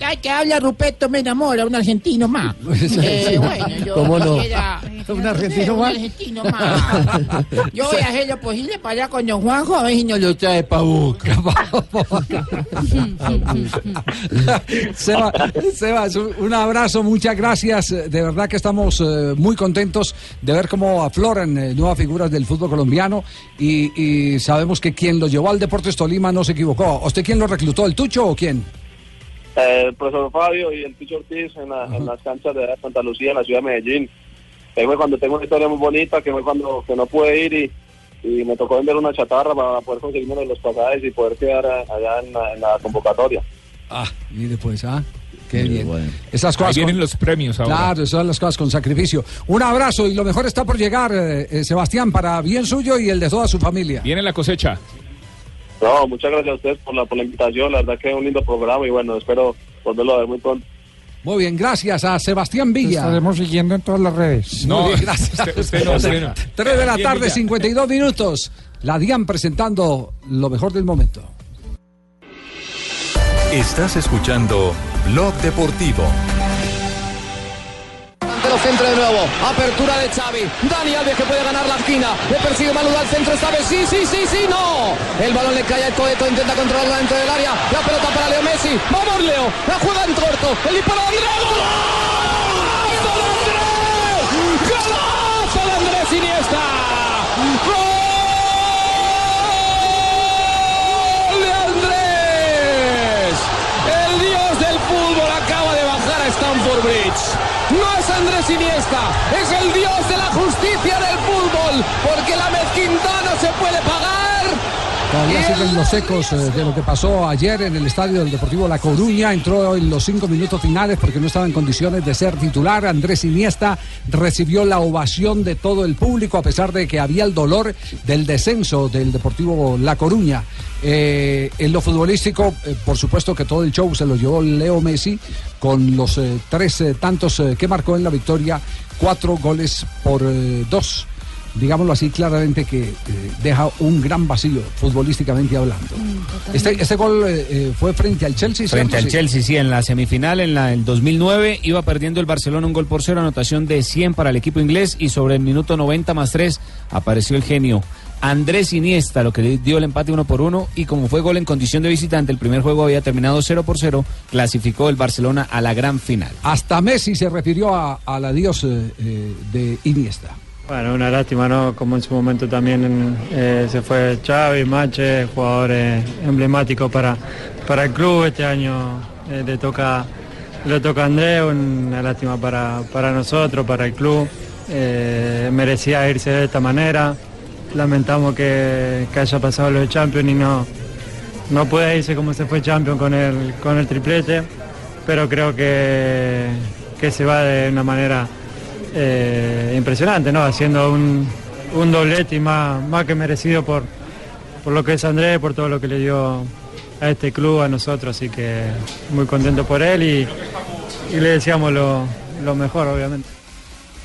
S16: Ay, que habla Ruperto, me enamora, un argentino más. Eh, bueno, yo
S33: ¿Cómo no?
S7: ¿Un argentino
S16: un
S7: más?
S16: argentino más. Yo voy a hacer lo posible para allá con don Juanjo, a ver si nos lo trae pa' boca.
S7: Seba, Sebas, un abrazo, muchas gracias. De verdad que estamos eh, muy contentos de ver cómo afloran eh, nuevas figuras del fútbol colombiano y, y sabemos que quien lo llevó al Deportes Tolima no se equivocó. ¿Usted quién lo reclutó, el Tucho o quién?
S33: Eh, el profesor Fabio y el Picho Ortiz en, la- en las canchas de Santa Lucía, en la ciudad de Medellín. Ahí fue cuando tengo una historia muy bonita, que fue cuando que no pude ir y, y me tocó vender una chatarra para poder conseguirme los pasajes y poder quedar eh, allá en la, en la convocatoria.
S7: Ah, mire pues, ah. Qué bien. Esas cosas
S18: Ahí vienen
S7: con-
S18: los premios ahora.
S7: Claro, esas son las cosas con sacrificio. Un abrazo y lo mejor está por llegar, eh, eh, Sebastián, para bien suyo y el de toda su familia.
S18: Viene la cosecha.
S33: No, muchas gracias a ustedes por la, por la invitación, la verdad que es un lindo programa y bueno, espero volverlo a ver muy pronto.
S7: Muy bien, gracias a Sebastián
S38: Te
S7: Villa.
S38: estaremos siguiendo en todas las redes.
S7: Muy bien, gracias.
S18: usted- usted no, usted no.
S7: 3 de la tarde,
S18: Villa.
S7: 52 minutos. La DIAN presentando lo mejor del momento.
S42: Estás escuchando Blog Deportivo.
S44: Centro de nuevo. Apertura de Xavi. Dani Alves que puede ganar la esquina. Le persigue Manuel al centro esta vez. Sí, sí, sí, sí, no. El balón le cae a Toeto. Intenta controlarla dentro del área. La pelota para Leo Messi. Vamos, Leo. La juega en corto. El disparo de Andrés. ¡Golazo de Andrés! ¡Golazo de Andrés Iniesta! Andrés Iniesta, es el dios de la justicia del fútbol, porque la mezquindad no se puede pagar.
S7: Todavía siguen los ecos eh, de lo que pasó ayer en el estadio del Deportivo La Coruña. Entró en los cinco minutos finales porque no estaba en condiciones de ser titular. Andrés Iniesta recibió la ovación de todo el público a pesar de que había el dolor del descenso del Deportivo La Coruña. Eh, en lo futbolístico, eh, por supuesto que todo el show se lo llevó Leo Messi con los eh, tres tantos que marcó en la victoria, cuatro goles por dos. Digámoslo así claramente que eh, deja un gran vacío futbolísticamente hablando. Este, este gol eh, eh, fue frente al Chelsea.
S9: Frente
S7: ¿cierto?
S9: al. Chelsea, sí, en la semifinal, en la, el 2009, iba perdiendo el Barcelona un gol por cero, anotación de 100 para el equipo inglés y sobre el minuto 90 más 3 apareció el genio Andrés Iniesta, lo que le dio el empate uno por uno y como fue gol en condición de visitante, el primer juego había terminado 0 por 0, clasificó el Barcelona a la gran final.
S7: Hasta Messi se refirió a- al adiós eh, de Iniesta.
S39: Bueno, una lástima, ¿no? Como en su momento también eh, se fue Xavi, Mache, jugadores emblemáticos para, para el club. Este año eh, le toca le toca a Andrés, una lástima para, para nosotros, para el club. Eh, merecía irse de esta manera. Lamentamos que, que haya pasado los Champions y no, no puede irse como se fue Champions con el, con el triplete, pero creo que, que se va de una manera eh, impresionante, ¿no? Haciendo un, un doblete y más, más que merecido por, por lo que es Andrés, por todo lo que le dio a este club, a nosotros, así que muy contento por él y, y le deseamos lo, lo mejor, obviamente.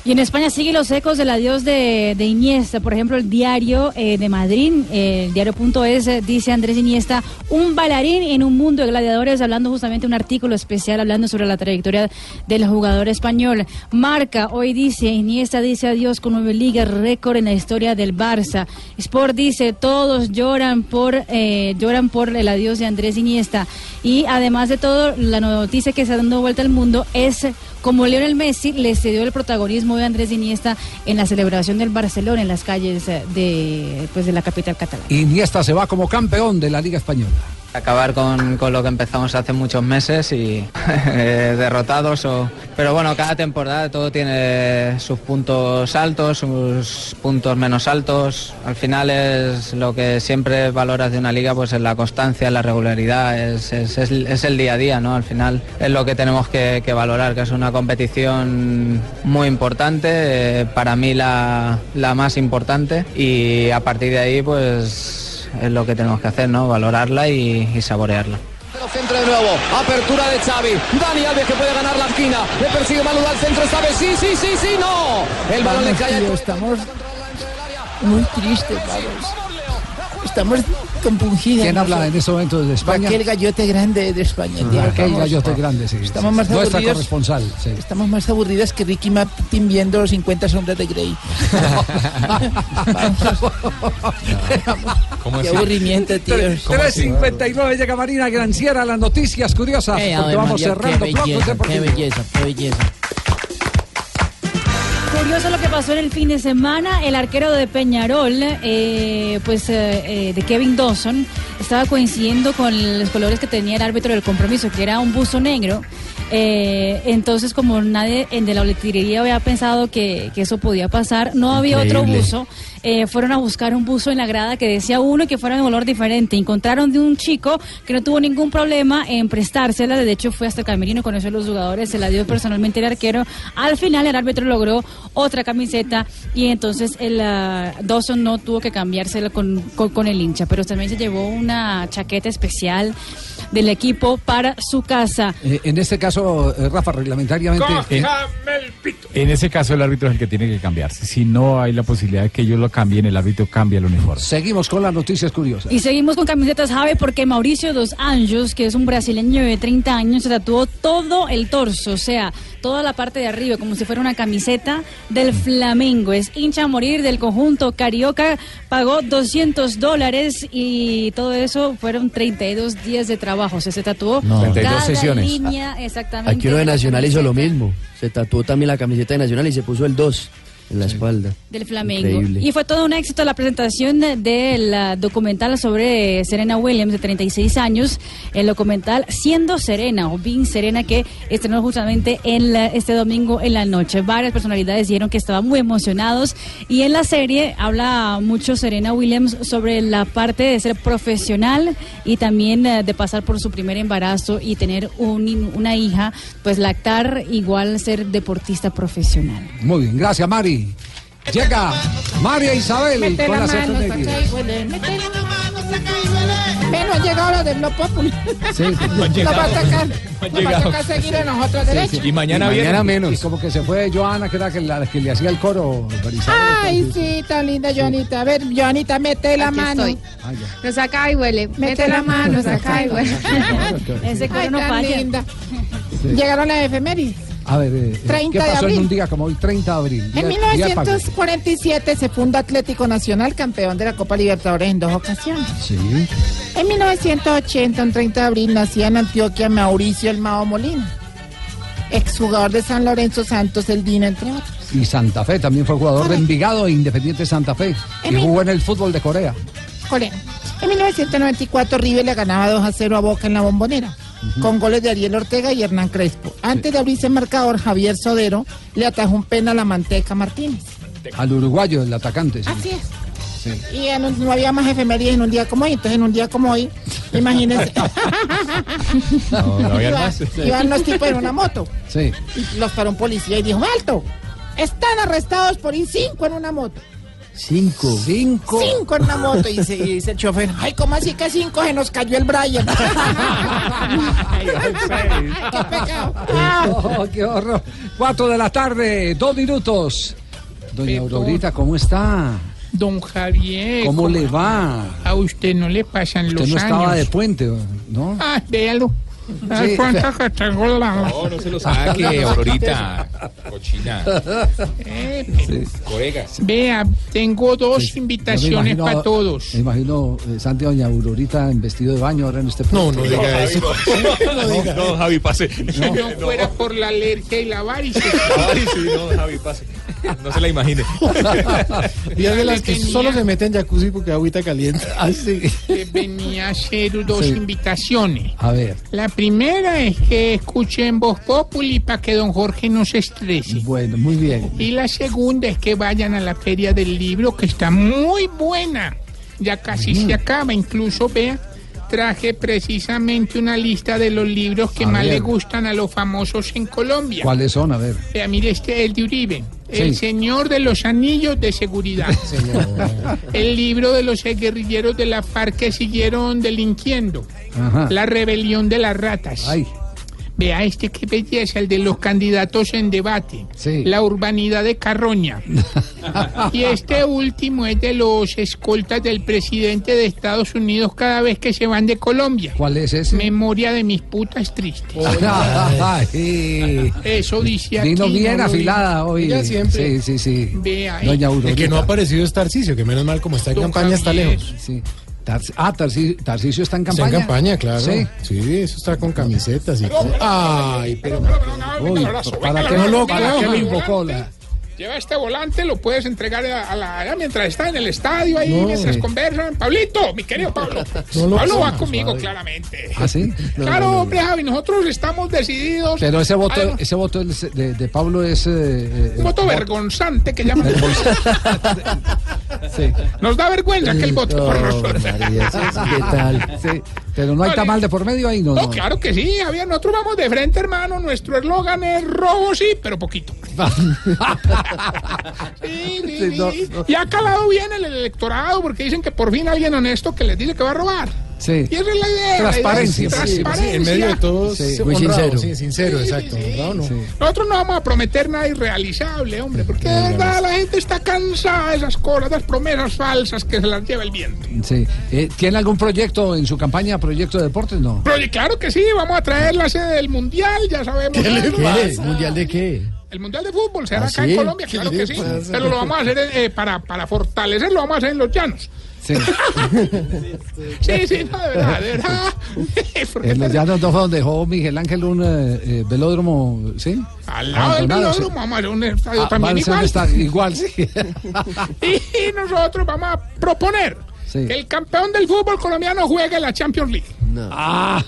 S12: Y en España siguen los ecos del adiós de, de Iniesta. Por ejemplo, el diario eh, de Madrid, eh, el diario.es, dice Andrés Iniesta, un bailarín en un mundo de gladiadores, hablando justamente un artículo especial hablando sobre la trayectoria del jugador español. Marca hoy dice, Iniesta dice adiós con nueve ligas, récord en la historia del Barça. Sport dice, todos lloran por, eh, lloran por el adiós de Andrés Iniesta. Y además de todo, la noticia que está dando vuelta al mundo es como Lionel Messi le cedió el protagonismo de Andrés Iniesta en la celebración del Barcelona en las calles eh, de, pues, de la capital catalana.
S7: Iniesta se va como campeón de la Liga Española.
S45: Acabar con, con lo que empezamos hace muchos meses y eh, derrotados. O... Pero bueno, cada temporada todo tiene sus puntos altos, sus puntos menos altos. Al final es lo que siempre valoras de una liga, pues es la constancia, la regularidad, es, es- es- el día a día, ¿no? Al final es lo que tenemos que, que valorar, que es una competición muy importante, eh, para mí la, la más importante y a partir de ahí pues es lo que tenemos que hacer, ¿no? Valorarla y, y saborearla.
S44: Pero centro de nuevo, apertura de Xavi, Dani Alves que puede ganar la esquina, le persigue Malú al centro esta vez, sí, sí, sí, sí, no, el balón le cae
S10: estamos muy tristes, vamos. Estamos compungidos.
S7: ¿Quién habla en este momento desde España?
S10: Aquel gallote grande de España. tío,
S7: Aquel gallote grande, sí.
S10: Estamos
S7: sí,
S10: más.
S7: Nuestra
S10: aburridos.
S7: corresponsal, sí.
S10: Estamos más aburridas que Ricky Martin viendo 50 sombras de Grey.
S7: ¿Cómo
S10: Qué aburrimiento, tío.
S7: 3.59 llega Marina Granciera, las noticias curiosas,
S10: Eh,
S7: porque
S10: Ave
S7: vamos
S10: María,
S7: cerrando
S10: qué belleza, qué belleza, qué belleza.
S12: Curioso lo que pasó en el fin de semana. El arquero de Peñarol, eh, pues eh, eh, de Kevin Dawson, estaba coincidiendo con los colores que tenía el árbitro del compromiso, que era un buzo negro. Eh, entonces, como nadie en de la boletería había pensado que, que eso podía pasar, no había otro buzo. Eh, fueron a buscar un buzo en la grada que decía uno y que fuera de color diferente. Encontraron de un chico que no tuvo ningún problema en prestársela. De hecho, fue hasta el camerino, conoció a los jugadores, se la dio personalmente el arquero. Al final, el árbitro logró otra camiseta y entonces el ah, Dawson no tuvo que cambiársela con, con, con el hincha, pero también se llevó una chaqueta especial del equipo para su casa.
S7: Eh, en este caso, eh, Rafa, reglamentariamente.
S11: En, en ese caso, el árbitro es el que tiene que cambiarse. Si no hay la posibilidad de que ellos lo cambien, el árbitro cambia el uniforme.
S7: Seguimos con las noticias curiosas.
S12: Y seguimos con camisetas Jave porque Mauricio Dos Anjos, que es un brasileño de 30 años, se tatuó todo el torso, o sea, toda la parte de arriba, como si fuera una camiseta del Flamengo. Es hincha a morir del conjunto Carioca, pagó 200 dólares y todo eso fueron 32 días de trabajo. O sea, se tatuó
S15: No. 32
S12: cada
S15: sesiones.
S12: línea exactamente.
S15: Aquí uno de Nacional hizo lo mismo. Se tatuó también la camiseta de Nacional y se puso el 2 en la espalda.
S12: Del Flamengo.
S15: Increíble.
S12: Y fue todo un éxito la presentación del ah, documental sobre Serena Williams, de 36 años. El documental Siendo Serena, o Being Serena, que estrenó justamente en la- este domingo en la noche. Varias personalidades dijeron que estaban muy emocionados. Y en la serie habla mucho Serena Williams sobre la parte de ser profesional y también eh, de pasar por su primer embarazo y tener un- una hija, pues lactar igual ser deportista profesional.
S7: Muy bien, gracias Mari. Llega María Isabel
S16: Mete
S7: con
S16: la
S7: la
S16: mano,
S7: sección
S16: saca y huele. Mete la mano, saca y huele. Bueno, han llegado los de Blog Populi.
S7: Sí,
S16: Nos va a
S7: han
S16: nos va a tocar seguir a nosotros derecho.
S7: Y mañana menos. Y como que se fue Joana, que era que la que le hacía el coro.
S16: Ay, sí, tan linda Joanita. A ver, Joanita, mete la
S37: Aquí
S16: mano.
S37: estoy. No saca y huele.
S16: Mete la mano, saca y huele.
S12: Ese coro
S16: Ay,
S12: no
S16: tan
S12: falla.
S16: linda. Llegaron las efemérides.
S7: A ver, eh,
S16: 30
S7: ¿qué
S16: de
S7: pasó en un día como hoy, 30 de abril?
S16: En
S7: Día- día del Paco?
S16: 1947 se funda Atlético Nacional, campeón de la Copa Libertadores en dos ocasiones.
S7: Sí.
S16: En 1980, un 30 de abril, nacía en Antioquia Mauricio El Mao Molina, exjugador de San Lorenzo Santos El Dino, entre otros.
S7: Y Santa Fe también fue jugador de Envigado e Independiente Santa Fe.
S16: En
S7: Y jugó en el fútbol de Corea.
S16: Corea. En 1994, River le ganaba 2 a 0 a Boca en la Bombonera, con goles de Ariel Ortega y Hernán Crespo. Antes de abrirse el marcador, Javier Sodero le atajó un penal a Manteca Martínez.
S7: Al uruguayo, el atacante. sí.
S16: Así es.
S7: Sí.
S16: Y un- no había más efemérides en un día como hoy, entonces en un día como hoy, imagínense.
S11: No, no había
S16: Iba-
S11: más.
S16: Iban los tipos en una moto
S7: Sí.
S16: y los paró un policía y dijo, alto, están arrestados por ir cinco en una moto.
S15: Cinco.
S7: Cinco.
S16: Cinco en una moto. Y dice, y dice el chofer, ay, ¿cómo así que cinco? Se nos cayó el Brian. ¡Qué pecado!
S7: Oh, qué horror. Cuatro de la tarde, dos minutos. Doña Aurorita, ¿cómo está?
S46: Don Javier.
S7: ¿Cómo le va?
S46: A usted no le pasan
S7: Usted
S46: los
S7: no estaba de
S46: años.
S7: puente, ¿no?
S46: Ah, véalo. Ah,
S7: Sí.
S46: ¿Cuántas que tengo la...
S18: No, no se lo saque, Aurorita. Cochina.
S46: Eh,
S18: Colegas.
S46: Vea, tengo dos
S7: me
S46: invitaciones
S7: imagino-
S46: para todos.
S7: Me imagino eh, Santi Doña Aurorita en vestido de baño ahora en este
S18: No, no diga eso. No, no, Javi, pase.
S46: Si no fuera por la alergia y la varice.
S18: Sí, no, Javi, pase. No se la imagine.
S47: Y es de las que
S46: Tenía-
S47: solo se meten en jacuzzi porque agüita caliente.
S7: Así.
S46: que venía a hacer dos
S7: Sí.
S46: invitaciones.
S7: A ver.
S46: La primera es que escuchen Voz Populi para que don Jorge no se estrese.
S7: Bueno, muy bien.
S46: Y la segunda es que vayan a la feria del libro que está muy buena. Ya casi se acaba. Incluso, vea, traje precisamente una lista de los libros que
S7: A
S46: más
S7: ver.
S46: le gustan a los famosos en Colombia.
S7: ¿Cuáles son? A ver.
S46: Vea, mire este, el de Uribe.
S7: Sí.
S46: El Señor de los Anillos de Seguridad. el libro de los guerrilleros de la FARC que siguieron delinquiendo.
S7: Ajá.
S46: La rebelión de las ratas.
S7: Ay.
S46: Vea este qué belleza, el de los candidatos en debate.
S7: Sí.
S46: La urbanidad de Carroña. y este último es de los escoltas del presidente de Estados Unidos cada vez que se van de Colombia.
S7: ¿Cuál es ese?
S46: Memoria de mis putas tristes.
S7: Ay.
S46: Eso dice aquí.
S7: Vino bien
S46: no
S7: afilada hoy.
S47: Ella siempre.
S7: Sí, sí, sí.
S46: Vea ahí.
S7: Doña Aurorita.
S47: El que no ha aparecido es Tarcicio, que menos mal como está en
S46: Don
S47: campaña está lejos.
S7: Sí. Ah, Tarci- Tarcicio está en
S47: Está
S7: campaña.
S47: en campaña, claro.
S7: Sí.
S47: Sí, eso está con camisetas y todo. Ay, pero
S7: Uy, ¿para qué,
S47: No lo
S7: para qué invocó? la-
S46: Lleva este volante, lo puedes entregar a, a la mientras está en el estadio ahí,
S47: No.
S46: mientras conversan. Pablito, mi querido Pablo.
S47: No
S46: Pablo va conmigo, claramente.
S7: ¿Ah, sí?
S46: claro, hombre, Javi, nosotros estamos decididos.
S7: Pero ese voto, ese voto de, de Pablo es... eh, eh,
S46: un voto vergonzante que llaman.
S7: Sí.
S46: Nos da vergüenza que el voto por nosotros.
S7: ¿Qué tal? Sí. Pero no hay
S46: Vale.
S7: tamal de por medio ahí. No,
S46: no. claro que sí, Javier, nosotros vamos de frente, hermano. Nuestro eslogan es robo, sí, pero poquito. Sí, sí,
S7: Sí, no,
S46: sí.
S7: no.
S46: Y ha calado bien el electorado porque dicen que por fin alguien honesto que les dice que va a robar.
S7: Sí.
S46: Y esa es la idea.
S7: Transparencia.
S46: la idea es
S47: Sí, sí,
S46: transparencia.
S47: en medio de todo,
S15: muy
S47: honrado,
S15: sincero.
S47: Sí, sincero, exacto.
S46: sí.
S47: honrado, no.
S7: Sí.
S46: Nosotros no vamos a prometer nada irrealizable, hombre, porque de verdad la gente está cansada de esas cosas, de esas promesas falsas que se las lleva el viento.
S7: Sí. Eh, ¿Tiene algún proyecto en su campaña, proyecto de deportes? No.
S46: Pero claro que sí, vamos a traer la sede del Mundial, ya sabemos.
S47: ¿Qué le.
S15: ¿Mundial de qué?
S46: El Mundial de Fútbol será
S15: ¿Ah,
S46: acá
S15: sí?
S46: en Colombia,
S47: ¿Qué
S46: claro que sí.
S47: pasa?
S46: Pero lo vamos a hacer eh, para, para fortalecerlo, vamos a hacer en los llanos.
S7: Sí.
S46: Sí, sí, no, de verdad, de verdad.
S7: En los llanos no fue donde dejó Miguel Ángel un eh, eh, velódromo, ¿sí?
S46: Al lado del
S7: Abandonado, sí.
S46: velódromo vamos a hacer un estadio
S7: Ah,
S46: también igual.
S7: igual, sí.
S46: Y nosotros vamos a proponer
S7: Sí.
S46: que el campeón del fútbol colombiano juegue la Champions League.
S7: Ah,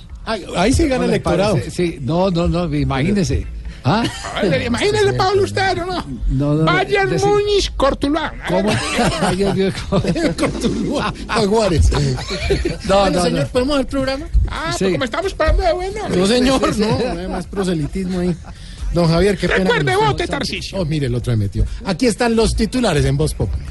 S47: ahí sí gana
S7: ¿no
S47: el
S7: le
S47: electorado.
S7: parece? Sí, no, no, no, imagínese. ¿Ah?
S46: Imagínese, Pablo, usted, ¿o no?
S7: No, no, decir-
S46: Múnich, Cortuluá.
S7: ¿Cómo? Ay, Dios mío, ¿cómo?
S47: Jaguares.
S7: No,
S47: Bueno,
S7: no,
S47: señor,
S7: no.
S47: ¿podemos el programa?
S46: Ah,
S7: Sí.
S46: pues como estamos esperando de bueno.
S47: No, señor, no, no hay más proselitismo ahí. Don Javier, qué pena.
S46: Recuerde, vote, Tarcisio.
S47: Oh, mire, el otro me metió. Aquí están los titulares en Voz Populi.